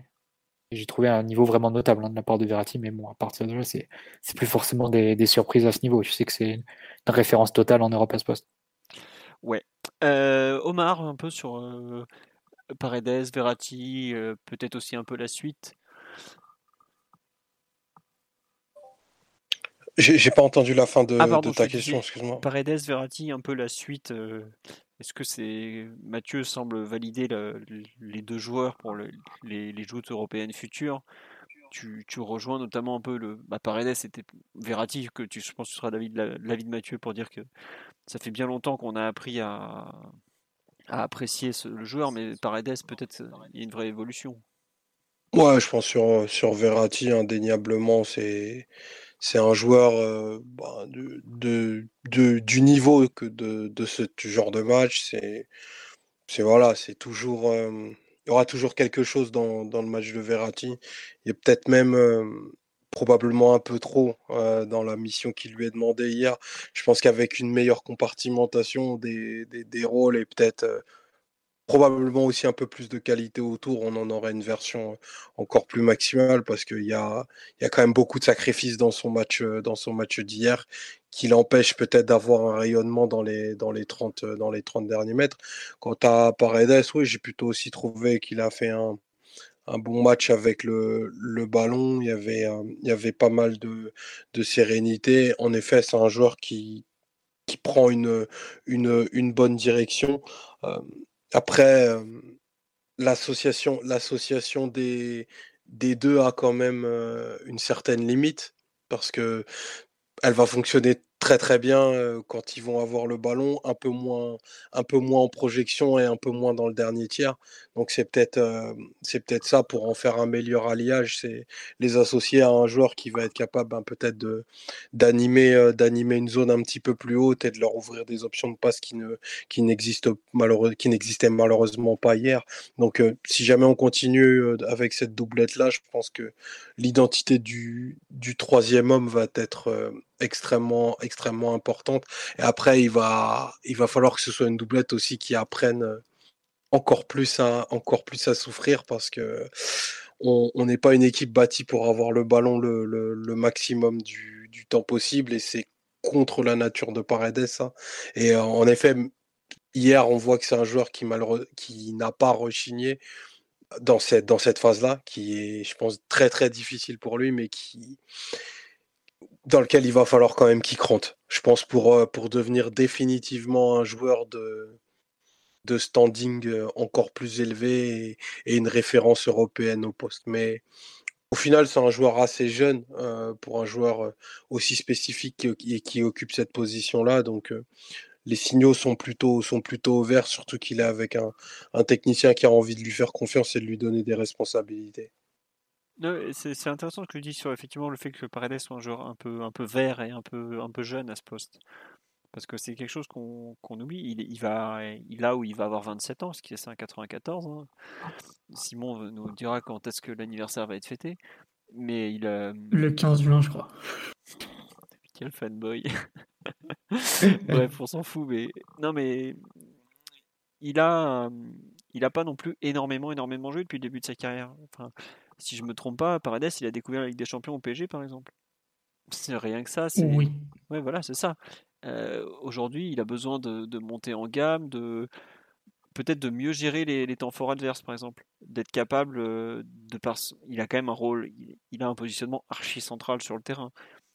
j'ai trouvé un niveau vraiment notable hein, de la part de Verratti, mais bon, à partir de là, c'est, plus forcément des, surprises à ce niveau. Je sais que c'est une, référence totale en Europe à ce poste. Ouais. Euh, Omar, un peu sur euh, Paredes, Verratti, euh, peut-être aussi un peu la suite. J'ai, pas entendu la fin de, ah, ta question, excuse-moi. Paredes, Verratti, un peu la suite est-ce que c'est Mathieu semble valider les deux joueurs pour les, joutes européennes futures. Tu, rejoins notamment un peu le bah, Paredes c'était Verratti que tu, je pense que tu seras l'avis de, Mathieu pour dire que ça fait bien longtemps qu'on a appris à, apprécier le joueur mais Paredes peut-être il y a une vraie évolution. Ouais je pense sur, sur Verratti indéniablement c'est c'est un joueur euh, bah, de, du niveau que de, ce genre de match. C'est, voilà, c'est toujours, il y aura toujours quelque chose dans, dans le match de Verratti. Il peut-être même probablement un peu trop dans la mission qui lui est demandée hier. Je pense qu'avec une meilleure compartimentation des, des, des rôles et peut-être probablement aussi un peu plus de qualité autour, on en aurait une version encore plus maximale parce qu'il y a, y a quand même beaucoup de sacrifices dans son match, son match d'hier qui l'empêche peut-être d'avoir un rayonnement dans les, dans, les 30, dans les 30 derniers mètres. Quant à Paredes, oui, j'ai plutôt aussi trouvé qu'il a fait un, un bon match avec le, le ballon. Il y, avait, il y avait pas mal de, de sérénité. En effet, c'est un joueur qui, qui prend une, une, une bonne direction. Après, l'association, l'association des, des deux a quand même une certaine limite parce que elle va fonctionner très très bien quand ils vont avoir le ballon, un peu moins, un peu moins en projection et un peu moins dans le dernier tiers. Donc c'est peut-être c'est peut-être ça pour en faire un meilleur alliage, c'est les associer à un joueur qui va être capable ben, peut-être de d'animer d'animer une zone un petit peu plus haute et de leur ouvrir des options de passe qui ne qui n'existent malheureux, qui n'existaient malheureusement pas hier. Donc si jamais on continue avec cette doublette là, je pense que l'identité du du troisième homme va être extrêmement, extrêmement importante. Et après, il va, il va falloir que ce soit une doublette aussi qui apprenne euh, encore plus à, encore plus à souffrir parce que on n'est pas une équipe bâtie pour avoir le ballon le, maximum du, temps possible et c'est contre la nature de Paredes. Ça. Et euh, en effet, hier, on voit que c'est un joueur qui, qui n'a pas rechigné dans cette, dans cette phase-là, qui est, je pense, très très difficile pour lui, mais qui, dans lequel il va falloir quand même qu'il cronte. Je pense pour, euh, pour devenir définitivement un joueur de, de standing euh, encore plus élevé et, une référence européenne au poste. Mais au final, c'est un joueur assez jeune euh, pour un joueur aussi spécifique et qui, occupe cette position-là. Donc les signaux sont plutôt, sont plutôt verts, surtout qu'il est avec un, un technicien qui a envie de lui faire confiance et de lui donner des responsabilités. C'est intéressant ce que tu dis sur effectivement le fait que Paredes soit un joueur un peu, un peu vert et un peu, un peu jeune à ce poste. Parce que c'est quelque chose qu'on oublie. Il, il, va, il là où il va avoir 27 ans, ce qui est un 94. Hein. Simon nous dira quand est-ce que l'anniversaire va être fêté. Mais il a... Le 15 juin, je crois. [LAUGHS] Quel fanboy. [LAUGHS] Bref, on s'en fout. Mais non, mais il a, il a pas non plus énormément, énormément joué depuis le début de sa carrière. Enfin, si je me trompe pas, Paredes, il a découvert la Ligue des Champions au PSG, par exemple. C'est rien que ça. Oui. Ouais, voilà, c'est ça. Euh, aujourd'hui, il a besoin de, monter en gamme, de peut-être de mieux gérer les, temps forts adverses, par exemple, d'être capable euh, de par... Il a quand même un rôle, il, a un positionnement archi central sur le terrain.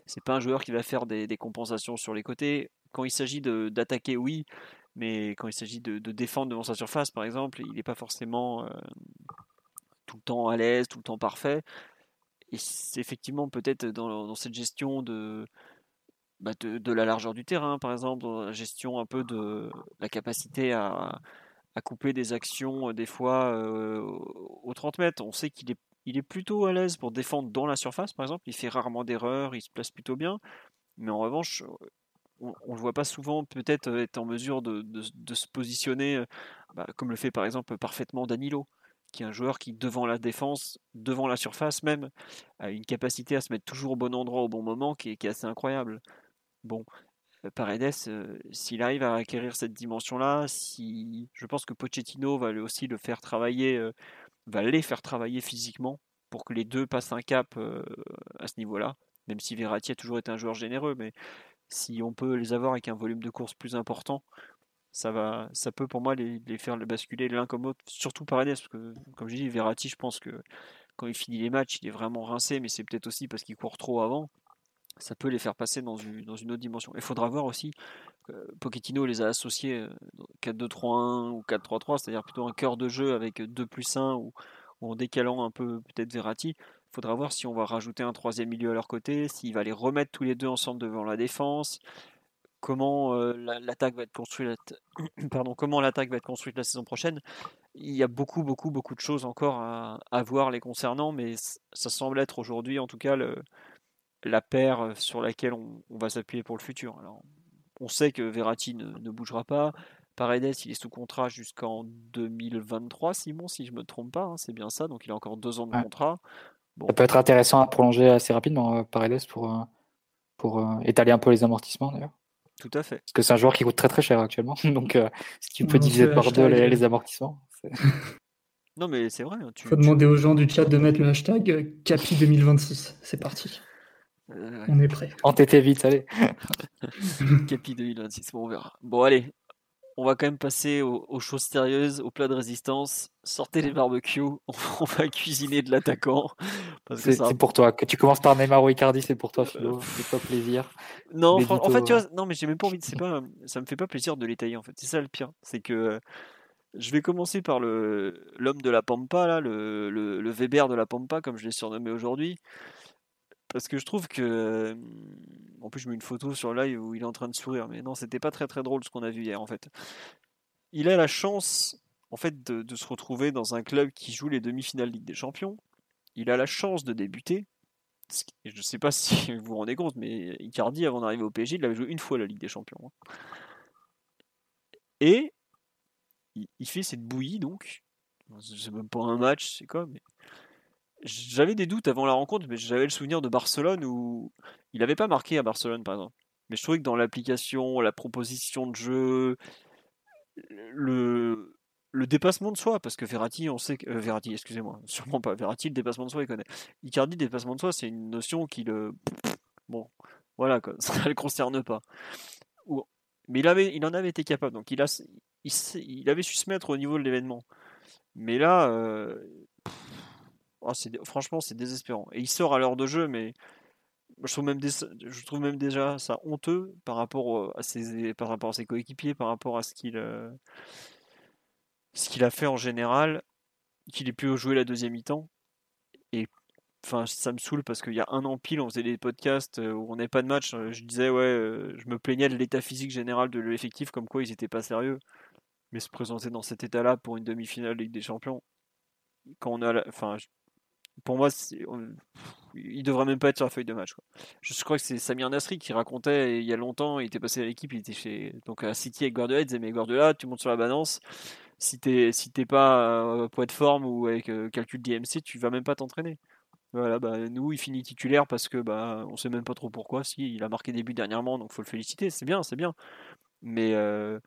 C'est pas un joueur qui va faire des, compensations sur les côtés. Quand il s'agit d'attaquer, oui, mais quand il s'agit de, défendre devant sa surface, par exemple, il n'est pas forcément euh, tout le temps à l'aise, tout le temps parfait. Et c'est effectivement peut-être dans, cette gestion bah, de, de, la largeur du terrain, par exemple, dans la gestion un peu de la capacité à, couper des actions, des fois, euh, aux 30 mètres. On sait qu'il est, il est plutôt à l'aise pour défendre dans la surface, par exemple. Il fait rarement d'erreurs, il se place plutôt bien. Mais en revanche, on ne le voit pas souvent peut-être être en mesure de, se positionner, bah, comme le fait par exemple parfaitement Danilo qui est un joueur qui, devant la défense, devant la surface même, a une capacité à se mettre toujours au bon endroit au bon moment qui est, assez incroyable. Bon, euh, Paredes, euh, s'il arrive à acquérir cette dimension-là, si je pense que Pochettino va aussi le faire travailler, euh, va les faire travailler physiquement pour que les deux passent un cap à ce niveau-là. Même si Verratti a toujours été un joueur généreux, mais si on peut les avoir avec un volume de course plus important, ça va, ça peut pour moi les, faire le basculer l'un comme l'autre, surtout Paredes, parce que comme je dis, Verratti, je pense que quand il finit les matchs, il est vraiment rincé, mais c'est peut-être aussi parce qu'il court trop avant. Ça peut les faire passer dans une, dans une autre dimension. Il faudra voir aussi, euh, Pochettino les a associés 4-2-3-1 ou 4-3-3, c'est-à-dire plutôt un cœur de jeu avec 2 plus 1 ou, ou en décalant un peu peut-être Verratti. Il faudra voir si on va rajouter un troisième milieu à leur côté, s'il va les remettre tous les deux ensemble devant la défense, comment euh, l'attaque va être construite [CLEARS THROAT] pardon comment l'attaque va être construite la saison prochaine. Il y a beaucoup beaucoup beaucoup de choses encore à, voir les concernant mais ça semble être aujourd'hui en tout cas la paire sur laquelle on, va s'appuyer pour le futur. Alors on sait que Verratti ne, bougera pas. Paredes il est sous contrat jusqu'en 2023 Simon si je me trompe pas hein, c'est bien ça donc il a encore deux ans de contrat. Bon. ça peut être intéressant à prolonger assez rapidement euh, Paredes pour euh, pour étaler un peu les amortissements d'ailleurs tout à fait. Parce que c'est un joueur qui coûte très très cher actuellement. [LAUGHS] Donc, euh, ce qui peut diviser par deux les, amortissements. [LAUGHS] non, mais c'est vrai. Il hein, faut demander aux gens du chat de mettre le hashtag euh, Capi 2026. C'est parti. Euh, on est prêt. Entêtez vite, allez. [LAUGHS] Capi 2026, bon, on verra. Bon, allez, on va quand même passer aux, choses sérieuses, aux plats de résistance. Sortez les barbecues, [LAUGHS] on, va cuisiner de l'attaquant. C'est pour toi. Que tu commences par Neymar ou Icardi, c'est pour toi, Philo. C'est pas plaisir. Non, en fait, tu vois, non, mais j'ai même pas envie. De, pas, ça me fait pas plaisir de l'étayer. En fait, c'est ça le pire. C'est que je vais commencer par le l'homme de la Pampa, là, le, le, Weber de la Pampa, comme je l'ai surnommé aujourd'hui. Parce que je trouve que. En plus, je mets une photo sur live où il est en train de sourire. Mais non, c'était pas très très drôle ce qu'on a vu hier en fait. Il a la chance en fait de, se retrouver dans un club qui joue les demi-finales Ligue des Champions. Il a la chance de débuter. Je ne sais pas [LAUGHS] si vous vous rendez compte, mais Icardi, avant d'arriver au PSG, il avait joué une fois la Ligue des Champions. Hein. Et il fait cette bouillie donc. C'est même pas un match, c'est quoi, mais j'avais des doutes avant la rencontre, mais j'avais le souvenir de Barcelone où il n'avait pas marqué à Barcelone, par exemple. Mais je trouvais que dans l'application, la proposition de jeu, le, dépassement de soi, parce que Verratti, on sait que. Euh, Verratti, excusez-moi, [LAUGHS] sûrement pas. Verratti, le dépassement de soi, il connaît. Icardi, le dépassement de soi, c'est une notion qui le. Bon, voilà, quoi, [LAUGHS] ça ne le concerne pas. Mais il en avait été capable, donc il, a, il, avait su se mettre au niveau de l'événement. Mais là, euh, ah, franchement, c'est désespérant. Et il sort à l'heure de jeu, mais je trouve même, je trouve même déjà ça honteux par rapport à ses, par rapport à ses coéquipiers, par rapport à ce qu'il euh, ce qu'il a fait en général, qu'il ait pu jouer la deuxième mi-temps. Et enfin, ça me saoule parce qu'il y a un an pile, on faisait des podcasts euh, où on n'avait pas de match. Je disais, ouais, euh, je me plaignais de l'état physique général de l'effectif, comme quoi ils n'étaient pas sérieux. Mais se présenter dans cet état-là pour une demi-finale Ligue des Champions, quand on a, enfin, pour moi, il devrait même pas être sur la feuille de match. Je crois que c'est Samir Nasri qui racontait il y a longtemps, il était passé à l'équipe, il était chez donc à City avec Guardiola, il disait mais tu montes sur la balance, si t'es si pas euh, poids de forme ou avec euh, calcul d'IMC, tu vas même pas t'entraîner. Voilà, bah, nous il finit titulaire parce que bah on sait même pas trop pourquoi. Si il a marqué des buts dernièrement, donc faut le féliciter, c'est bien, c'est bien. Mais euh,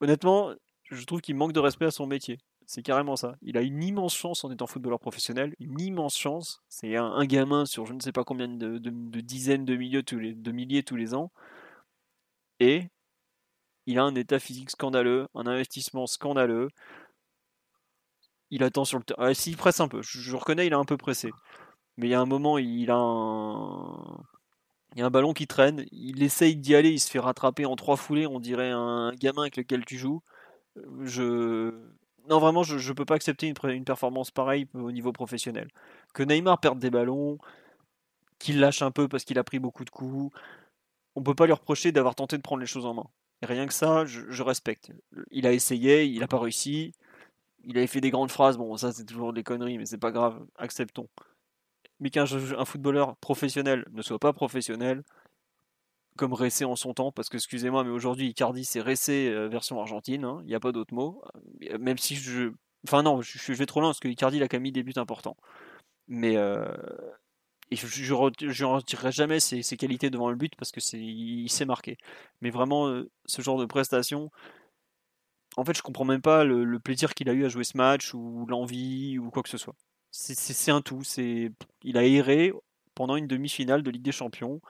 honnêtement, je trouve qu'il manque de respect à son métier. C'est carrément ça. Il a une immense chance en étant footballeur professionnel, une immense chance. C'est un, gamin sur je ne sais pas combien de, dizaines de milliers, tous les, de milliers tous les ans. Et il a un état physique scandaleux, un investissement scandaleux. Il attend sur le terrain. Ah, s'il presse un peu, je, reconnais, il est un peu pressé. Mais il y a un moment, il a un. Il y a un ballon qui traîne, il essaye d'y aller, il se fait rattraper en trois foulées, on dirait un gamin avec lequel tu joues. Je, non, vraiment, je ne peux pas accepter une, performance pareille au niveau professionnel. Que Neymar perde des ballons, qu'il lâche un peu parce qu'il a pris beaucoup de coups, on peut pas lui reprocher d'avoir tenté de prendre les choses en main. Et rien que ça, je, respecte. Il a essayé, il n'a pas réussi. Il avait fait des grandes phrases, bon, ça c'est toujours des conneries, mais c'est pas grave, acceptons. Mais qu'un un footballeur professionnel ne soit pas professionnel, comme Ressé en son temps, parce que excusez-moi, mais aujourd'hui Icardi c'est Ressé euh, version argentine, hein, il n'y a pas d'autre mot. Euh, même si je. Enfin non, je, vais trop loin parce que Icardi il a quand même mis des buts importants. Mais euh, je ne retirerai jamais ses, qualités devant le but parce que il s'est marqué. Mais vraiment, ce genre de prestation, en fait, je comprends même pas le, plaisir qu'il a eu à jouer ce match ou l'envie ou quoi que ce soit. C'est un tout. Il a erré pendant une demi-finale de Ligue des Champions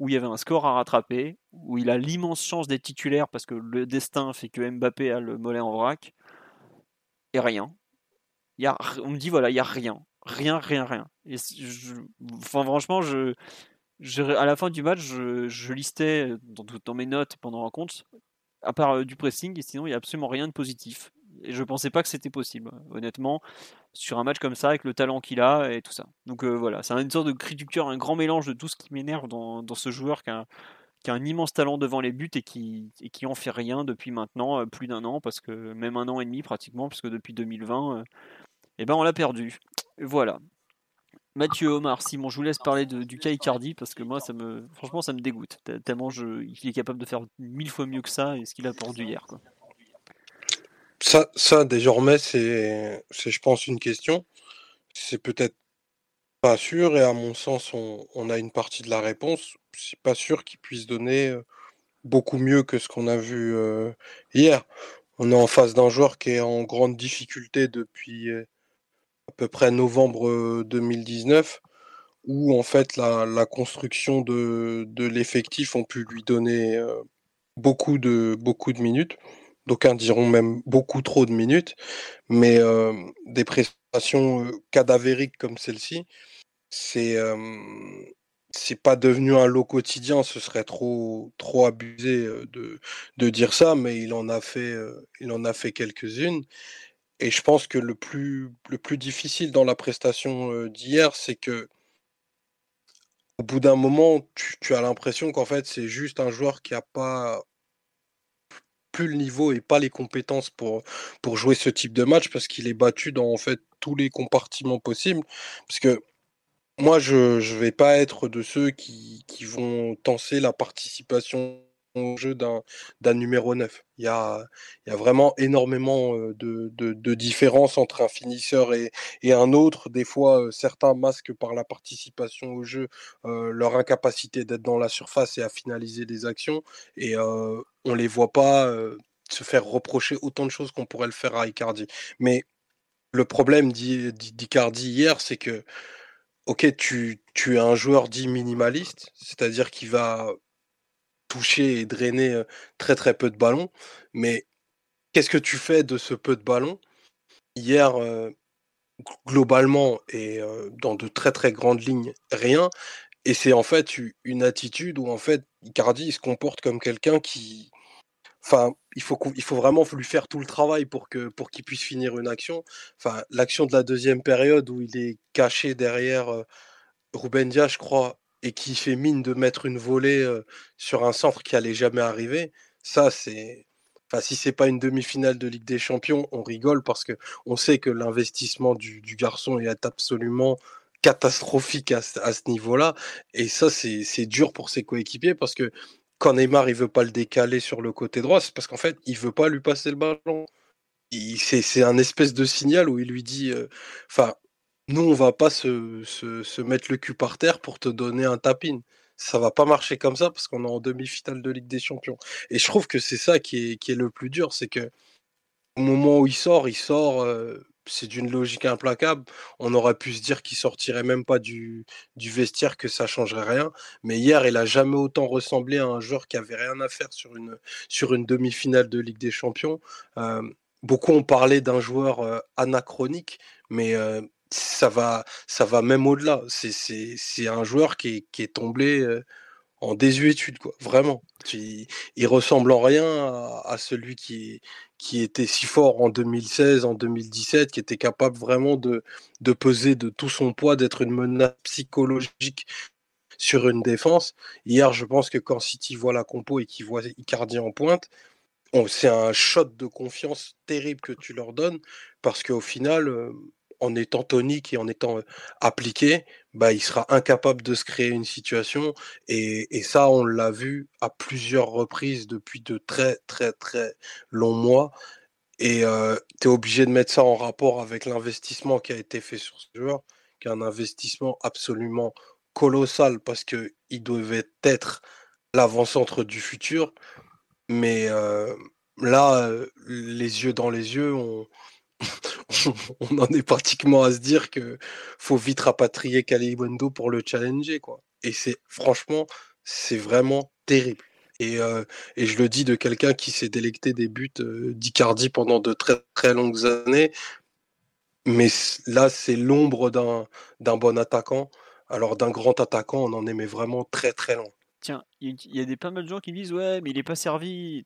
où il y avait un score à rattraper, où il a l'immense chance d'être titulaire parce que le destin fait que Mbappé a le mollet en vrac, et rien. Y a, on me dit voilà, il y a rien. Rien, rien, rien. Et franchement, je, à la fin du match, je, listais dans, dans, mes notes pendant la compte, à part euh, du pressing, et sinon, il n'y a absolument rien de positif. Et je pensais pas que c'était possible, honnêtement, sur un match comme ça, avec le talent qu'il a et tout ça. Donc euh, voilà, c'est une sorte de cri du cœur, un grand mélange de tout ce qui m'énerve dans, ce joueur qui a, qui a, un immense talent devant les buts et qui, et qui en fait rien depuis maintenant euh, plus d'un an, parce que même un an et demi pratiquement, parce que depuis 2020, et euh, eh ben on l'a perdu. Voilà. Mathieu Omar, Simon, je vous laisse parler de, du cas Icardi parce que moi, ça me, franchement, ça me dégoûte. Tellement je, il est capable de faire mille fois mieux que ça et ce qu'il a perdu hier. Quoi. Ça, ça désormais, c'est, je pense, une question. C'est peut-être pas sûr, et à mon sens, on, a une partie de la réponse. C'est pas sûr qu'il puisse donner beaucoup mieux que ce qu'on a vu hier. On est en face d'un joueur qui est en grande difficulté depuis à peu près novembre 2019, où en fait la, construction de, l'effectif ont pu lui donner beaucoup de minutes. D'aucuns diront même beaucoup trop de minutes, mais des prestations cadavériques comme celle-ci, c'est c'est pas devenu un lot quotidien, ce serait trop trop abusé de, de dire ça, mais il en a fait a fait quelques-unes. Et je pense que le plus le plus difficile dans la prestation d'hier, c'est que au bout d'un moment, tu, as l'impression qu'en fait, c'est juste un joueur qui n'a pas plus le niveau et pas les compétences pour, pour jouer ce type de match parce qu'il est battu dans en fait tous les compartiments possibles. Parce que moi, je ne vais pas être de ceux qui, qui vont tenser la participation jeu d'un numéro 9. Il y a, vraiment énormément de, différences entre un finisseur et, et un autre. Des fois, certains masquent par la participation au jeu leur incapacité d'être dans la surface et à finaliser des actions. Et on ne les voit pas se faire reprocher autant de choses qu'on pourrait le faire à Icardi. Mais le problème d'Icardi hier, c'est que, ok, tu, tu es un joueur dit minimaliste, c'est-à-dire qu'il va toucher et drainer très très peu de ballons. Mais qu'est-ce que tu fais de ce peu de ballons? Hier, globalement et dans de très très grandes lignes, rien. Et c'est en fait une attitude où en fait Icardi se comporte comme quelqu'un qui, enfin, il faut il faut vraiment lui faire tout le travail pour que pour qu'il puisse finir une action. Enfin, l'action de la deuxième période où il est caché derrière Ruben Dias, je crois, et qui fait mine de mettre une volée sur un centre qui allait jamais arriver, ça c'est. Enfin, si c'est pas une demi-finale de Ligue des Champions, on rigole parce que on sait que l'investissement du, garçon est absolument catastrophique à, ce niveau-là. Et ça, c'est dur pour ses coéquipiers parce que quand Neymar il veut pas le décaler sur le côté droit, c'est parce qu'en fait il veut pas lui passer le ballon. C'est un espèce de signal où il lui dit, enfin, nous, on va pas se, se, mettre le cul par terre pour te donner un tapin. Ça va pas marcher comme ça parce qu'on est en demi-finale de Ligue des Champions. Et je trouve que c'est ça qui est, qui est le plus dur, c'est que au moment où il sort, il sort, euh, c'est d'une logique implacable. On aurait pu se dire qu'il sortirait même pas du, du, vestiaire, que ça changerait rien. Mais hier, il a jamais autant ressemblé à un joueur qui avait rien à faire sur une, sur une demi-finale de Ligue des Champions. Euh, beaucoup ont parlé d'un joueur euh, anachronique, mais ça va, ça va même au-delà. C'est un joueur qui est, qui est tombé en désuétude, quoi. Vraiment. Il, ressemble en rien à, celui qui, qui était si fort en 2016, en 2017, qui était capable vraiment de, de peser de tout son poids, d'être une menace psychologique sur une défense. Hier, je pense que quand City voit la compo et qu'il voit Icardi en pointe, c'est un shot de confiance terrible que tu leur donnes parce qu'au final, en étant tonique et en étant appliqué, bah, il sera incapable de se créer une situation. Et, ça, on l'a vu à plusieurs reprises depuis de très, très, très longs mois. Et tu es obligé de mettre ça en rapport avec l'investissement qui a été fait sur ce joueur, qui est un investissement absolument colossal parce qu'il devait être l'avant-centre du futur. Mais là, les yeux dans les yeux, on, [LAUGHS] on en est pratiquement à se dire que faut vite rapatrier Kalibondo pour le challenger, quoi. Et c'est franchement, c'est vraiment terrible. Et, euh, et, je le dis de quelqu'un qui s'est délecté des buts euh, d'Icardi pendant de très très longues années. Mais là, c'est l'ombre d'un, bon attaquant. Alors d'un grand attaquant, on en aimait vraiment très très loin. Tiens, il y, a des pas mal de gens qui disent ouais, mais il est pas servi.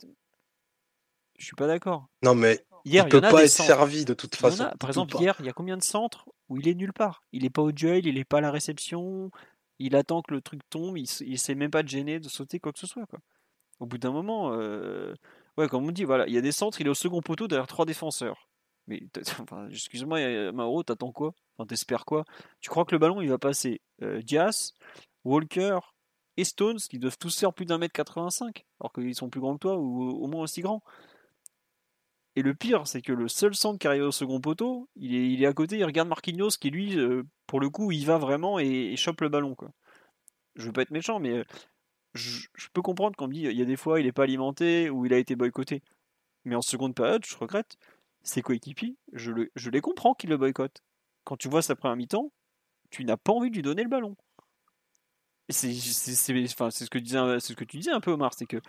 Je suis pas d'accord. Non, mais Hier, il peut pas être servi de toute façon. par exemple, hier, il y a combien de centres où il est nulle part? Il n'est pas au duel, il n'est pas à la réception, il attend que le truc tombe, il, ne sait même pas de gêner, de sauter, quoi que ce soit. Quoi. Au bout d'un moment, euh... ouais, comme on dit, voilà, il y a des centres, il est au second poteau derrière trois défenseurs. Mais excuse-moi, Mauro, t'attends quoi? Enfin, T'espères quoi? Tu crois que le ballon il va passer euh, Diaz, Walker et Stones qui doivent tous faire plus d'un mètre 85 alors qu'ils sont plus grands que toi ou au moins aussi grands? Et le pire, c'est que le seul centre qui arrive au second poteau, il est, à côté, il regarde Marquinhos qui lui, euh, pour le coup, il va vraiment et, chope le ballon. Quoi. Je veux pas être méchant, mais euh, je, peux comprendre qu'on me dit il y a des fois il n'est pas alimenté ou il a été boycotté. Mais en seconde période, je regrette, ses coéquipiers, je, les comprends qu'ils le boycottent. Quand tu vois sa première mi-temps, tu n'as pas envie de lui donner le ballon. C'est ce, ce que tu disais un peu, Omar, c'est que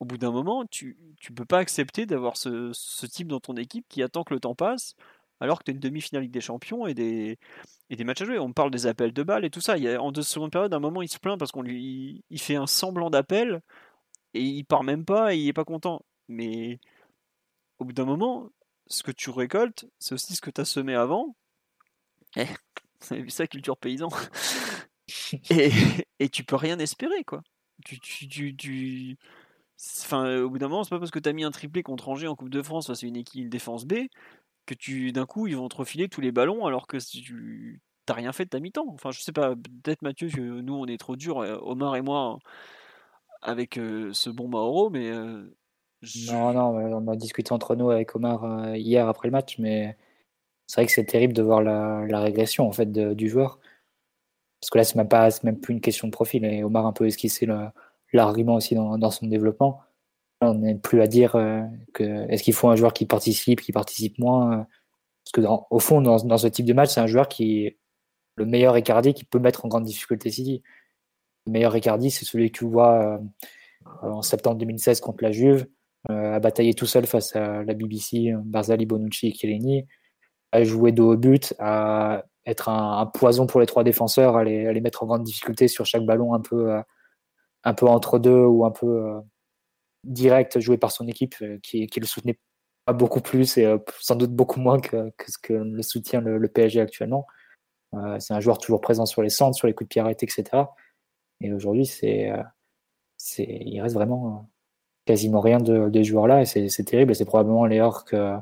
au bout d'un moment, tu ne peux pas accepter d'avoir ce, ce, type dans ton équipe qui attend que le temps passe, alors que tu as une demi-finale Ligue des Champions et des, et des matchs à jouer. On parle des appels de balles et tout ça. Il y a, en deux secondes période, à un moment, il se plaint parce qu'on lui il fait un semblant d'appel et il part même pas et il est pas content. Mais au bout d'un moment, ce que tu récoltes, c'est aussi ce que tu as semé avant. Eh, vous avez vu ça, culture paysan [LAUGHS] et, et tu peux rien espérer, quoi. Tu, tu, tu, tu... Enfin, au bout d'un moment, c'est pas parce que tu as mis un triplé contre Angers en Coupe de France face à une, équipe, défense B que tu d'un coup ils vont te refiler tous les ballons alors que tu t'as rien fait de ta mi-temps. Enfin, je sais pas, peut-être Mathieu que nous on est trop dur, Omar et moi avec ce bon Mauro, mais non, non, on a discuté entre nous avec Omar hier après le match, mais c'est vrai que c'est terrible de voir la, régression en fait du joueur. Parce que là, c'est même pas, même plus une question de profil. Et Omar a un peu esquissé l'argument aussi dans, dans, son développement. on n'est plus à dire euh, que est-ce qu'il faut un joueur qui participe, qui participe moins. Euh, parce que au fond, dans, dans, ce type de match, c'est un joueur qui est le meilleur Icardi qui peut mettre en grande difficulté City. Le meilleur Icardi, c'est celui que tu vois euh, en septembre 2016 contre la Juve, à batailler tout seul face à la BBC, Barzali, Bonucci et Chiellini, à jouer dos au but, à être un, poison pour les trois défenseurs, à les, mettre en grande difficulté sur chaque ballon un peu, un peu entre deux ou un peu euh, direct joué par son équipe euh, qui, qui, le soutenait pas beaucoup plus et sans doute beaucoup moins que, ce que le soutient le, PSG actuellement. c'est un joueur toujours présent sur les centres, sur les coups de pied arrêtés, etc. Et aujourd'hui, c'est, c'est, il reste vraiment quasiment rien de, de joueurs-là et c'est, terrible et c'est probablement l'erreur que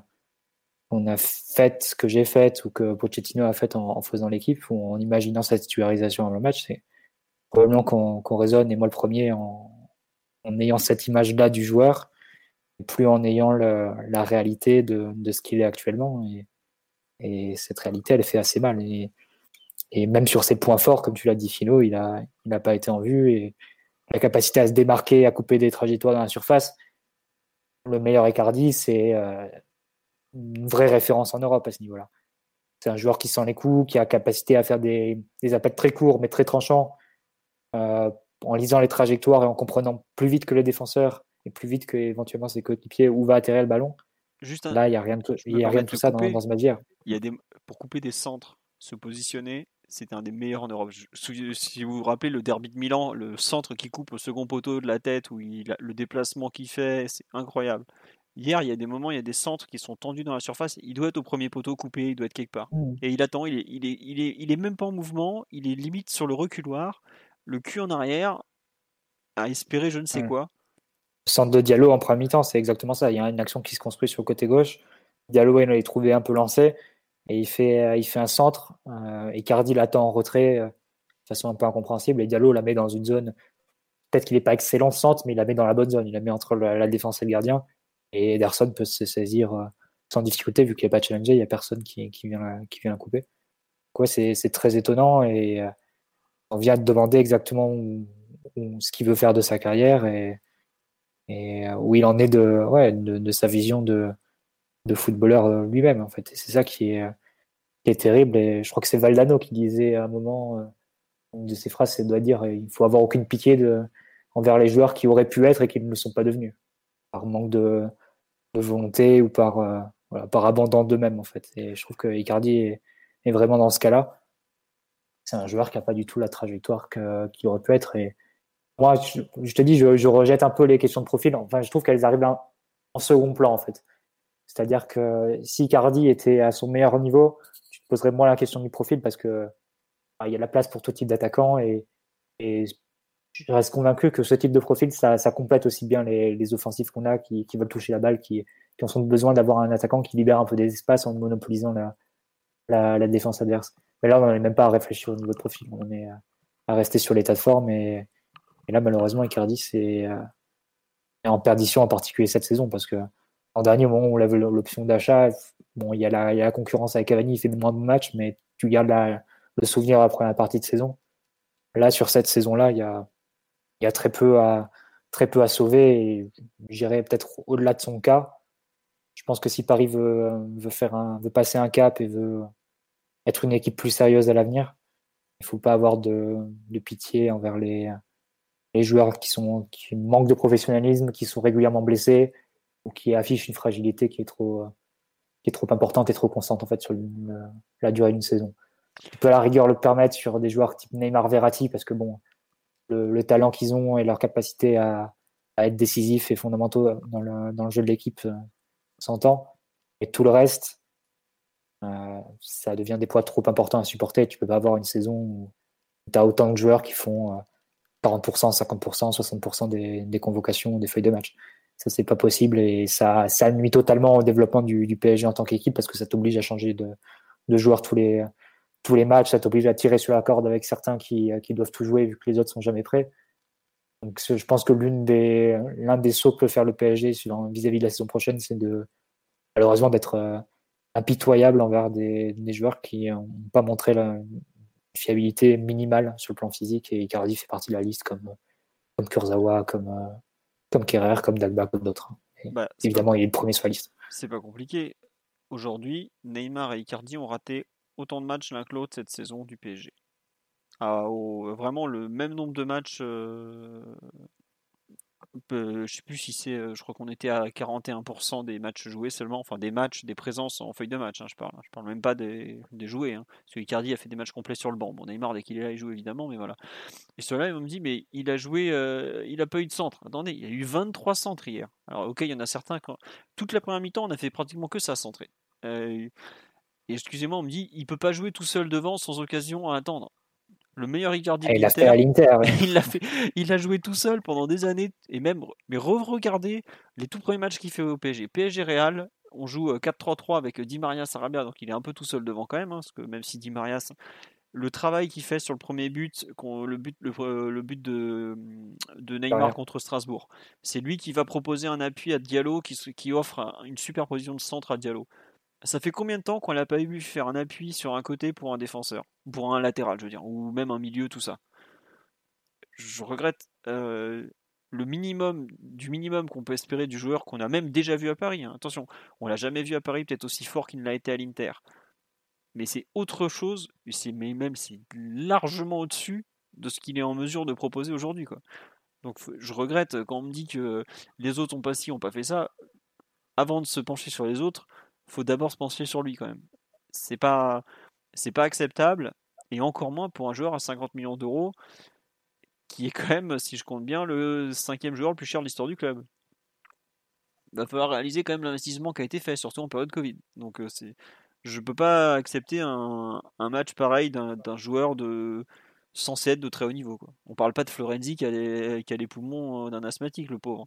on a fait ce que j'ai fait ou que Pochettino a fait en, faisant l'équipe ou en imaginant cette titularisation avant le match, c'est probablement qu'on raisonne, et moi le premier, en, ayant cette image-là du joueur, et plus en ayant la réalité de, ce qu'il est actuellement. Et, cette réalité, elle fait assez mal. Et, même sur ses points forts, comme tu l'as dit, Philo, il n'a il pas été en vue. Et la capacité à se démarquer, à couper des trajectoires dans la surface, le meilleur Icardi, c'est euh, une vraie référence en Europe à ce niveau-là. C'est un joueur qui sent les coups, qui a capacité à faire des, appels très courts mais très tranchants, euh, en lisant les trajectoires et en comprenant plus vite que les défenseurs et plus vite que éventuellement ses coéquipiers où va atterrir le ballon. Juste Là, il n'y a rien de, tout, y a rien de tout ça dans, ce match Il y a des, pour couper des centres, se positionner, c'était un des meilleurs en Europe. Si vous vous rappelez le derby de Milan, le centre qui coupe au second poteau de la tête, où il le déplacement qu'il fait, c'est incroyable. Hier, il y a des moments, il y a des centres qui sont tendus dans la surface. Il doit être au premier poteau coupé, il doit être quelque part. Mmh. Et il attend, il est, il, est, il, est, il est même pas en mouvement, il est limite sur le reculoir, le cul en arrière, à espérer je ne sais quoi. Le centre de Diallo en première mi-temps, c'est exactement ça. Il y a une action qui se construit sur le côté gauche. Diallo, il l'a trouvé un peu lancé et il fait, il fait un centre. Euh, et Cardi l'attend en retrait euh, de façon un peu incompréhensible. Et Diallo la met dans une zone. Peut-être qu'il n'est pas excellent centre, mais il la met dans la bonne zone. Il la met entre la défense et le gardien. Et Ederson peut se saisir euh, sans difficulté, vu qu'il n'est pas challengé, il n'y a personne qui, qui, vient, qui vient la couper. Quoi, c'est très étonnant et euh, on vient de demander exactement ce qu'il veut faire de sa carrière et, et, euh, où il en est de, ouais, de, sa vision de, de footballeur lui-même. En fait. C'est ça qui est, qui est terrible. Et je crois que c'est Valdano qui disait à un moment, une de ses phrases, c'est doit dire il faut avoir aucune pitié de, envers les joueurs qui auraient pu être et qui ne le sont pas devenus par manque de, volonté ou par, euh, par abandon d'eux-mêmes en fait. Et je trouve que Icardi est, vraiment dans ce cas-là. C'est un joueur qui n'a pas du tout la trajectoire qu'il aurait pu être. Et moi, je, te dis, je, rejette un peu les questions de profil. Enfin, je trouve qu'elles arrivent en, second plan en fait. C'est-à-dire que si Icardi était à son meilleur niveau, tu te poserais moins la question du profil parce que bah, il y a la place pour tout type d'attaquant et, je reste convaincu que ce type de profil, ça, complète aussi bien les, offensifs qu'on a qui, veulent toucher la balle, qui, ont besoin d'avoir un attaquant qui libère un peu des espaces en monopolisant la, défense adverse. Mais là, on n'est même pas à réfléchir au niveau de profil. On est à rester sur l'état de forme. Et, là, malheureusement, Icardi, c'est euh, en perdition, en particulier cette saison, parce que en dernier moment on avait l'option d'achat, bon, il y, a la, concurrence avec Cavani, il fait moins de matchs, mais tu gardes le souvenir après la partie de saison. Là, sur cette saison-là, il y a, très peu à, très peu à sauver et j'irais peut-être au-delà de son cas. Je pense que si Paris veut, faire veut passer un cap et veut être une équipe plus sérieuse à l'avenir, il ne faut pas avoir de, pitié envers les, joueurs qui, manquent de professionnalisme, qui sont régulièrement blessés ou qui affichent une fragilité qui est trop, importante et trop constante en fait sur la durée d'une saison. Tu peux à la rigueur le permettre sur des joueurs type Neymar Verratti parce que bon, le, talent qu'ils ont et leur capacité à, être décisifs et fondamentaux dans le, dans le jeu de l'équipe euh, s'entend. Et tout le reste, ça devient des poids trop importants à supporter. Tu peux pas avoir une saison où, tu as autant de joueurs qui font 40%, 50%, 60% des, convocations, des feuilles de match. Ça, c'est pas possible et ça, nuit totalement au développement du, PSG en tant qu'équipe parce que ça t'oblige à changer de, de joueurs tous les, matchs, ça t'oblige à tirer sur la corde avec certains qui, qui doivent tout jouer vu que les autres sont jamais prêts. Donc, je pense que l'une des, l'un des sauts que peut faire le PSG vis-à-vis de la saison prochaine, c'est de, malheureusement, d'être euh, impitoyable envers des, des joueurs qui n'ont pas montré la fiabilité minimale sur le plan physique. Et Icardi fait partie de la liste comme, comme Kurzawa, comme, euh, comme Kerrer, comme Dagba, comme d'autres. Bah, évidemment, il est le premier sur la liste. C'est pas compliqué. Aujourd'hui, Neymar et Icardi ont raté autant de matchs l'un que l'autre cette saison du PSG. Ah, vraiment le même nombre de matchs. Euh, je sais plus si c'est. Euh, je crois qu'on était à 41% des matchs joués seulement. Enfin, des matchs, des présences en feuille de match. Hein, je parle. Je parle même pas des, des joués. Hein, parce que Icardi a fait des matchs complets sur le banc. Bon, Neymar, dès qu'il est là, il joue évidemment. Mais voilà. Et cela, ils me dit mais il a joué. Euh, il a pas eu de centre. Attendez, il a eu 23 centres hier. Alors, ok, il y en a certains. Quand... Toute la première mi-temps, on a fait pratiquement que ça centrer. et excusez-moi, on me dit il peut pas jouer tout seul devant sans occasion à attendre le meilleur Icardi ah, il a fait à l'Inter. [LAUGHS] il a fait, il a joué tout seul pendant des années et même mais re-regardez les tout premiers matchs qu'il fait au PSG. PSG Real, on joue 4-3-3 euh, avec Di Maria Sarabia, donc il est un peu tout seul devant quand même, hein, parce que même si Di Maria, le travail qu'il fait sur le premier but, le but, le, euh, but de, de Neymar contre Strasbourg, c'est lui qui va proposer un appui à Diallo, qui, qui offre une super position de centre à Diallo. Ça fait combien de temps qu'on n'a pas vu faire un appui sur un côté pour un défenseur? Pour un latéral, je veux dire, ou même un milieu, tout ça? Je regrette euh, le minimum du minimum qu'on peut espérer du joueur qu'on a même déjà vu à Paris. Hein. Attention, on l'a jamais vu à Paris peut-être aussi fort qu'il ne l'a été à l'Inter. Mais c'est autre chose, mais même c'est largement au-dessus de ce qu'il est en mesure de proposer aujourd'hui. Donc je regrette quand on me dit que les autres ont pas ci, ont pas fait ça. Avant de se pencher sur les autres, faut d'abord se pencher sur lui quand même. C'est pas, c'est pas acceptable, et encore moins pour un joueur à 50 millions d'euros, qui est quand même, si je compte bien, le cinquième joueur le plus cher de l'histoire du club. Il va falloir réaliser quand même l'investissement qui a été fait, surtout en période Covid. Donc euh, c'est, je peux pas accepter un, match pareil d'un, joueur de censé être de très haut niveau. Quoi. On parle pas de Florenzi qui a les, poumons euh, d'un asthmatique, le pauvre.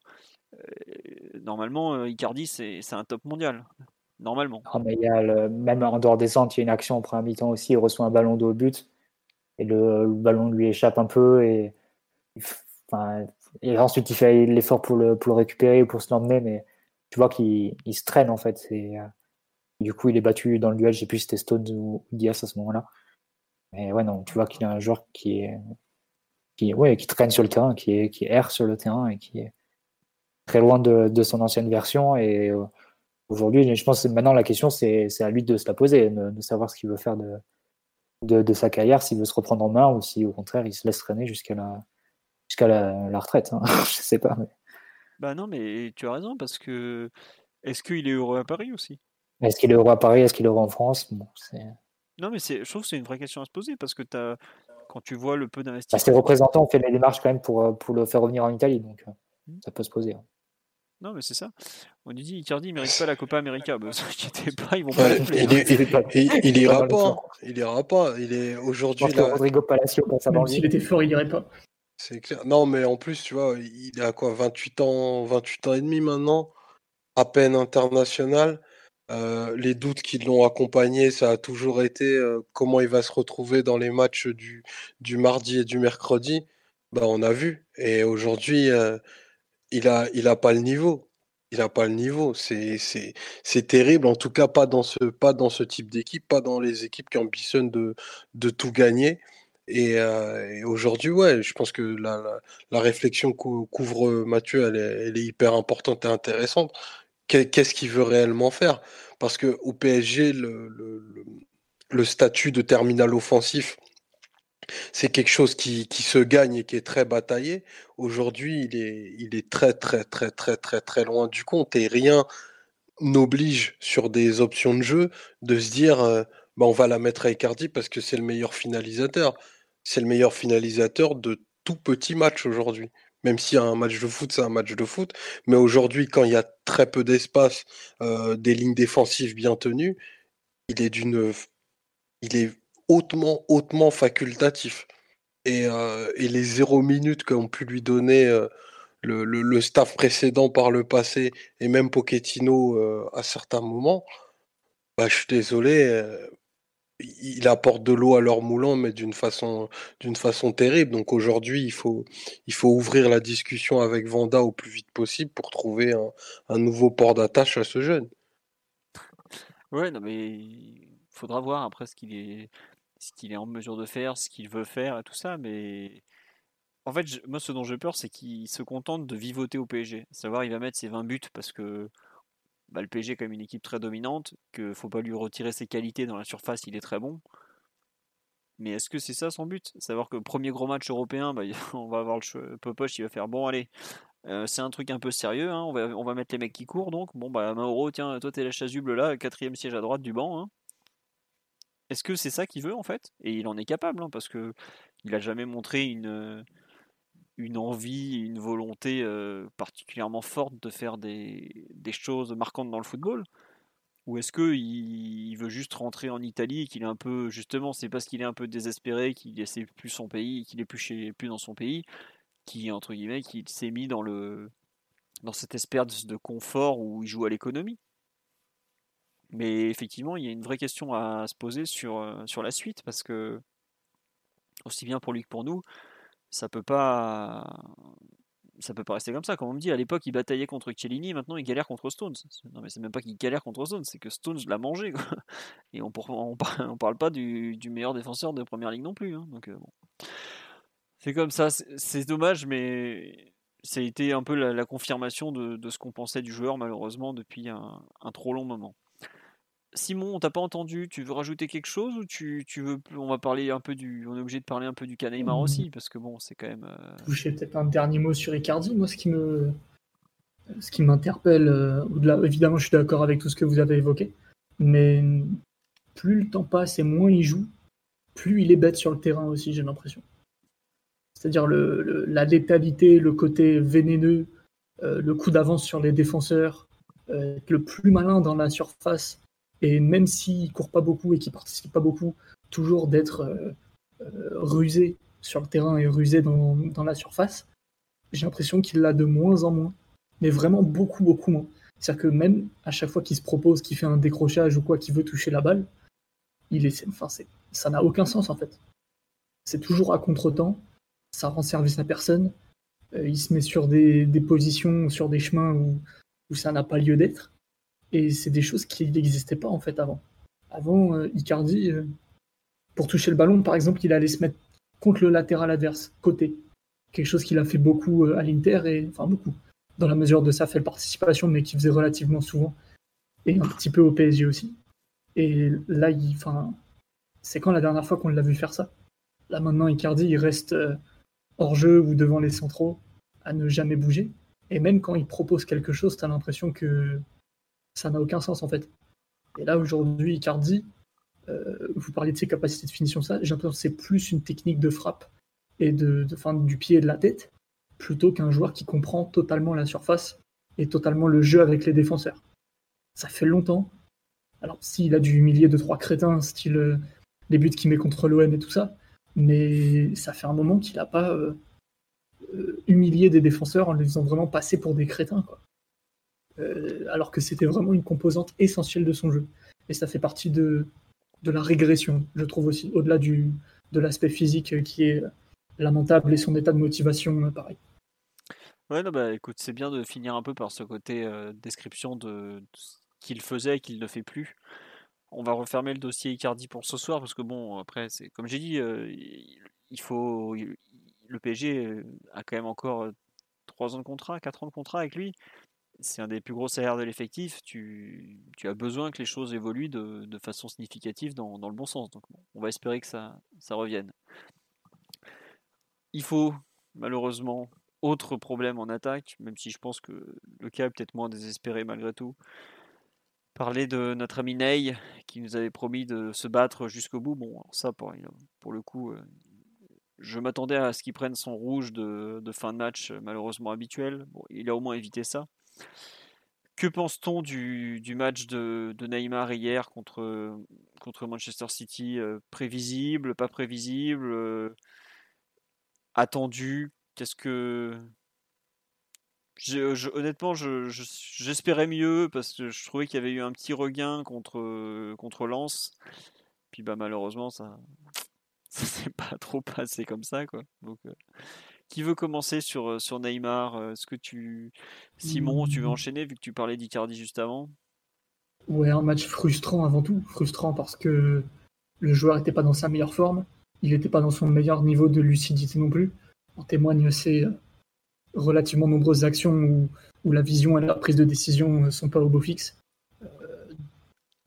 Euh, normalement, Icardi, c'est un top mondial normalement. mais a le, même en dehors des centres, il y a une action en première mi-temps aussi. Il reçoit un ballon de haut but et le, ballon lui échappe un peu et, ensuite il fait l'effort pour le, récupérer ou pour se l'emmener, mais tu vois qu'il se traîne en fait. Euh, du coup, il est battu dans le duel. Je sais plus si c'était Stones ou Diaz à ce moment-là. Mais ouais, non, tu vois qu'il a un joueur qui est qui, qui traîne sur le terrain, qui est, qui erre sur le terrain et qui est très loin de, de son ancienne version. Et euh, Aujourd'hui, je pense que maintenant la question, c'est à lui de se la poser, de, savoir ce qu'il veut faire de, de, sa carrière, s'il veut se reprendre en main ou si au contraire il se laisse traîner jusqu'à la, jusqu'à la, retraite. Hein. [LAUGHS] je sais pas. Mais... Bah non, mais tu as raison, parce que est-ce qu'il est heureux à Paris aussi? Est-ce qu'il est heureux à Paris? Est-ce qu'il est heureux en France? Non, mais je trouve que c'est une vraie question à se poser, parce que as, quand tu vois le peu bah, d'investissement. ses représentants ont fait les démarches quand même pour, pour le faire revenir en Italie, donc euh, mmh. ça peut se poser. Hein. Non, mais c'est ça. On nous dit Icardi ne mérite pas la Copa América. Bah, [LAUGHS] pas, ils vont pas il, ira pas. Il ira pas. Il est aujourd'hui là. Rodrigo Palacio, s'il était fort, il irait pas. C'est clair. Non, mais en plus, tu vois, il a quoi 28 ans, 28 ans et demi maintenant, à peine international. Euh, les doutes qui l'ont accompagné, ça a toujours été euh, comment il va se retrouver dans les matchs du, du mardi et du mercredi. Bah, on a vu. Et aujourd'hui, euh, il a, il a pas le niveau. Il a pas le niveau. C'est, terrible. En tout cas, pas dans ce, pas dans ce type d'équipe, pas dans les équipes qui ambitionnent de, de tout gagner. Et, euh, aujourd'hui, ouais, je pense que la, la, réflexion couvre Mathieu, elle est, elle est, hyper importante et intéressante. Qu'est-ce qu'il veut réellement faire? Parce que au PSG, le, le, le statut de terminal offensif, c'est quelque chose qui, qui, se gagne et qui est très bataillé. Aujourd'hui, il est, il est très, très, très, très, très, très loin du compte et rien n'oblige sur des options de jeu de se dire euh, bah, on va la mettre à Icardi parce que c'est le meilleur finalisateur. C'est le meilleur finalisateur de tout petit match aujourd'hui. Même si un match de foot, c'est un match de foot. Mais aujourd'hui, quand il y a très peu d'espace, euh, des lignes défensives bien tenues, il est d'une. Il est hautement, hautement facultatif. et, et les zéro minutes qu'ont pu lui donner le, le, staff précédent par le passé et même Pochettino à certains moments, bah, je suis désolé, il apporte de l'eau à leur moulin, mais d'une façon, façon terrible. Donc aujourd'hui, il faut, il faut ouvrir la discussion avec Vanda au plus vite possible pour trouver un, un nouveau port d'attache à ce jeune. Ouais, non, mais il faudra voir après ce qu'il est, ce qu'il est en mesure de faire, ce qu'il veut faire et tout ça. Mais en fait, moi, ce dont j'ai peur, c'est qu'il se contente de vivoter au PSG. savoir, il va mettre ses 20 buts parce que bah, le PSG est quand même une équipe très dominante, qu'il faut pas lui retirer ses qualités dans la surface, il est très bon. Mais est-ce que c'est ça son but? Savoir que premier gros match européen, bah, [LAUGHS] on va avoir le Popoche, il va faire bon allez, euh, c'est un truc un peu sérieux, hein, on, va, on va mettre les mecs qui courent donc. Bon bah Mauro, tiens, toi t'es la chasuble là, quatrième siège à droite du banc. Hein. Est-ce que c'est ça qu'il veut en fait? Et il en est capable, hein, parce que il a jamais montré une une envie, une volonté euh, particulièrement forte de faire des, choses marquantes dans le football? Ou est-ce qu'il il veut juste rentrer en Italie, qu'il est un peu, justement, c'est parce qu'il est un peu désespéré, qu'il essaie plus son pays, qu'il est plus, chez, plus dans son pays, qui entre guillemets, qu'il s'est mis dans le dans cette espèce de confort où il joue à l'économie? Mais effectivement, il y a une vraie question à se poser sur, euh, sur la suite, parce que, aussi bien pour lui que pour nous, ça peut pas ça peut pas rester comme ça. Comme on me dit, à l'époque, il bataillait contre Chiellini, maintenant il galère contre Stones. Non, mais c'est même pas qu'il galère contre Stones, c'est que Stones l'a mangé. Et on, on, parle pas du, meilleur défenseur de première ligue non plus. Hein. Donc, euh. C'est comme ça, c'est dommage, mais été un peu la, confirmation de, ce qu'on pensait du joueur, malheureusement, depuis un trop long moment. Simon, on t'a pas entendu. Tu veux rajouter quelque chose ou tu, veux On va parler un peu du. On est obligé de parler un peu du cas mmh. aussi parce que bon, c'est quand même. Euh... Toucher peut-être un dernier mot sur Icardi. Moi, ce qui me, ce qui m'interpelle, euh, au-delà, évidemment, je suis d'accord avec tout ce que vous avez évoqué, mais plus le temps passe et moins il joue, plus il est bête sur le terrain aussi. J'ai l'impression. C'est-à-dire le, la létalité, le côté vénéneux, euh, le coup d'avance sur les défenseurs, euh, le plus malin dans la surface et même s'il court pas beaucoup et qu'il participe pas beaucoup, toujours d'être euh, euh, rusé sur le terrain et rusé dans, la surface, j'ai l'impression qu'il l'a de moins en moins. Mais vraiment beaucoup, beaucoup moins. C'est-à-dire que même à chaque fois qu'il se propose, qu'il fait un décrochage ou quoi, qu'il veut toucher la balle, il est, enfin, ça n'a aucun sens en fait. C'est toujours à contre-temps, ça rend service à personne, euh, il se met sur des, positions, sur des chemins où ça n'a pas lieu d'être. Et c'est des choses qui n'existaient pas en fait avant. Avant, euh, Icardi, euh, pour toucher le ballon, par exemple, il allait se mettre contre le latéral adverse, côté. Quelque chose qu'il a fait beaucoup euh, à l'Inter, et enfin beaucoup, dans la mesure de sa faible participation, mais qu'il faisait relativement souvent, et un petit peu au PSG aussi. Et là, c'est quand la dernière fois qu'on l'a vu faire ça? Là maintenant, Icardi, il reste hors jeu ou devant les centraux, à ne jamais bouger. Et même quand il propose quelque chose, tu as l'impression que ça n'a aucun sens en fait. Et là aujourd'hui, Icardi, euh, vous parliez de ses capacités de finition, ça, j'ai l'impression que c'est plus une technique de frappe et de, du pied et de la tête, plutôt qu'un joueur qui comprend totalement la surface et totalement le jeu avec les défenseurs. Ça fait longtemps. Alors s'il a dû humilier deux trois crétins, style euh, les buts qu'il met contre l'OM et tout ça, mais ça fait un moment qu'il n'a pas euh, humilié des défenseurs en les faisant vraiment passer pour des crétins. Euh, alors que c'était vraiment une composante essentielle de son jeu. Et ça fait partie de, de la régression, je trouve aussi, au-delà du, de l'aspect physique qui est lamentable et son état de motivation, euh, pareil. Ouais, non, bah écoute, c'est bien de finir un peu par ce côté euh, description de, ce qu'il faisait et qu'il ne fait plus. On va refermer le dossier Icardi pour ce soir parce que bon, après, c'est comme j'ai dit, il faut, le PSG a quand même encore 3 ans de contrat, 4 ans de contrat avec lui c'est un des plus gros salaires de l'effectif, tu, as besoin que les choses évoluent de, façon significative dans, le bon sens. Donc on va espérer que ça, ça revienne. Il faut malheureusement autre problème en attaque, même si je pense que le cas est peut-être moins désespéré malgré tout. Parler de notre ami Ney qui nous avait promis de se battre jusqu'au bout. Bon, ça pour, pour le coup, euh, je m'attendais à ce qu'il prenne son rouge de, fin de match malheureusement habituel. Bon, il a au moins évité ça. Que pense-t-on du, match de, Neymar hier contre, Manchester City euh, Prévisible, pas prévisible euh, attendu? Qu'est-ce que honnêtement, j'espérais mieux parce que je trouvais qu'il y avait eu un petit regain contre, contre Lens. Puis bah, malheureusement, ça [LAUGHS] ça s'est pas trop passé comme ça. Quoi. Donc, euh, qui veut commencer sur, euh, sur Neymar euh, Est-ce que tu. Simon, tu veux mmh. enchaîner vu que tu parlais d'Icardi juste avant? Ouais, un match frustrant avant tout. Frustrant parce que le joueur n'était pas dans sa meilleure forme. Il n'était pas dans son meilleur niveau de lucidité non plus. En témoignent ces relativement nombreuses actions où, où, la vision et la prise de décision ne sont pas au beau fixe.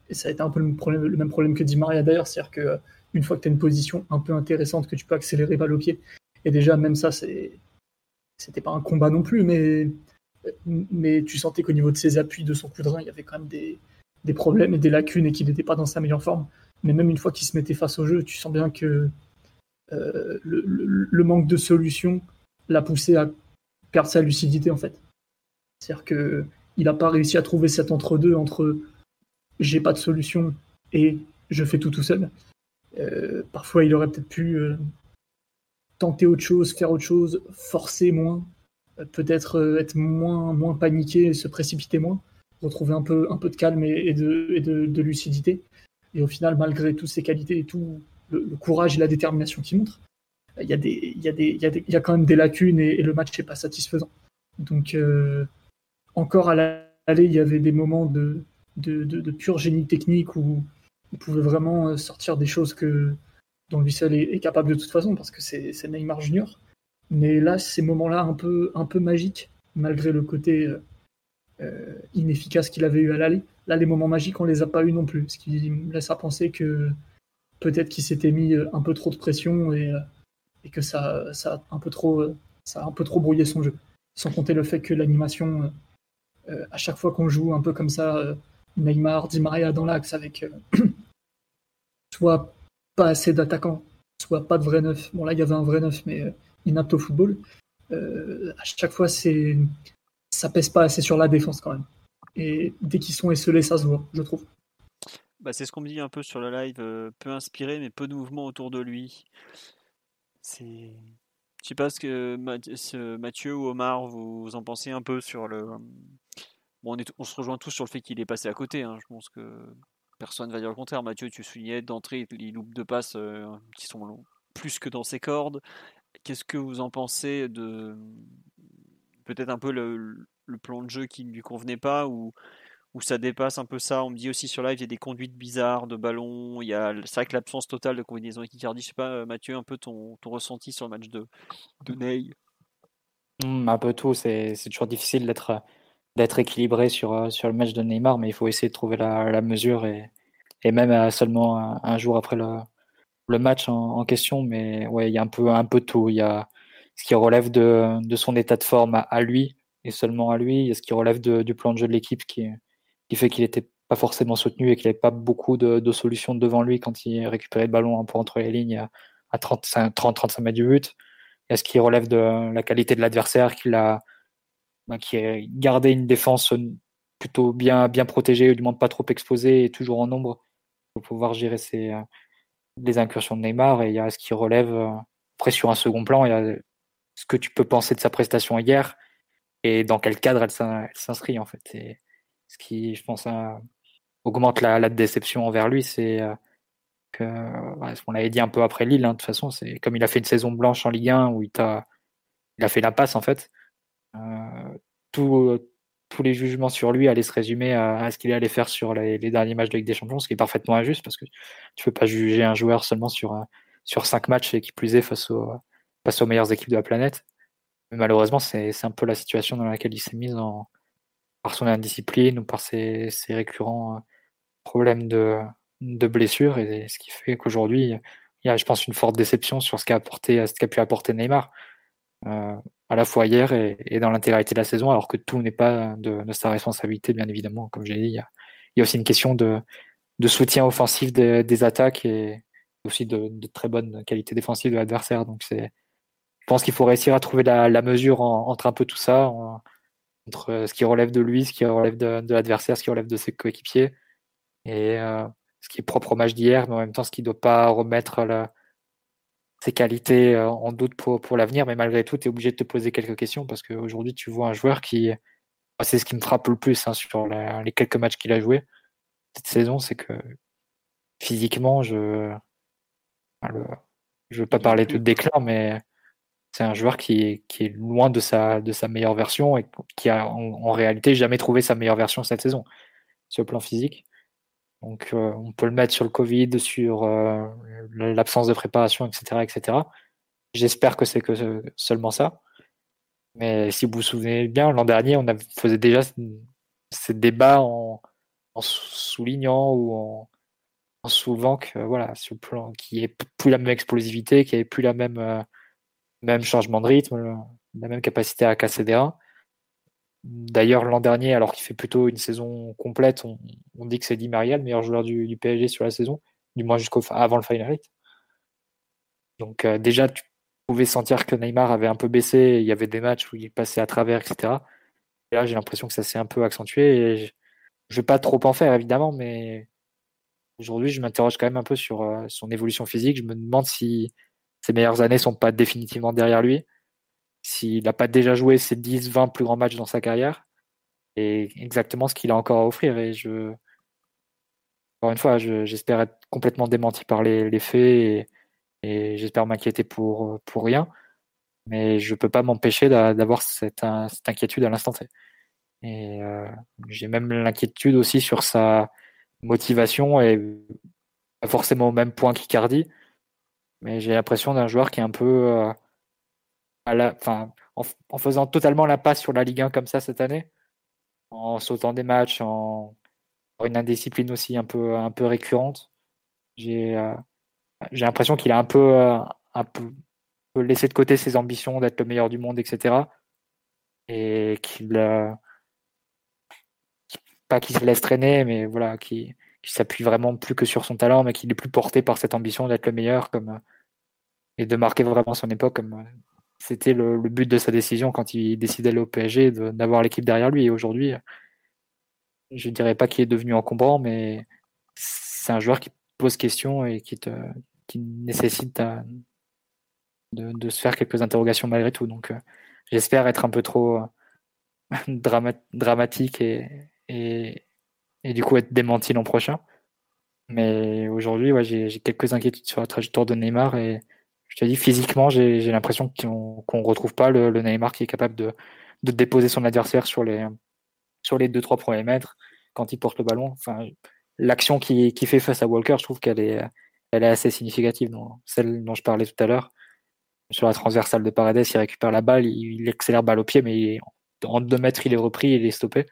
et ça a été un peu le, problème, le même problème que dit Maria d'ailleurs, c'est-à-dire que une fois que tu as une position un peu intéressante, que tu peux accélérer balle au pied. Et déjà, même ça, c'était pas un combat non plus, mais, tu sentais qu'au niveau de ses appuis, de son coup il y avait quand même des, problèmes et des lacunes et qu'il n'était pas dans sa meilleure forme. Mais même une fois qu'il se mettait face au jeu, tu sens bien que euh, le, le, manque de solution l'a poussé à perdre sa lucidité en fait. C'est-à-dire qu'il n'a pas réussi à trouver cet entre-deux entre j'ai pas de solution et je fais tout tout seul. Euh, parfois, il aurait peut-être pu euh, tenter autre chose, faire autre chose, forcer moins, euh, peut-être être moins, moins paniqué, se précipiter moins, retrouver un peu, un peu de calme et, de, de, lucidité. Et au final, malgré toutes ses qualités et tout le, courage et la détermination qu'il montre, il y, a des, il, y a des, il, y a il y a quand même des lacunes et, le match n'est pas satisfaisant. Donc, encore à l'aller, il y avait des moments de, de, de, pur génie technique où il pouvait vraiment euh, sortir des choses que, dont lui seul est, capable de toute façon, parce que c'est Neymar Junior. Mais là, ces moments-là un peu, un peu magiques, malgré le côté euh, euh, inefficace qu'il avait eu à l'aller, là, les moments magiques, on les a pas eu non plus. Ce qui me laisse à penser que peut-être qu'il s'était mis un peu trop de pression et, que ça, ça, a un peu trop, ça un peu trop brouillé son jeu. Sans compter le fait que l'animation, à chaque fois qu'on joue un peu comme ça, Neymar, Di Maria dans l'axe avec [CLEARS THROAT] soit pas assez d'attaquants, soit pas de vrai neuf. Bon, là, il y avait un vrai neuf, mais euh, inapte au football. Euh, à chaque fois, c'est ça pèse pas assez sur la défense quand même. Et dès qu'ils sont esselés, ça se voit, je trouve. Bah, c'est ce qu'on me dit un peu sur le live, euh, peu inspiré, mais peu de mouvement autour de lui. C'est. Je sais pas ce que Mathieu ou Omar, vous en pensez un peu sur le. Bon, on, est, on se rejoint tous sur le fait qu'il est passé à côté. Hein. Je pense que personne ne va dire le contraire. Mathieu, tu soulignais d'entrée, il loupe deux passes euh, qui sont plus que dans ses cordes. Qu'est-ce que vous en pensez de peut-être un peu le, plan de jeu qui ne lui convenait pas ou où ça dépasse un peu ça? On me dit aussi sur live, il y a des conduites bizarres de ballon. Il y a, c'est vrai que l'absence totale de combinaison avec Icardi. Je sais pas, euh, Mathieu, un peu ton, ton ressenti sur le match de, de Ney? Mmh, un peu tout. C'est toujours difficile d'être, d'être équilibré sur, euh, sur le match de Neymar, mais il faut essayer de trouver la, la mesure et, et même à seulement un, jour après le, le match en, en, question. Mais ouais, il y a un peu, un peu tout. Il y a ce qui relève de, de son état de forme à, lui et seulement à lui. Il y a ce qui relève de, du plan de jeu de l'équipe qui, qui fait qu'il n'était pas forcément soutenu et qu'il n'avait pas beaucoup de, de, solutions devant lui quand il récupérait le ballon un peu entre les lignes à 30-35 mètres du but. Il y a ce qui relève de la qualité de l'adversaire qui a, bah, qui a gardé une défense plutôt bien, bien protégée, du moins pas trop exposée et toujours en nombre pour pouvoir gérer ces, euh, les incursions de Neymar. Et il y a ce qui relève, euh, après sur un second plan, il y a ce que tu peux penser de sa prestation hier et dans quel cadre elle s'inscrit en fait. Et ce qui, je pense, euh, augmente la, la, déception envers lui, c'est que, ce qu'on l'avait dit un peu après Lille, hein, de toute façon, c'est comme il a fait une saison blanche en Ligue 1 où il, a, il a fait la passe en fait. Tous les jugements sur lui allaient se résumer à, ce qu'il allait faire sur les, derniers matchs de Ligue des Champions, ce qui est parfaitement injuste parce que tu peux pas juger un joueur seulement sur, sur cinq matchs et qui plus est face, aux meilleures équipes de la planète. Mais malheureusement, c'est un peu la situation dans laquelle il s'est mis par son indiscipline ou par ses, récurrents euh, problèmes de, de blessures et ce qui fait qu'aujourd'hui, il y a, je pense, une forte déception sur ce qu'a apporté, ce qu'a pu apporter Neymar. Euh, à la fois hier et, dans l'intégralité de la saison, alors que tout n'est pas de, sa responsabilité, bien évidemment. Comme j'ai dit, il y, a, aussi une question de, soutien offensif des, attaques et aussi de, très bonne qualité défensive de l'adversaire. Donc c'est, je pense qu'il faut réussir à trouver la, mesure entre un peu tout ça, entre ce qui relève de lui, ce qui relève de, l'adversaire, ce qui relève de ses coéquipiers et euh, ce qui est propre au match d'hier, mais en même temps ce qui ne doit pas remettre la, ses qualités en doute pour, pour l'avenir, mais malgré tout, tu es obligé de te poser quelques questions parce qu'aujourd'hui, tu vois un joueur qui. C'est ce qui me frappe le plus hein, sur les quelques matchs qu'il a joué cette saison, c'est que physiquement, je. je veux pas parler de déclin, mais c'est un joueur qui est, qui est loin de sa, de sa meilleure version et qui a en, réalité jamais trouvé sa meilleure version cette saison sur le plan physique. Donc euh, on peut le mettre sur le Covid, sur euh, l'absence de préparation, etc. etc. J'espère que c'est que seulement ça. Mais si vous vous souvenez bien, l'an dernier, on faisait déjà ces débats en, soulignant ou en, en que voilà, sur plan qui ait plus la même explosivité, qui ait plus la même euh, même changement de rythme, la même capacité à casser des reins. D'ailleurs, l'an dernier, alors qu'il fait plutôt une saison complète, on, dit que c'est Di Maria, le meilleur joueur du, PSG sur la saison, du moins jusqu'au avant le Final Donc euh, déjà, tu pouvais sentir que Neymar avait un peu baissé, il y avait des matchs où il passait à travers, etc. Et là, j'ai l'impression que ça s'est un peu accentué. Et je ne vais pas trop en faire, évidemment, mais aujourd'hui, je m'interroge quand même un peu sur euh, son évolution physique. Je me demande si ses meilleures années sont pas définitivement derrière lui, s'il n'a pas déjà joué ses 10-20 plus grands matchs dans sa carrière, et exactement ce qu'il a encore à offrir. Et je, encore une fois, j'espère être complètement démenti par les, faits et, j'espère m'inquiéter pour, rien. Mais je ne peux pas m'empêcher d'avoir cette, inquiétude à l'instant T. Et euh, j'ai même l'inquiétude aussi sur sa motivation et pas forcément au même point qu'Icardi, mais j'ai l'impression d'un joueur qui est un peu euh, en, faisant totalement la passe sur la Ligue 1 comme ça cette année, en sautant des matchs, en, une indiscipline aussi un peu, un peu récurrente. J'ai euh, l'impression qu'il a un peu, euh, un peu laissé de côté ses ambitions d'être le meilleur du monde, etc. Et qu'il pas qu'il se laisse traîner, mais voilà, qui qui s'appuie vraiment plus que sur son talent, mais qu'il est plus porté par cette ambition d'être le meilleur, comme et de marquer vraiment son époque euh, c'était le, but de sa décision quand il décidait d'aller au PSG, d'avoir l'équipe derrière lui. Et aujourd'hui, je ne dirais pas qu'il est devenu encombrant, mais c'est un joueur qui pose question et qui, te, nécessite de, se faire quelques interrogations malgré tout. Donc euh, j'espère être un peu trop euh, [LAUGHS] dramatique et, du coup être démenti l'an prochain. Mais aujourd'hui, j'ai quelques inquiétudes sur la trajectoire de Neymar je te dis, physiquement, j'ai l'impression qu'on ne retrouve pas le, Neymar qui est capable de, déposer son adversaire sur les, sur les 2-3 premiers mètres quand il porte le ballon. L'action qu'il qui fait face à Walker, je trouve qu'elle est, elle est assez significative. celle dont je parlais tout à l'heure, sur la transversale de Paredes, il récupère la balle, il, accélère balle au pied, mais en 2 mètres, il est repris, il est stoppé.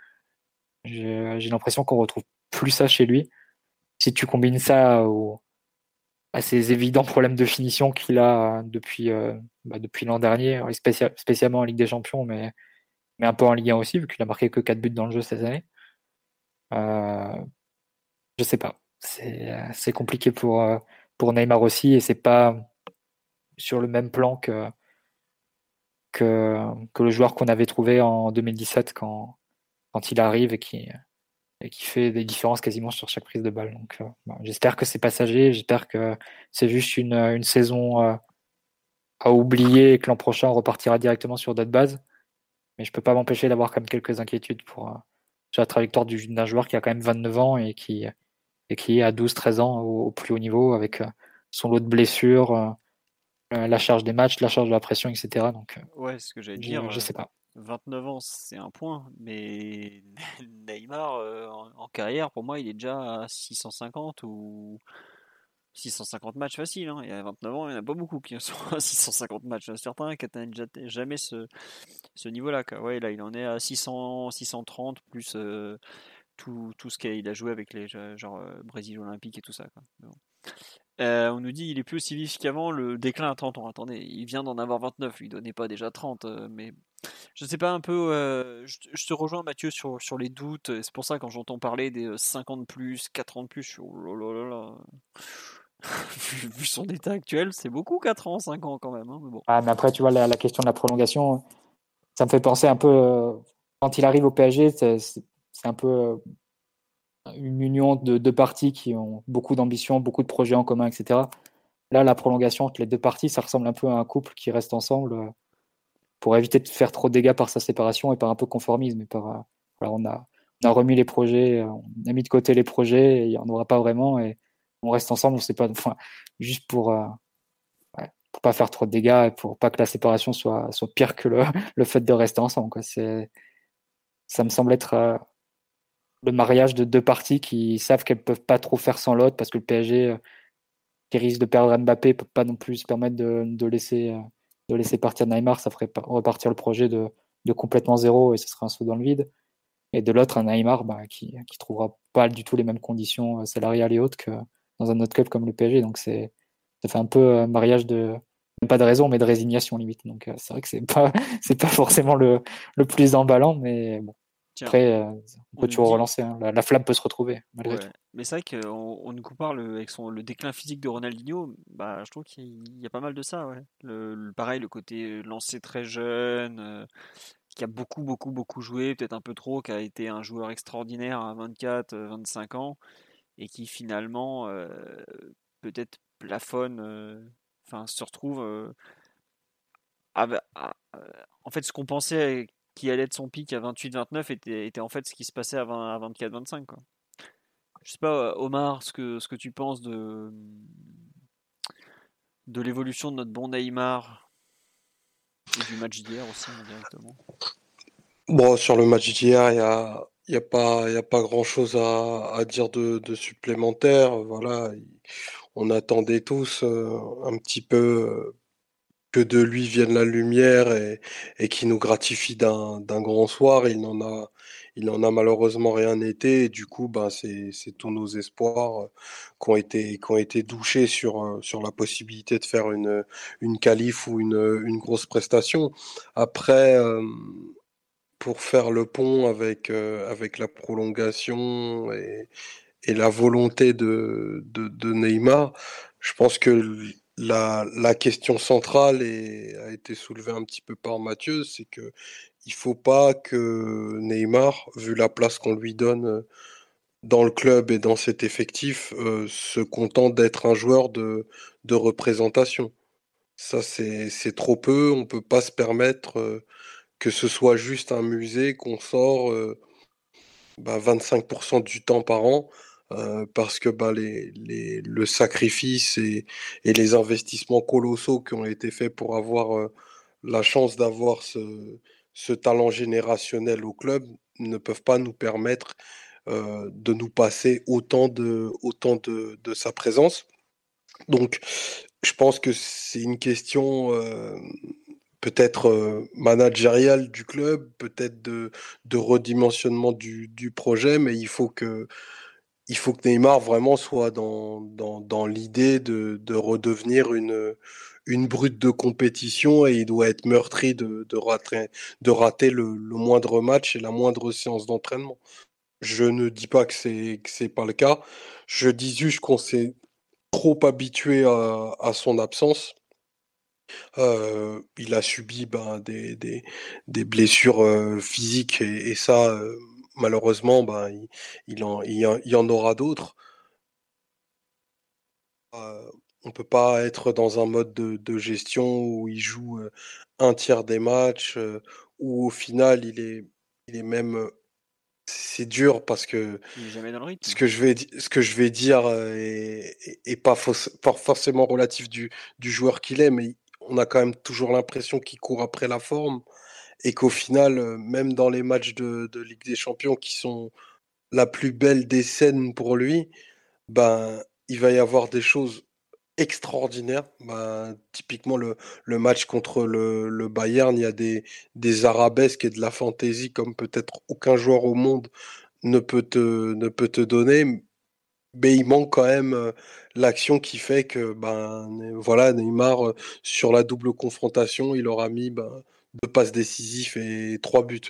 J'ai l'impression qu'on retrouve plus ça chez lui. Si tu combines ça au, à ces évidents problèmes de finition qu'il a depuis, euh, bah, depuis l'an dernier, spécialement en Ligue des Champions, mais, un peu en Ligue 1 aussi, vu qu'il a marqué que 4 buts dans le jeu cette année. Euh, je sais pas. C'est compliqué pour, euh, Neymar aussi, et c'est pas sur le même plan que le joueur qu'on avait trouvé en 2017 quand, quand il arrive et qui, et qui fait des différences quasiment sur chaque prise de balle. Donc, euh, j'espère que c'est passager, j'espère que c'est juste une, une saison euh, à oublier et que l'an prochain on repartira directement sur d'autres bases. Mais je peux pas m'empêcher d'avoir quand même quelques inquiétudes pour euh, sur la trajectoire d'un joueur qui a quand même 29 ans et qui, et qui est à 12-13 ans au, plus haut niveau avec son lot de blessures, la charge des matchs, la charge de la pression, etc. Donc, ouais, ce que j'allais dire. Je sais pas. 29 ans, c'est un point, mais [LAUGHS] Neymar, euh, en, carrière, pour moi, il est déjà à 650 ou 650 matchs faciles. Hein. Et à 29 ans, il n'y en a pas beaucoup qui sont [LAUGHS] à 650 matchs. Certains qui n'atteignent jamais ce, niveau-là. Là, il en est à 600, 630 plus euh, tout, ce qu'il a joué avec les genre euh, Brésil olympique et tout ça. Euh, on nous dit il est plus aussi vif qu'avant, le déclin à 30 ans. Attendez, il vient d'en avoir 29, il donnait pas déjà 30. Euh, mais je sais pas un peu, je, te rejoins Mathieu sur, sur les doutes. C'est pour ça quand j'entends parler des 50 plus, 40 plus, je suis oh vu, son état actuel, c'est beaucoup 4 ans, 5 ans quand même. Hein, mais bon. ah, mais après, tu vois, la, la, question de la prolongation, ça me fait penser un peu, quand il arrive au PSG, c'est un peu une union de deux parties qui ont beaucoup d'ambition, beaucoup de projets en commun, etc. là, la prolongation entre les deux parties, ça ressemble un peu à un couple qui reste ensemble pour éviter de faire trop de dégâts par sa séparation et par un peu conformisme. Et par, on, a, on a remis les projets, on a mis de côté les projets, et il n'y en aura pas vraiment. Et on reste ensemble, on sait pas, [LAUGHS] enfin, juste pour, pour pas faire trop de dégâts et pour pas que la séparation soit, soit pire que le, [LAUGHS] le fait de rester ensemble. Ça me semble être euh, le mariage de deux parties qui savent qu'elles peuvent pas trop faire sans l'autre parce que le PSG, euh, qui risque de perdre Mbappé, peut pas non plus se permettre de, de laisser, euh, de laisser partir Neymar. Ça ferait repartir le projet de, complètement zéro et ce serait un saut dans le vide. Et de l'autre, un Neymar bah, qui, qui trouvera pas du tout les mêmes conditions salariales et autres que dans un autre club comme le PSG. Donc c'est ça fait un peu un mariage de pas de raison mais de résignation limite donc euh, c'est vrai que c'est [LAUGHS] pas c'est pas forcément le, le plus emballant mais bon après euh, on peut toujours relancer hein. la, flamme peut se retrouver malgré tout mais c'est vrai qu'on on nous compare le, avec son, le déclin physique de Ronaldinho bah je trouve qu'il y a pas mal de ça ouais. le, pareil le côté lancé très jeune euh, qui a beaucoup beaucoup beaucoup joué peut-être un peu trop qui a été un joueur extraordinaire à 24 25 ans et qui finalement peut-être plafonne, euh, enfin se retrouve. Euh, euh, en fait, ce qu'on pensait qui allait être son pic à 28-29 était, était, en fait ce qui se passait à, 24-25. Je sais pas, Omar, ce que, ce que tu penses de, de l'évolution de notre bon Neymar et du match d'hier aussi indirectement? Bon, sur le match d'hier, il y a, y a pas, pas grand chose à, à dire de, de, supplémentaire. Voilà, on attendait tous euh, un petit peu euh, que de lui vienne la lumière et, et qui nous gratifie d'un grand soir. Il n'en a, malheureusement rien été. Du coup, ben, c'est tous nos espoirs euh, qui ont été, douchés sur, sur la possibilité de faire une, une qualif ou une, grosse prestation. Après, pour faire le pont avec, la prolongation et, la volonté de, Neymar, je pense que la, question centrale a été soulevée un petit peu par Mathieu, c'est que il faut pas que Neymar, vu la place qu'on lui donne euh, dans le club et dans cet effectif, euh, se contente d'être un joueur de, représentation. Ça, c'est trop peu. On peut pas se permettre euh, que ce soit juste un musée qu'on sort euh, bah, 25% du temps par an parce que bah, les, les, le sacrifice et, et, les investissements colossaux qui ont été faits pour avoir la chance d'avoir ce, ce, talent générationnel au club ne peuvent pas nous permettre de nous passer autant de, autant de, de, sa présence. Donc, je pense que c'est une question peut-être managériale du club, peut-être de, de redimensionnement du, du, projet, mais il faut que il faut que Neymar vraiment soit dans, dans, dans l'idée de, de, redevenir une, une brute de compétition et il doit être meurtri de, de rater, de rater le, moindre match et la moindre séance d'entraînement. Je ne dis pas que c'est c'est pas le cas. Je dis juste qu'on s'est trop habitué à, à, son absence. Euh, il a subi ben, des, des, des blessures euh, physiques et, et ça, euh, malheureusement, ben, il, il, en, il, y en aura d'autres. Euh, on peut pas être dans un mode de, de gestion où il joue euh, un tiers des matchs, euh, où au final il est, il est même. C'est dur parce que ce que je vais, ce que je vais dire est, est pas, pas, forcément relatif du, du joueur qu'il est, mais on a quand même toujours l'impression qu'il court après la forme et qu'au final, euh, même dans les matchs de, Ligue des Champions qui sont la plus belle des scènes pour lui, ben, il va y avoir des choses extraordinaires. Ben, typiquement, le, match contre le, le, Bayern, il y a des, des arabesques et de la fantaisie comme peut-être aucun joueur au monde ne peut te, ne peut te donner. Mais il manque quand même euh, l'action qui fait que ben voilà Neymar euh, sur la double confrontation il aura mis ben, deux passes décisives et trois buts.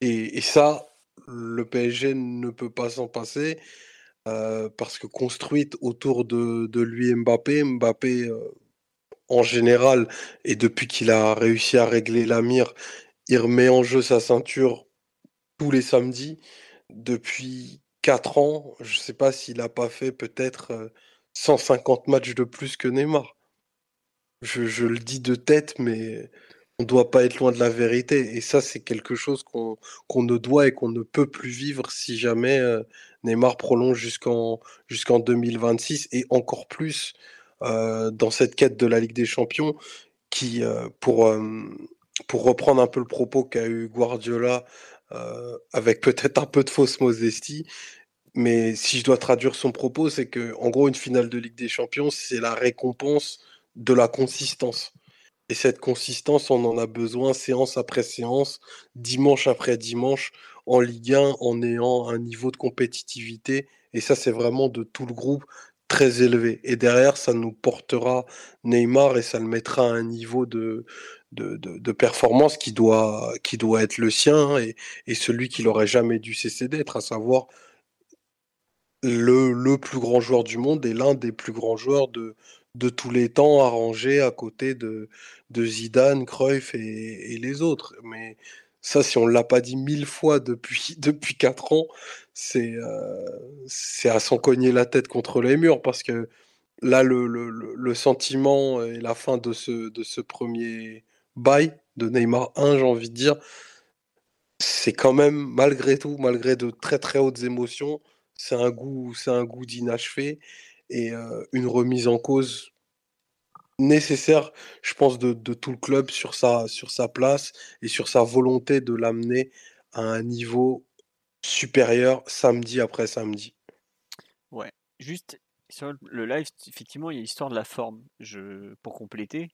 Et, ça, le PSG ne peut pas s'en passer euh, parce que construite autour de, de lui Mbappé, Mbappé euh, en général, et depuis qu'il a réussi à régler la mire, il remet en jeu sa ceinture tous les samedis depuis quatre ans. Je ne sais pas s'il n'a pas fait peut-être 150 matchs de plus que Neymar. Je, le dis de tête, mais on doit pas être loin de la vérité. Et ça, c'est quelque chose qu'on ne doit et qu'on ne peut plus vivre si jamais euh, Neymar prolonge jusqu'en jusqu'en 2026 et encore plus euh, dans cette quête de la Ligue des Champions qui, euh, pour, pour reprendre un peu le propos qu'a eu Guardiola avec peut-être un peu de fausse modestie, mais si je dois traduire son propos, c'est que en gros, une finale de Ligue des Champions, c'est la récompense de la consistance. Et cette consistance, on en a besoin séance après séance, dimanche après dimanche, en Ligue 1, en ayant un niveau de compétitivité. Et ça, c'est vraiment de tout le groupe très élevé. Et derrière, ça nous portera Neymar et ça le mettra à un niveau de, de, performance qui doit, qui doit être le sien et, et celui qu'il n'aurait jamais dû cesser d'être, à savoir le, plus grand joueur du monde et l'un des plus grands joueurs de, de tous les temps arrangé à côté de, Zidane, Cruyff et, les autres. Mais ça, si on ne l'a pas dit mille fois depuis, [LAUGHS] depuis quatre ans, c'est euh, c'est à s'en cogner la tête contre les murs parce que là, le, le, le, sentiment et la fin de ce, de ce premier bail de Neymar 1, j'ai envie de dire, c'est quand même, malgré tout, malgré de très très hautes émotions, c'est un goût, c'est un goût d'inachevé et une remise en cause nécessaire, je pense, de, tout le club sur sa, sur sa place et sur sa volonté de l'amener à un niveau supérieur samedi après samedi. Ouais, juste sur le live, effectivement, il y a l'histoire de la forme. Je, pour compléter,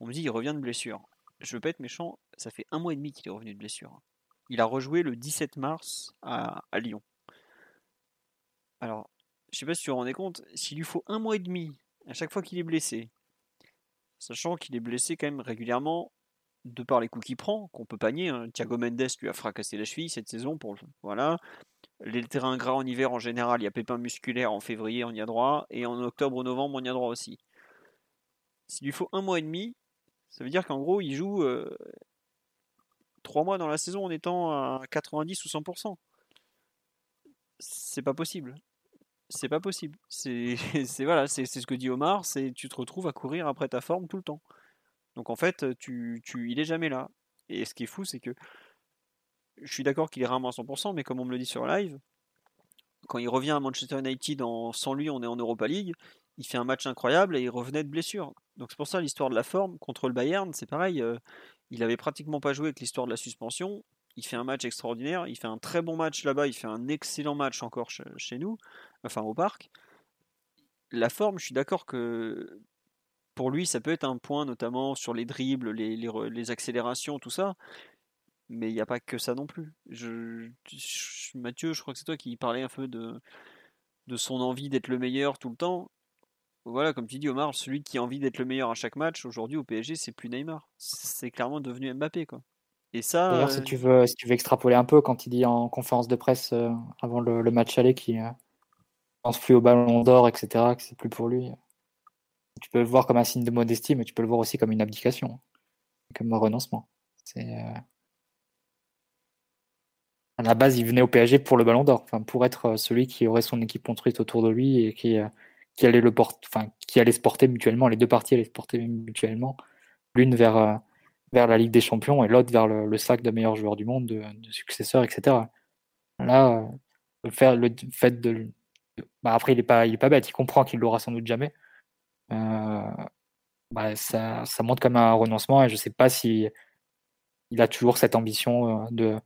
on me dit il revient de blessure. Je veux pas être méchant, ça fait un mois et demi qu'il est revenu de blessure. Il a rejoué le 17 mars à Lyon. Alors, je sais pas si tu te rendais compte, s'il lui faut un mois et demi à chaque fois qu'il est blessé, sachant qu'il est blessé quand même régulièrement de par les coups qu'il prend, qu'on peut pas nier. Hein. Thiago Mendes lui a fracassé la cheville cette saison pour voilà. Les terrains gras en hiver en général, il y a pépin musculaire en février, on y a droit, et en octobre ou novembre, on y a droit aussi. S'il lui faut un mois et demi, ça veut dire qu'en gros, il joue euh, trois mois dans la saison en étant à 90 ou 100%. C'est pas possible c'est pas possible. C'est [LAUGHS] voilà, c'est ce que dit Omar, c'est tu te retrouves à courir après ta forme tout le temps. Donc en fait, tu, tu il est jamais là. Et ce qui est fou, c'est que je suis d'accord qu'il est rarement à 100%, mais comme on me le dit sur live, quand il revient à Manchester United sans lui, on est en Europa League, il fait un match incroyable et il revenait de blessure. Donc c'est pour ça l'histoire de la forme contre le Bayern, c'est pareil. Euh, il avait pratiquement pas joué avec l'histoire de la suspension il fait un match extraordinaire, il fait un très bon match là-bas, il fait un excellent match encore chez nous, enfin au parc. La forme, je suis d'accord que pour lui, ça peut être un point, notamment sur les dribbles, les, accélérations, tout ça. Mais il n'y a pas que ça non plus. Mathieu, je crois que c'est toi qui parlais un peu de, de son envie d'être le meilleur tout le temps. Voilà, comme tu dis, Omar, celui qui a envie d'être le meilleur à chaque match, aujourd'hui au PSG, c'est plus Neymar. C'est clairement devenu Mbappé, quoi. Et ça. D'ailleurs, si euh, tu veux, si tu veux extrapoler un peu, quand il dit en conférence de presse euh, avant le, match aller qu'il ne pense plus au ballon d'or, etc., que c'est plus pour lui, tu peux le voir comme un signe de modestie, mais tu peux le voir aussi comme une abdication, comme un renoncement. C'est euh, à la base, il venait au PSG pour le ballon d'or, enfin pour être celui qui aurait son équipe construite autour de lui et qui, qui allait le enfin qui allait se porter mutuellement. Les deux parties allaient se porter mutuellement, l'une vers vers la Ligue des Champions et l'autre vers le, sac de meilleur joueur du monde, de, successeur, etc. Là, le, faire, le fait de. Bah après, il n'est pas, il est pas bête, il comprend qu'il l'aura sans doute jamais. Euh, bah ça, ça montre comme un renoncement et je ne sais pas si il a toujours cette ambition euh, de,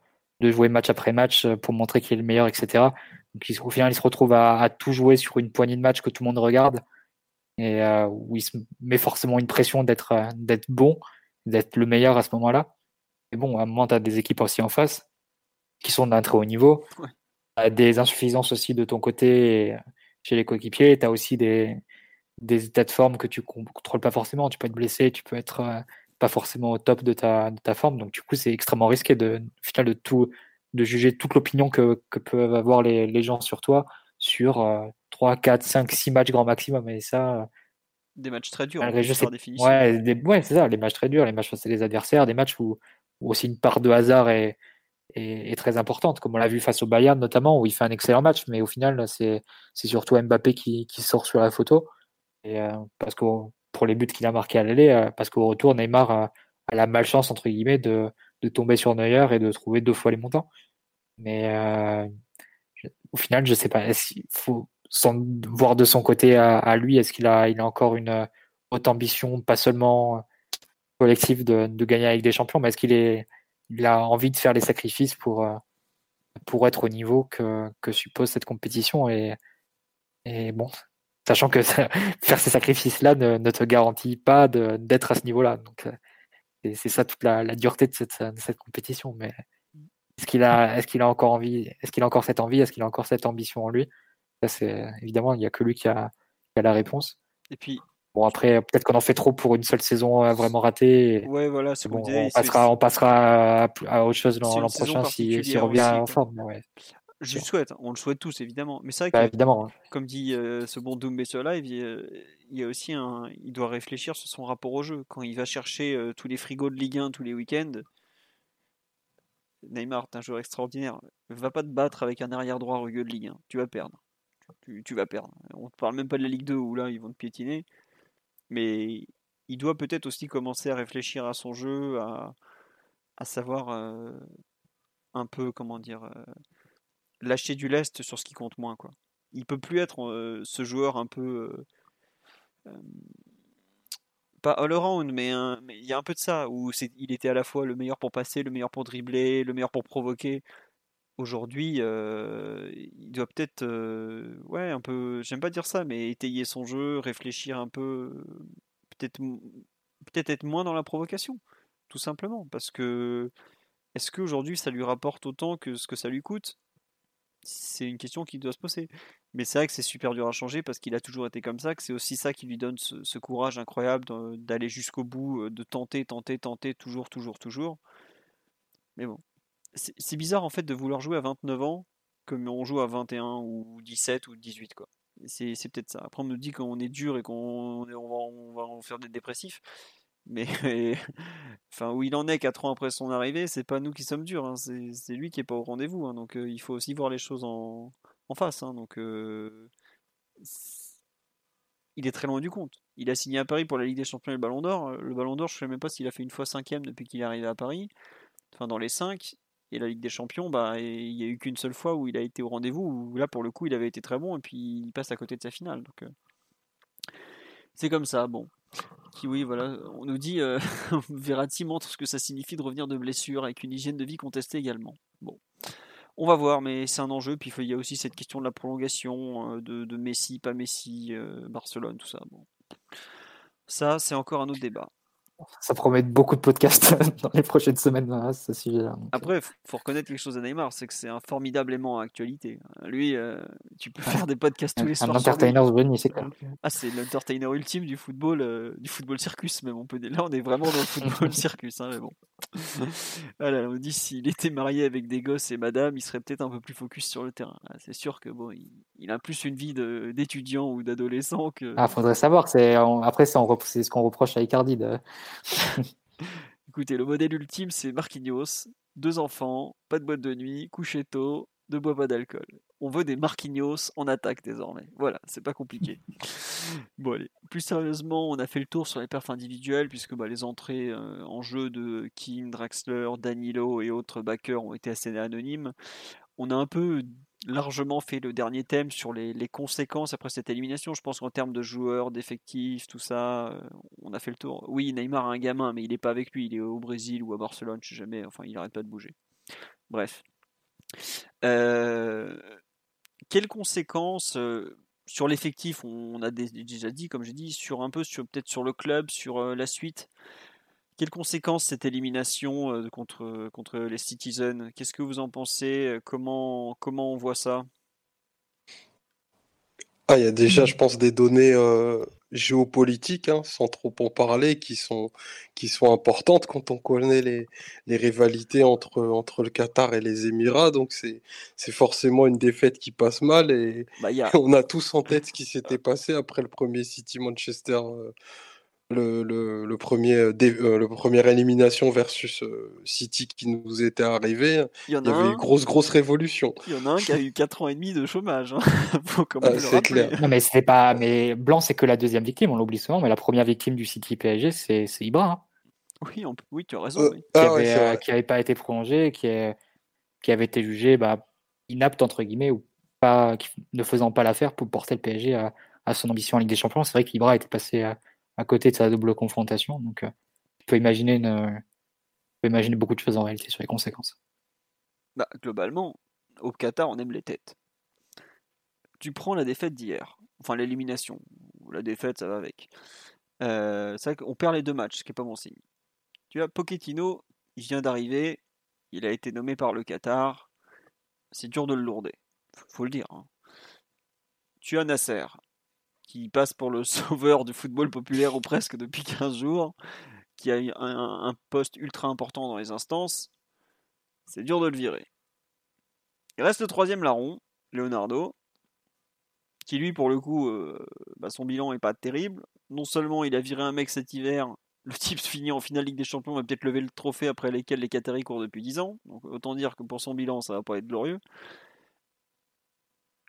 de jouer match après match pour montrer qu'il est le meilleur, etc. Donc, au final, il se retrouve à, tout jouer sur une poignée de match que tout le monde regarde et euh, où il se met forcément une pression d'être d'être bon d'être le meilleur à ce moment-là. Mais bon, à un moment, tu as des équipes aussi en face qui sont d'un très haut niveau. Ouais. des insuffisances aussi de ton côté chez les coéquipiers. Tu as aussi des, des états de forme que tu contrôles pas forcément. Tu peux être blessé, tu peux être euh, pas forcément au top de ta, de ta forme. Donc, du coup, c'est extrêmement risqué de, final, de, tout, de juger toute l'opinion que, que, peuvent avoir les, les, gens sur toi sur 3, 4, 5, 6 matchs grand maximum. Et ça, des matchs très durs. Ouais, c'est ça, les matchs très durs, les matchs face à des adversaires, des matchs où, aussi une part de hasard est, est, très importante, comme on l'a vu face au Bayern notamment, où il fait un excellent match, mais au final, c'est surtout Mbappé qui, qui, sort sur la photo. Et, parce que pour les buts qu'il a marqués à l'aller, parce qu'au retour, Neymar a, la malchance, entre guillemets, de, de, tomber sur Neuer et de trouver deux fois les montants. Mais au final, je sais pas. Est-ce faut voir de son côté à, lui Est-ce qu'il a, il a encore une haute ambition, pas seulement collective de, gagner avec des champions, mais est-ce qu'il est, il a envie de faire les sacrifices pour, pour être au niveau que, que suppose cette compétition et, et bon, sachant que [LAUGHS] faire ces sacrifices-là ne, te garantit pas d'être à ce niveau-là. Donc, c'est ça toute la, la dureté de cette, de cette compétition. Mais est-ce qu'il a, est-ce qu'il a encore envie, est-ce qu'il a encore cette envie, est-ce qu'il a encore cette ambition en lui? Ça, c'est évidemment, il n'y a que lui qui a, qui a, la réponse. Et puis. Bon après, peut-être qu'on en fait trop pour une seule saison euh, vraiment ratée. Ouais, voilà, c'est bon. On passera, on passera à, autre chose l'an prochain s'il si, revient en forme. Ouais. Je le souhaite, on le souhaite tous évidemment. Mais c'est vrai bah, que, évidemment, hein. comme dit euh, ce bon Doom sur live, il, il, y a aussi un, il doit réfléchir sur son rapport au jeu. Quand il va chercher euh, tous les frigos de Ligue 1 tous les week-ends, Neymar, t'es un joueur extraordinaire. Va pas te battre avec un arrière droit rugueux de Ligue 1. Tu vas perdre. Tu, vas perdre. On te parle même pas de la Ligue 2 où là ils vont te piétiner. Mais il doit peut-être aussi commencer à réfléchir à son jeu, à, à savoir euh, un peu, comment dire, euh, lâcher du lest sur ce qui compte moins. Quoi. Il peut plus être euh, ce joueur un peu pas all around, mais il y a un peu de ça, où il était à la fois le meilleur pour passer, le meilleur pour dribbler, le meilleur pour provoquer. Aujourd'hui, il doit peut-être, ouais, un peu, j'aime pas dire ça, mais étayer son jeu, réfléchir un peu, peut-être peut-être être moins dans la provocation, tout simplement, parce que est-ce qu'aujourd'hui ça lui rapporte autant que ce que ça lui coûte? C'est une question qui doit se poser. Mais c'est vrai que c'est super dur à changer parce qu'il a toujours été comme ça, que c'est aussi ça qui lui donne ce, courage incroyable d'aller jusqu'au bout, de tenter, tenter, tenter, toujours, toujours, toujours. Mais bon, c'est bizarre en fait de vouloir jouer à 29 ans comme on joue à 21 ou 17 ou 18 quoi. C'est peut-être ça. Après on nous dit qu'on est dur et qu'on va, on va faire des dépressifs. Mais [LAUGHS] enfin, où il en est 4 ans après son arrivée, c'est pas nous qui sommes durs, hein. c'est lui qui est pas au rendez-vous. Hein. donc euh, il faut aussi voir les choses en, en face. Hein, donc, il est très loin du compte. Il a signé à Paris pour la Ligue des Champions et le Ballon d'Or. Le Ballon d'Or, je ne sais même pas s'il a fait une fois cinquième depuis qu'il est arrivé à Paris. Enfin, dans les cinq. Et la Ligue des Champions, bah, il n'y a eu qu'une seule fois où il a été au rendez-vous, où là, pour le coup, il avait été très bon, et puis il passe à côté de sa finale. Donc, c'est comme ça, bon. Oui, voilà, on nous dit, euh, [LAUGHS] Verratti montre ce que ça signifie de revenir de blessure avec une hygiène de vie contestée également. Bon. On va voir, mais c'est un enjeu. Puis il y a aussi cette question de la prolongation, euh, de, Messi, pas Messi, euh, Barcelone, tout ça. Bon. Ça, c'est encore un autre débat. Ça promet beaucoup de podcasts [LAUGHS] dans les prochaines semaines à ce sujet-là. Après, il faut reconnaître quelque chose à Neymar, c'est que c'est un formidablement actualité. Lui, euh, tu peux faire des podcasts tous les soirs. Un entertainer c'est quoi Ah, c'est l'entertainer ultime du football, euh, du football circus, même on peut. Là, on est vraiment dans le football [LAUGHS] circus, hein, mais bon. voilà, on dit s'il était marié avec des gosses et madame, il serait peut-être un peu plus focus sur le terrain. Ah, c'est sûr que bon, il, a plus une vie d'étudiant ou d'adolescent que. Ah, faudrait savoir. C'est après, c'est ce qu'on reproche à Icardi de [LAUGHS] Écoutez, le modèle ultime, c'est Marquinhos, deux enfants, pas de boîte de nuit, coucher tôt, ne boit pas d'alcool. On veut des Marquinhos en attaque désormais. Voilà, c'est pas compliqué. [LAUGHS] bon allez, plus sérieusement, on a fait le tour sur les perfs individuels puisque bah, les entrées euh, en jeu de Kim, Draxler, Danilo et autres backers ont été assez anonymes. On a un peu largement fait le dernier thème sur les, conséquences après cette élimination. Je pense qu'en termes de joueurs, d'effectifs, tout ça, euh, on a fait le tour. Oui, Neymar a un gamin, mais il n'est pas avec lui. Il est au Brésil ou à Barcelone, je sais jamais. Enfin, il n'arrête pas de bouger. Bref. Euh, quelles conséquences euh, sur l'effectif? On a déjà dit, comme j'ai dit, sur un peu, sur peut-être sur le club, sur la suite. Quelles conséquences cette élimination euh, contre, euh, contre les Citizens? Qu'est-ce que vous en pensez euh, comment, comment on voit ça? Ah, Il y a déjà, je pense, des données géopolitiques, hein, sans trop en parler, qui sont, qui sont importantes quand on connaît les, les rivalités entre, entre le Qatar et les Émirats. Donc c'est forcément une défaite qui passe mal. Et bah, [LAUGHS] on a tous en tête ce qui s'était passé après le premier City Manchester le, le, le premier, euh, le première élimination versus City qui nous était arrivé, il y, avait une grosse, grosse révolution. Il y en a un qui a eu 4 ans et demi de chômage. Hein. [LAUGHS] Ah, c'est clair. Non, mais c'est pas. Mais Blanc, c'est que la deuxième victime, on l'oublie souvent, mais la première victime du City PSG, c'est Ibra. Hein. Oui, oui, tu as raison. Qui, ah qui, avait, pas été prolongé, qui, est, qui avait été jugé bah, inapte, entre guillemets, ou pas, ne faisant pas l'affaire pour porter le PSG à, à, son ambition en Ligue des Champions. C'est vrai qu'Ibra était passé à, à côté de sa double confrontation. Donc, euh, peux imaginer, une, imaginer beaucoup de choses en réalité sur les conséquences. Bah, globalement, au Qatar, on aime les têtes. Tu prends la défaite d'hier, enfin l'élimination, la défaite, ça va avec. Euh, c'est perd les deux matchs, ce qui n'est pas bon signe. Tu as Pochettino, il vient d'arriver, il a été nommé par le Qatar, c'est dur de le lourder, faut le dire. Hein. Tu as Nasser, qui passe pour le [LAUGHS] sauveur du football populaire ou presque depuis 15 jours, qui a un, un poste ultra important dans les instances, c'est dur de le virer. Il reste le troisième larron, Leonardo, qui lui, pour le coup, euh, bah, son bilan est pas terrible. Non seulement il a viré un mec cet hiver, le type finit en finale Ligue des Champions, va peut-être lever le trophée après lesquels les Qataris courent depuis 10 ans. Donc autant dire que pour son bilan, ça va pas être glorieux.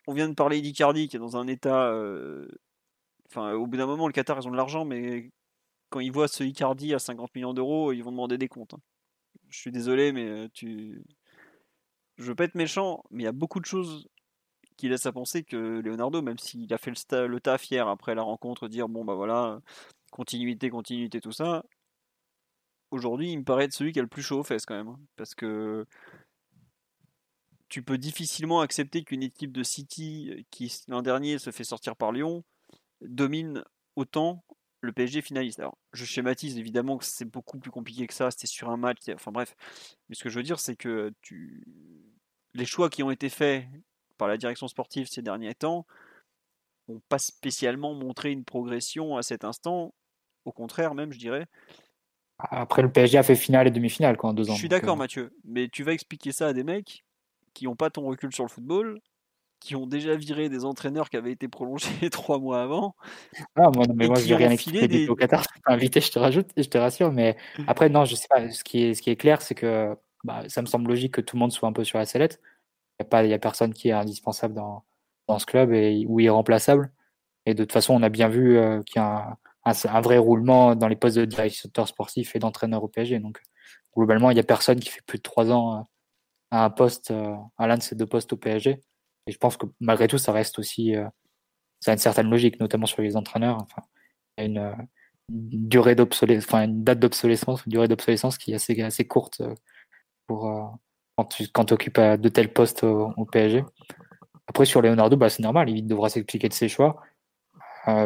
On vient de parler d'Icardi qui est dans un état euh, Enfin, au bout d'un moment, le Qatar, ils ont de l'argent, mais quand ils voient ce Icardi à 50 millions d'euros, ils vont demander des comptes. Hein. Je suis désolé, mais euh, tu. Je veux pas être méchant, mais il y a beaucoup de choses qui laissent à penser que Leonardo, même s'il a fait le, taf hier après la rencontre, dire bon bah voilà, continuité, continuité, tout ça. Aujourd'hui, il me paraît être celui qui a le plus chaud aux fesses quand même. Hein, parce que tu peux difficilement accepter qu'une équipe de City, qui l'an dernier se fait sortir par Lyon, domine autant le PSG finaliste. Alors, je schématise évidemment que c'est beaucoup plus compliqué que ça, c'était sur un match, enfin bref. Mais ce que je veux dire, c'est que tu... les choix qui ont été faits par la direction sportive ces derniers temps n'ont pas spécialement montré une progression à cet instant. Au contraire, même, je dirais. Après, le PSG a fait finale et demi-finale en deux ans. Je suis d'accord, euh. Mathieu, mais tu vas expliquer ça à des mecs qui n'ont pas ton recul sur le football, qui ont déjà viré des entraîneurs qui avaient été prolongés [LAUGHS] trois mois avant. Ah, moi, mais moi, je n'ai rien expliqué des... au Qatar. invité, je te rajoute, je te rassure. Mais après, non, je sais pas. Ce qui est, ce qui est clair, c'est que bah, ça me semble logique que tout le monde soit un peu sur la sellette. Il n'y a, a personne qui est indispensable dans, dans ce club et où il est remplaçable. Et de toute façon, on a bien vu euh, qu'il y a un, un, vrai roulement dans les postes de directeur sportif et d'entraîneur au PSG. Donc, globalement, il n'y a personne qui fait plus de trois ans euh, à un poste, euh, à l'un de ces deux postes au PSG. Et je pense que malgré tout, ça reste aussi, euh, ça a une certaine logique, notamment sur les entraîneurs. Enfin, une, euh, durée d'obsolescence, enfin une date d'obsolescence, une durée d'obsolescence qui est assez, assez courte euh, pour quand tu quand occupes de tels postes au, PSG. Après, sur Leonardo, bah, c'est normal, il devra s'expliquer de ses choix.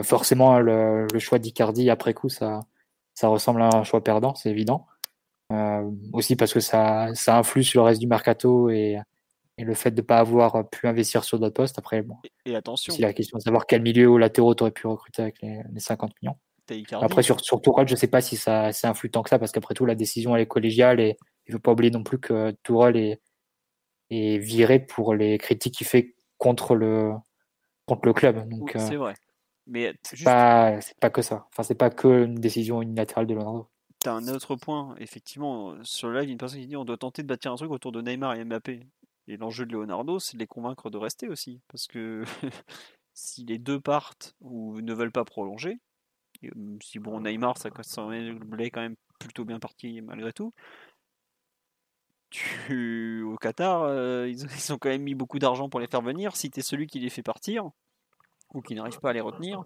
forcément, le, le choix d'Icardi après coup, ça, ça ressemble à un choix perdant, c'est évident. aussi parce que ça, ça influe sur le reste du mercato et, et le fait de ne pas avoir pu investir sur d'autres postes, après, bon. Et, attention. C'est la question de savoir quel milieu ou latéraux tu aurais pu recruter avec les, 50 millions. Après, sur, sur Tourelle, je ne sais pas si ça c'est influe tant que ça, parce qu'après tout, la décision, elle est collégiale et il ne faut pas oublier non plus que Tourelle est, est viré pour les critiques qu'il fait contre le, contre le club. Donc, c'est euh, vrai. Mais c'est pas, pas que ça. Enfin, c'est pas que une décision unilatérale de Leonardo. Tu as un autre point, effectivement, sur le live, une personne qui dit on doit tenter de bâtir un truc autour de Neymar et Mbappé. Et l'enjeu de Leonardo, c'est de les convaincre de rester aussi. Parce que [LAUGHS] si les deux partent ou ne veulent pas prolonger, si bon, Neymar, ça semblait quand même plutôt bien parti malgré tout. Tu, [LAUGHS] au Qatar, euh, ils, ont quand même mis beaucoup d'argent pour les faire venir. Si tu es celui qui les fait partir, ou qui n'arrive pas à les retenir,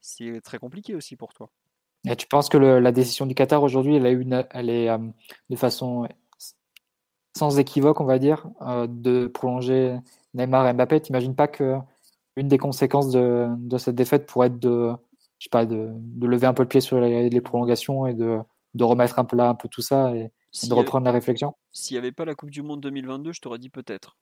c'est très compliqué aussi pour toi. Et tu penses que le, la décision du Qatar aujourd'hui, elle, a une, elle est euh, de façon sans équivoque, on va dire, euh, de prolonger Neymar et Mbappé. T'imagines pas que une des conséquences de, cette défaite pourrait être de, je sais pas, de, lever un peu le pied sur les, prolongations et de, remettre un peu là un peu tout ça et, de reprendre la réflexion? S'il n'y avait pas la Coupe du Monde 2022, je t'aurais dit peut-être.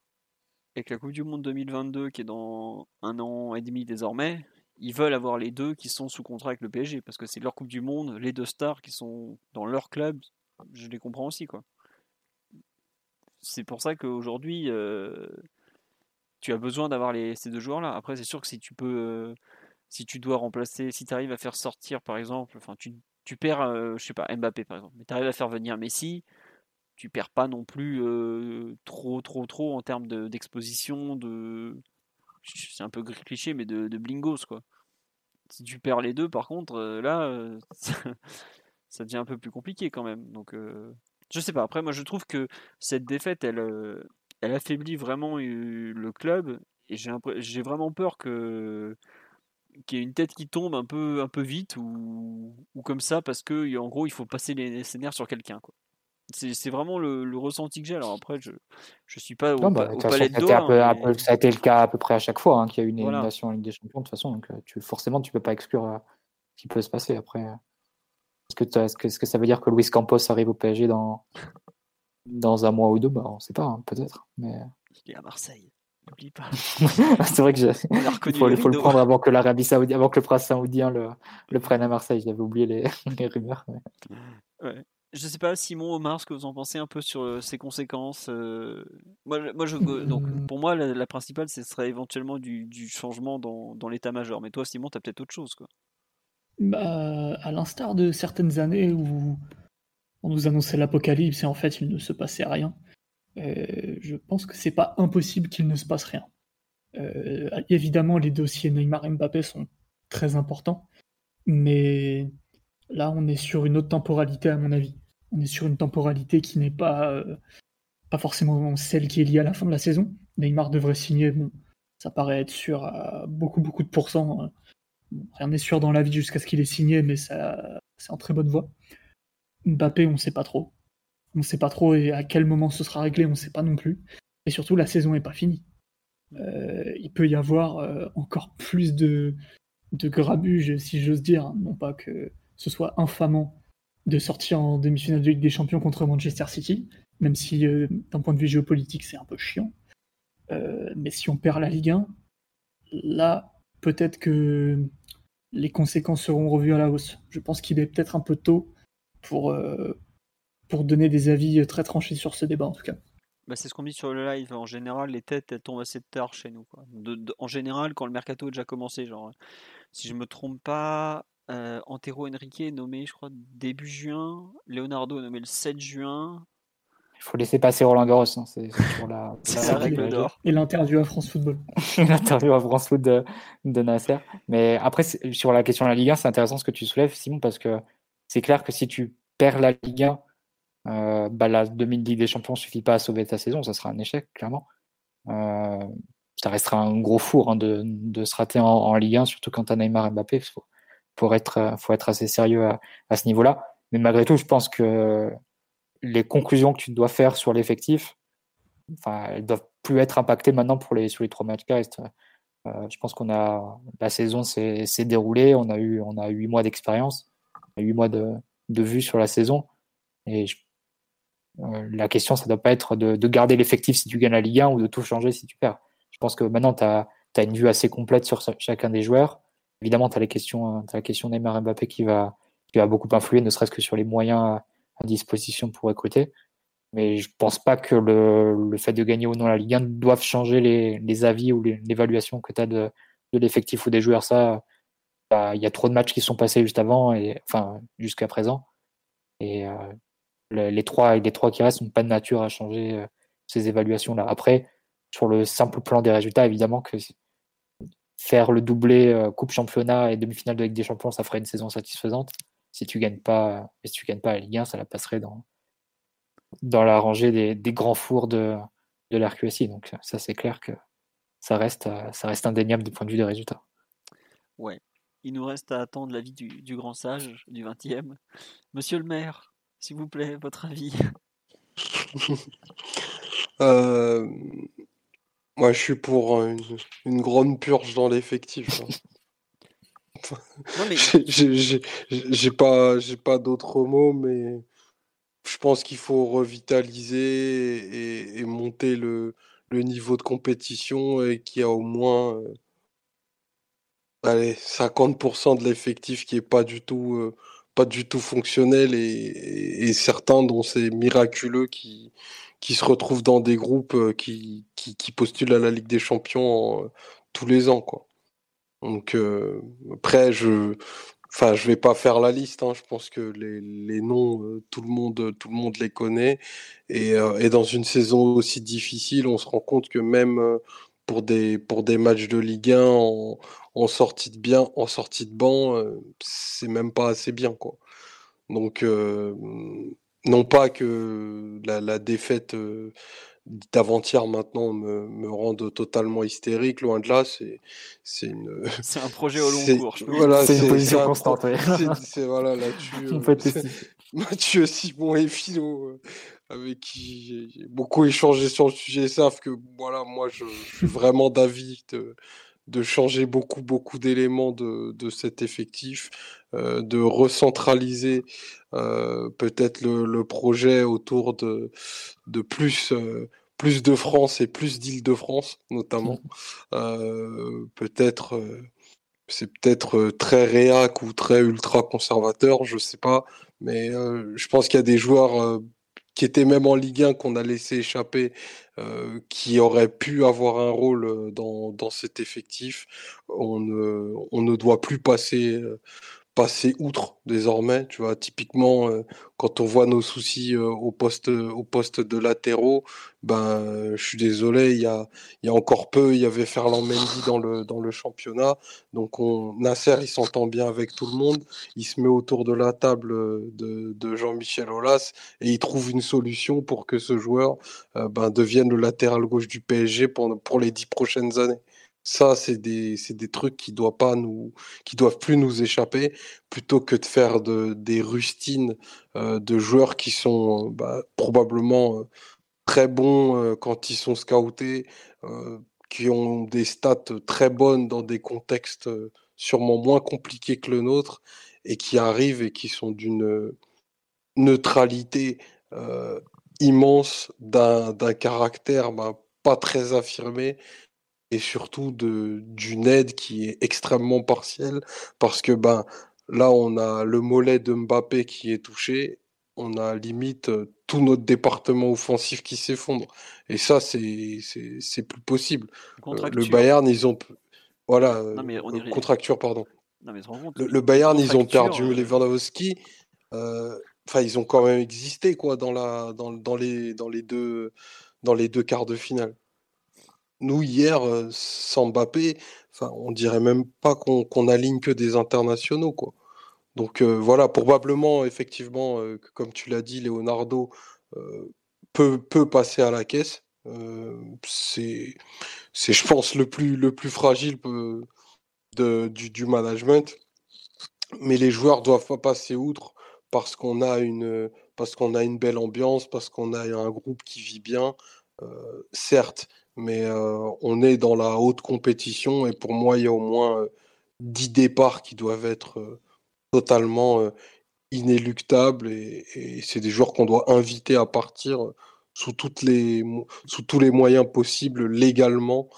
Avec la Coupe du Monde 2022 qui est dans un an et demi désormais, ils veulent avoir les deux qui sont sous contrat avec le PSG parce que c'est leur Coupe du Monde, les deux stars qui sont dans leur club, je les comprends aussi quoi c'est pour ça qu'aujourd'hui, euh, tu as besoin d'avoir ces deux joueurs-là. Après, c'est sûr que si tu peux, euh, si tu dois remplacer, si tu arrives à faire sortir, par exemple, enfin, tu, perds, euh, je sais pas, Mbappé par exemple, mais tu arrives à faire venir Messi, tu perds pas non plus euh, trop, trop, trop en termes d'exposition, de, c'est un peu cliché, mais de, blingos quoi. Si tu perds les deux, par contre, euh, là, [LAUGHS] ça, devient un peu plus compliqué quand même. Donc, je sais pas. Après, moi, je trouve que cette défaite, elle, elle affaiblit vraiment le club, et j'ai vraiment peur que qu'il y ait une tête qui tombe un peu, un peu vite ou, ou comme ça parce que en gros il faut passer les, scénarios sur quelqu'un quoi. C'est vraiment le, ressenti que j'ai. Alors après, je je suis pas au, bah, palais de hein, Ça a été le cas à peu près à chaque fois hein, qu'il y a eu une élimination en Ligue des Champions. De toute façon, donc tu, forcément, tu peux pas exclure euh, ce qui peut se passer après. Est-ce que, est que, que, ça veut dire que Luis Campos arrive au PSG dans, dans un mois ou deux? Bah, On ne sait pas, hein, peut-être. Mais... Il est à Marseille. N'oublie pas. [LAUGHS] c'est vrai que il faut, le prendre avant que l'Arabie Saoudite, avant que le prince saoudien le, le prenne à Marseille. J'avais oublié les, [LAUGHS] les rumeurs. Ouais. Je sais pas, Simon, Omar, ce que vous en pensez un peu sur euh, ces conséquences. Euh, moi, moi je, donc, hmm. pour moi, la, principale, ce serait éventuellement du, du changement dans, dans l'état-major. Mais toi, Simon, tu as peut-être autre chose. Quoi. Bah, à l'instar de certaines années où on nous annonçait l'apocalypse et en fait, il ne se passait rien. Euh, je pense que c'est pas impossible qu'il ne se passe rien. Euh, évidemment, les dossiers Neymar et Mbappé sont très importants, mais là, on est sur une autre temporalité, à mon avis. On est sur une temporalité qui n'est pas, euh, pas forcément celle qui est liée à la fin de la saison. Neymar devrait signer, bon, ça paraît être sûr à beaucoup, beaucoup de pourcents. Rien n'est sûr dans la vie jusqu'à ce qu'il ait signé, mais c'est en très bonne voie. Mbappé, on ne sait pas trop. On ne sait pas trop et à quel moment ce sera réglé, on ne sait pas non plus. Et surtout, la saison n'est pas finie. Euh, il peut y avoir euh, encore plus de, de grabuge, si j'ose dire. Non pas que ce soit infamant de sortir en demi-finale de Ligue des Champions contre Manchester City, même si euh, d'un point de vue géopolitique c'est un peu chiant. mais si on perd la Ligue 1, là, peut-être que les conséquences seront revues à la hausse. Je pense qu'il est peut-être un peu tôt pour, pour donner des avis très tranchés sur ce débat en tout cas. Bah, c'est ce qu'on dit sur le live. En général, les têtes elles tombent assez tard chez nous. en général, quand le mercato a déjà commencé, genre, si je me trompe pas, euh, Antero Henrique est nommé, je crois, début juin. Leonardo est nommé le 7 juin. Il faut laisser passer Roland Garros. Hein. C'est la, [LAUGHS] la, règle d'or. Et l'interview à France Football. [LAUGHS] l'interview à France Football de, de, Nasser. Mais après, sur la question de la Ligue 1, c'est intéressant ce que tu soulèves, Simon, parce que c'est clair que si tu perds la Ligue 1 euh, bah, la demi-ligue des champions suffit pas à sauver ta saison, ça sera un échec, clairement. Euh, ça restera un gros four hein, de, de, se rater en, en, Ligue 1, surtout quand tu as Neymar et Mbappé. Il faut, être, faut être assez sérieux à, à ce niveau-là. Mais malgré tout, je pense que les conclusions que tu dois faire sur l'effectif, enfin, elles doivent plus être impactées maintenant pour les, sur les trois matchs qui. Euh, je pense qu'on a la saison s'est déroulée, on a eu on a huit mois d'expérience, huit mois de, de vue sur la saison, et euh, la question, ça ne doit pas être de, garder l'effectif si tu gagnes la Ligue 1 ou de tout changer si tu perds. Je pense que maintenant, tu as, une vue assez complète sur chacun des joueurs. Évidemment, tu as la question Neymar Mbappé qui va, qui va beaucoup influer, ne serait-ce que sur les moyens à, disposition pour recruter. Mais je pense pas que le, fait de gagner ou non la Ligue 1 doive changer les, avis ou l'évaluation que tu as de, l'effectif ou des joueurs. Bah, il y a trop de matchs qui sont passés juste avant, et, enfin, jusqu'à présent. Et euh, les trois, les trois qui restent n'ont pas de nature à changer euh, ces évaluations-là. Après, sur le simple plan des résultats, évidemment que faire le doublé euh, Coupe Championnat et demi-finale de Ligue des Champions, ça ferait une saison satisfaisante. Si tu gagnes pas, si tu gagnes pas la Ligue 1, ça la passerait dans, dans la rangée des, grands fours de, de l'RQSI. Donc ça, c'est clair que ça reste, ça reste indéniable du point de vue des résultats. Ouais. Il nous reste à attendre l'avis du, du grand sage du 20e. Monsieur le maire, s'il vous plaît, votre avis [LAUGHS] euh, Moi, je suis pour une, grande purge dans l'effectif. Hein. [LAUGHS] [LAUGHS] j'ai pas, j'ai pas d'autres mots, mais je pense qu'il faut revitaliser et, monter le, niveau de compétition et qu'il y a au moins euh, allez, 50% de l'effectif qui est pas du tout euh, pas du tout fonctionnel et, certains dont c'est miraculeux qui, qui se retrouvent dans des groupes euh, qui, qui, postulent à la Ligue des Champions tous les ans. Quoi. Donc après, je Enfin, je vais pas faire la liste. Hein. Je pense que les, les noms, euh, tout le monde, tout le monde les connaît. Et, euh, et, dans une saison aussi difficile, on se rend compte que même euh, pour des pour des matchs de Ligue 1 en, sortie de bien, en sortie de banc, c'est même pas assez bien, quoi. Donc, non pas que la défaite d'avant-hier maintenant me, me rendent totalement hystérique. Loin de là, c'est c'est une. [LAUGHS] C'est un projet au long cours. Voilà, c'est une position constante. [LAUGHS] C'est voilà là-dessus. [LAUGHS] Euh, Mathieu, Simon et Philo, euh, avec qui j'ai beaucoup échangé sur le sujet, savent que voilà, moi, je, suis vraiment d'avis de, de changer beaucoup beaucoup d'éléments de, de cet effectif, euh, de recentraliser euh, peut-être le, le, projet autour de, de plus euh, plus de France et plus d'Île-de-France notamment. Mmh. Euh, peut-être c'est peut-être très réac ou très ultra conservateur, je sais pas, mais je pense qu'il y a des joueurs qui étaient même en Ligue 1 qu'on a laissé échapper, euh, qui auraient pu avoir un rôle dans, dans cet effectif. On ne, on ne doit plus passer passer outre désormais. Tu vois, typiquement, euh, quand on voit nos soucis euh, au poste au poste de latéraux, ben, je suis désolé, il y a, y a encore peu, il y avait Ferland Mendy dans le dans le championnat. Donc, on, Nasser, il s'entend bien avec tout le monde. Il se met autour de la table de, de Jean-Michel Aulas et il trouve une solution pour que ce joueur euh, ben, devienne le latéral gauche du PSG pour les dix prochaines années. Ça, c'est des, des trucs qui doivent pas nous, qui doivent plus nous échapper, plutôt que de faire de, des rustines euh, de joueurs qui sont bah, probablement euh, très bons euh, quand ils sont scoutés, qui ont des stats très bonnes dans des contextes sûrement moins compliqués que le nôtre, et qui arrivent et qui sont d'une neutralité immense, d'un caractère bah, pas très affirmé et surtout d'une aide qui est extrêmement partielle parce que ben là on a le mollet de Mbappé qui est touché, on a limite euh, tout notre département offensif qui s'effondre et ça c'est c'est plus possible. Euh, le Bayern ils ont voilà euh, contracture pardon. le, Bayern ils ont perdu Lewandowski enfin ils ont quand même existé quoi dans la dans, dans les dans les deux dans les deux quarts de finale. Nous, hier, sans Mbappé, on dirait même pas qu'on aligne que des internationaux, quoi. Donc voilà, probablement, effectivement, comme tu l'as dit, Leonardo peut, peut passer à la caisse. c'est, je pense, le plus, le plus fragile de, du, du, management. Mais les joueurs doivent pas passer outre parce qu'on a parce qu'on a une belle ambiance, parce qu'on a un groupe qui vit bien. certes, mais on est dans la haute compétition et pour moi, il y a au moins 10 départs qui doivent être totalement inéluctables et, c'est des joueurs qu'on doit inviter à partir sous, toutes les, sous tous les moyens possibles légalement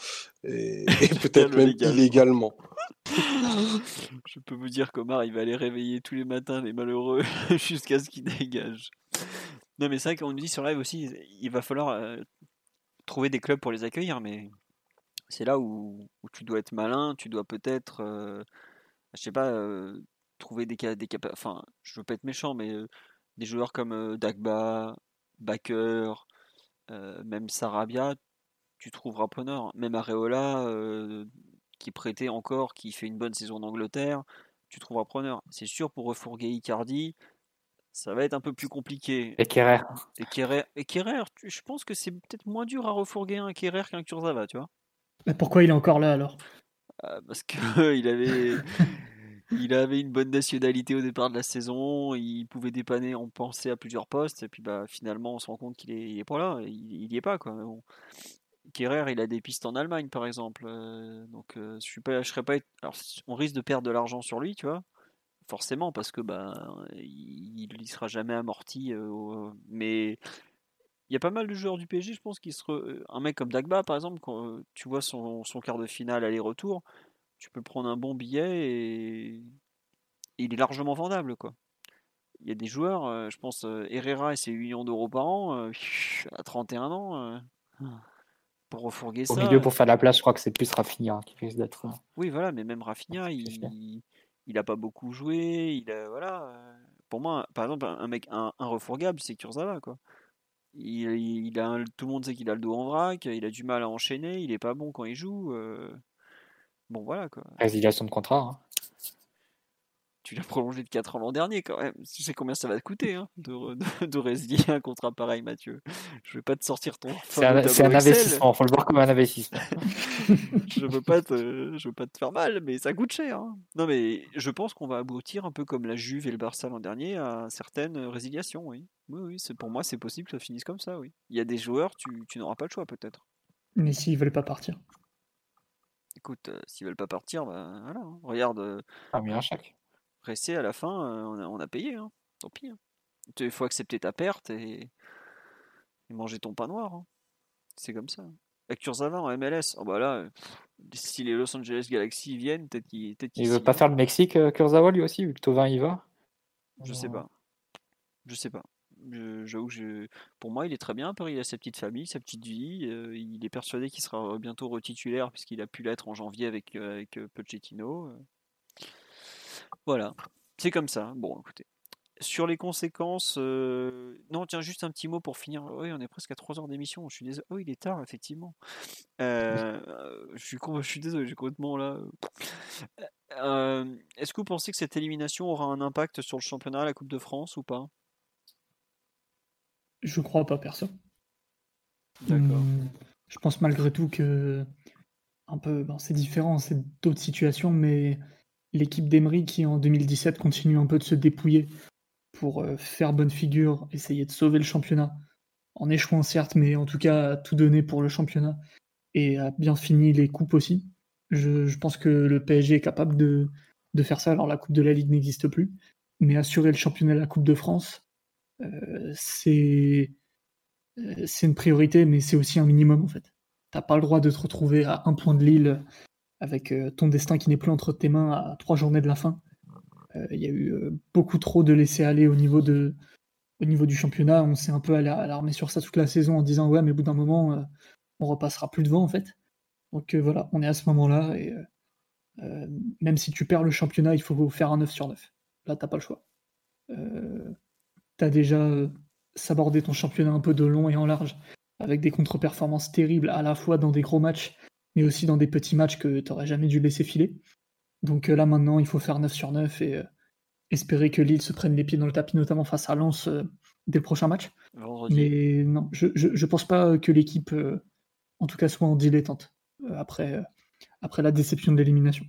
et, [LAUGHS] peut-être même illégalement. [LAUGHS] Je peux vous dire qu'Omar, il va aller réveiller tous les matins les malheureux [LAUGHS] jusqu'à ce qu'ils dégagent. Non, mais c'est vrai qu'on nous dit sur live aussi, il va falloir trouver des clubs pour les accueillir, mais c'est là où, tu dois être malin, tu dois peut-être, euh, je sais pas, euh, trouver des cas, des enfin, je veux pas être méchant, mais euh, des joueurs comme Dagba, Baker, même Sarabia, tu trouveras preneur. Même Areola, qui prêtait encore, qui fait une bonne saison d'Angleterre, tu trouveras preneur. C'est sûr pour refourguer Icardi, ça va être un peu plus compliqué. Et Kerrer. Et Kerrer, et je pense que c'est peut-être moins dur à refourguer un Kerrer qu'un Kurzawa, tu vois. Mais pourquoi il est encore là alors? Ah, Parce qu'il [LAUGHS] avait, il avait une bonne nationalité au départ de la saison, il pouvait dépanner, on pensait à plusieurs postes, et puis bah, finalement on se rend compte qu'il est, est pas là, il, n'y est pas. Quoi. Bon. Kerrer, il a des pistes en Allemagne par exemple, euh, donc euh, je suis pas, je serais pas, alors on risque de perdre de l'argent sur lui, tu vois forcément, parce que bah, il ne sera jamais amorti. Euh, mais il y a pas mal de joueurs du PSG, je pense, qui se. Euh, un mec comme Dagba, par exemple, quand tu vois son, quart de finale aller-retour, tu peux prendre un bon billet et... il est largement vendable. quoi. Il y a des joueurs, je pense, Herrera et ses 8 millions d'euros par an, à 31 ans. pour refourguer Au ça. milieu, pour faire la place, je crois que c'est plus Rafinha qui risque d'être. euh, Oui, voilà, mais même Rafinha, il, il a pas beaucoup joué. Il a, voilà. Pour moi, par exemple, un mec un, refourgable, c'est Kurzawa, quoi. Il, il a tout le monde sait qu'il a le dos en vrac, il a du mal à enchaîner, il est pas bon quand il joue. Bon, voilà, quoi. Résiliation de contrat. hein. Tu l'as prolongé de 4 ans l'an dernier, quand même. Tu sais combien ça va te coûter, hein, de, de, [LAUGHS] de résilier un contrat pareil, Mathieu. Je vais pas te sortir ton. C'est un, un investissement. faut le voir comme un investissement. [LAUGHS] je veux pas te, je veux pas te faire mal, mais ça coûte cher. hein. Non, mais je pense qu'on va aboutir un peu comme la Juve et le Barça l'an dernier à certaines résiliations, oui. Oui, oui, c'est pour moi c'est possible que ça finisse comme ça, oui. Il y a des joueurs, tu, tu n'auras pas le choix peut-être. Mais s'ils veulent pas partir. Écoute, euh, s'ils veulent pas partir, bah voilà. hein. Regarde, euh, Un million chaque. Ressé à la fin, euh, on a, on a payé, hein. Tant pis. hein. Il faut accepter ta perte et, et manger ton pain noir. hein. C'est comme ça. Avec Kurzawa en MLS, oh bah là, si les Los Angeles Galaxy viennent, peut-être qu'ils peut-être qu'ils Il veut pas faire le Mexique, euh, Kurzawa, lui aussi, vu que Tovin y va? Je sais pas. Je sais pas. J'avoue je... pour moi, il est très bien à Paris. Il a sa petite famille, sa petite vie. euh, il est persuadé qu'il sera bientôt retitulaire puisqu'il a pu l'être en janvier avec, avec Pochettino. Euh. Voilà. C'est comme ça. Bon, écoutez. Sur les conséquences, euh, non, tiens, juste un petit mot pour finir. Oui, on est presque à 3 heures d'émission. Je suis désolé. Oh, il est tard, effectivement. Euh, je, suis con- je suis désolé, j'ai complètement là. Euh, Est-ce que vous pensez que cette élimination aura un impact sur le championnat, la Coupe de France ou pas? Je crois pas, perso. D'accord. Hum, Je pense malgré tout que un peu, bon, c'est différent, c'est d'autres situations, mais l'équipe d'Emery qui en 2017 continue un peu de se dépouiller pour euh, faire bonne figure, essayer de sauver le championnat, en échouant certes, mais en tout cas tout donner pour le championnat et a bien fini les coupes aussi. Je, pense que le PSG est capable de, faire ça. Alors la Coupe de la Ligue n'existe plus, mais assurer le championnat de la Coupe de France, euh, c'est euh, c'est une priorité, mais c'est aussi un minimum en fait. T'as pas le droit de te retrouver à un point de Lille avec euh, ton destin qui n'est plus entre tes mains à trois journées de la fin. Euh, Il y a eu euh, beaucoup trop de laisser aller au niveau, du championnat. On s'est un peu ala- alarmé sur ça toute la saison en disant ouais, mais au bout d'un moment, on repassera plus devant en fait. Donc voilà, on est à ce moment-là et même si tu perds le championnat, il faut faire un 9 sur 9. Là, t'as pas le choix. T'as déjà sabordé ton championnat un peu de long et en large avec des contre-performances terribles à la fois dans des gros matchs mais aussi dans des petits matchs que t'aurais jamais dû laisser filer. Donc euh, là maintenant, il faut faire 9 sur 9 et euh, espérer que Lille se prenne les pieds dans le tapis, notamment face à Lens euh, dès le prochain match. Vendredi. Mais non, je, je pense pas que l'équipe, euh, en tout cas, soit en dilettante après, après la déception de l'élimination.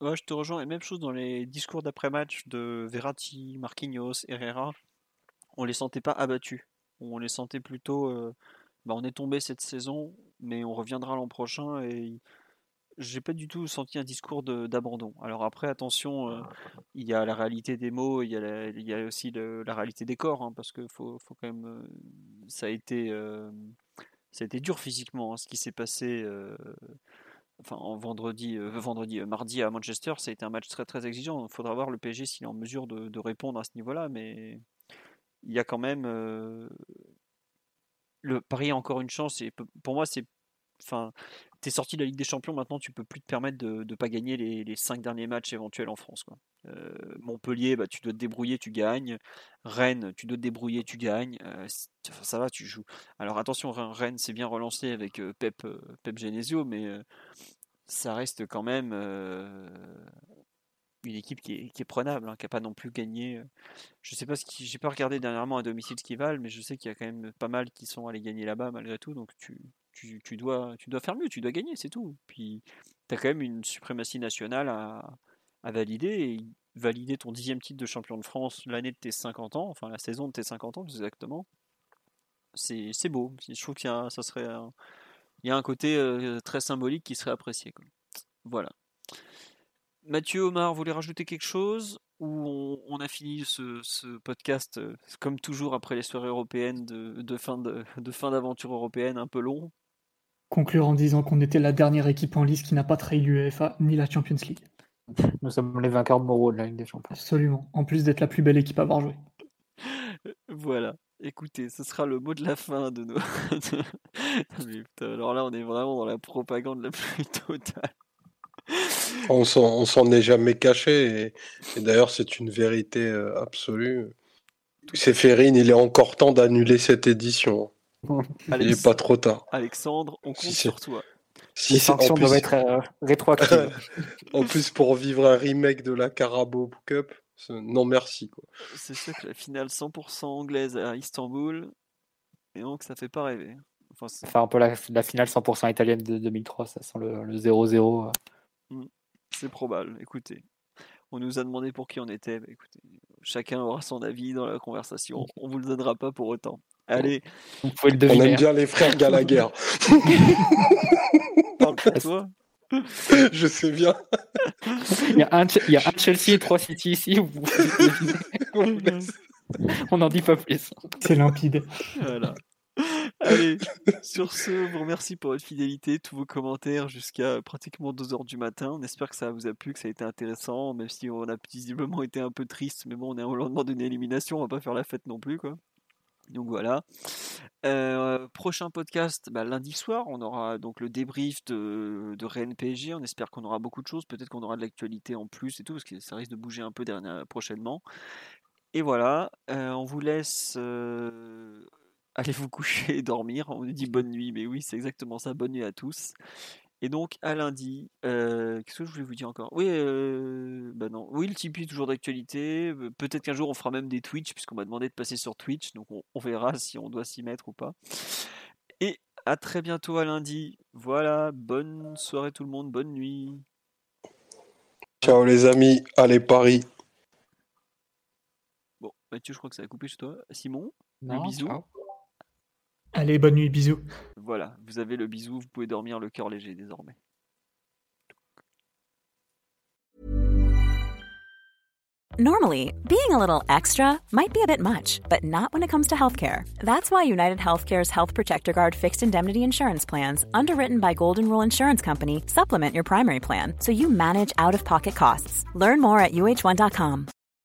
Ouais, je te rejoins. Et même chose dans les discours d'après-match de Verratti, Marquinhos, Herrera. On les sentait pas abattus. On les sentait plutôt. Bah, on est tombé cette saison, mais on reviendra l'an prochain. Et j'ai pas du tout senti un discours d'abandon. Alors après, attention, euh, il y a la réalité des mots, il y a, il y a aussi la réalité des corps, hein, parce que faut, faut quand même. euh, ça a été. euh, ça a été dur physiquement, hein, ce qui s'est passé. en vendredi, vendredi, mardi à Manchester, ça a été un match très très exigeant. Il faudra voir le PSG s'il est en mesure de, de répondre à ce niveau-là, mais il y a quand même le Paris a encore une chance. Et pour moi, c'est, enfin, t'es sorti de la Ligue des Champions maintenant, tu peux plus te permettre de ne pas gagner les, cinq derniers matchs éventuels en France. Euh, Montpellier, bah, tu dois te débrouiller, tu gagnes. Rennes, tu dois te débrouiller, tu gagnes. Euh, ça va, tu joues. Alors attention, Rennes, s'est bien relancé avec euh, Pep, Pep Genesio, mais ça reste quand même une équipe qui est, prenable, hein, qui n'a pas non plus gagné. euh, Je sais pas ce qui, j'ai pas regardé dernièrement à domicile ce qu'ils valent, mais je sais qu'il y a quand même pas mal qui sont allés gagner là-bas malgré tout. Donc tu, dois, faire mieux, tu dois gagner, c'est tout. Puis tu as quand même une suprématie nationale à, valider et valider ton dixième titre de champion de France l'année de tes 50 ans, enfin la saison de tes 50 ans plus exactement. C'est, beau. Je trouve qu'il y a, ça serait un- y a un côté euh, très symbolique qui serait apprécié. Voilà. Mathieu, Omar, vous voulez rajouter quelque chose ou on, on a fini ce, ce podcast euh, comme toujours après les soirées européennes de, de fin de, de fin d'aventure européenne un peu long Conclure en disant qu'on était la dernière équipe en lice qui n'a pas trahi l'UEFA ni la Champions League. Nous sommes les vainqueurs de Moreau de la Ligue des Champions. Absolument. En plus d'être la plus belle équipe à avoir joué. Voilà. Écoutez, ce sera le mot de la fin de nos. Mais putain, alors là, on est vraiment dans la propagande la plus totale. On s'en est jamais caché. Et, et d'ailleurs, c'est une vérité euh, absolue. Séphérine, il est encore temps d'annuler cette édition. [LAUGHS] Il n'est pas trop tard. Alexandre, on compte Si sur toi. Si Les c'est- en sanctions plus- doivent être euh, rétroactives. [LAUGHS] En plus, pour vivre un remake de la Carabao Cup, non merci. C'est sûr que la finale 100% anglaise à Istanbul, et donc ça fait pas rêver. Enfin, Enfin, un peu la, la finale 100% italienne de 2003, ça sent le 0-0. C'est probable. Écoutez, on nous a demandé pour qui on était. Bah, écoutez, chacun aura son avis dans la conversation. On vous le donnera pas pour autant. Allez, Vous pouvez le On deviner. aime bien les frères Gallagher. [LAUGHS] parle pour toi. Je sais bien. Il y, a un, Che- il y a un Chelsea et trois City ici. [LAUGHS] On n'en dit pas plus. C'est limpide. Voilà. Allez, [LAUGHS] sur ce, on vous remercie pour votre fidélité, tous vos commentaires jusqu'à pratiquement 2h du matin. On espère que ça vous a plu, que ça a été intéressant, même si on a visiblement été un peu triste, mais bon, on est au lendemain d'une élimination, on va pas faire la fête non plus, quoi. Donc voilà. Euh, prochain podcast, bah, lundi soir, on aura donc le débrief de, de Rennes PSG. On espère qu'on aura beaucoup de choses. Peut-être qu'on aura de l'actualité en plus et tout, parce que ça risque de bouger un peu prochainement. Et voilà, euh, on vous laisse euh, aller vous coucher et dormir. On nous dit bonne nuit, mais oui, c'est exactement ça. Bonne nuit à tous. Et donc à lundi, euh, qu'est-ce que je voulais vous dire encore? Oui, euh, bah non, oui, le Tipeee est toujours d'actualité. Peut-être qu'un jour on fera même des Twitch, puisqu'on m'a demandé de passer sur Twitch, donc on, on verra si on doit s'y mettre ou pas. Et à très bientôt à lundi. Voilà, bonne soirée tout le monde, bonne nuit. Ciao les amis. Allez, Paris. Bon, Mathieu, je crois que ça a coupé chez toi. Simon, Non, bisous. Allez, bonne nuit, bisous. voilà, vous avez le bisou, vous pouvez dormir le cœur léger désormais. Normally, being a little extra might be a bit much, but not when it comes to healthcare. That's why United Healthcare's Health Protector Guard fixed indemnity insurance plans, underwritten by Golden Rule Insurance Company, supplement your primary plan so you manage out of pocket costs. Learn more at uh1.com.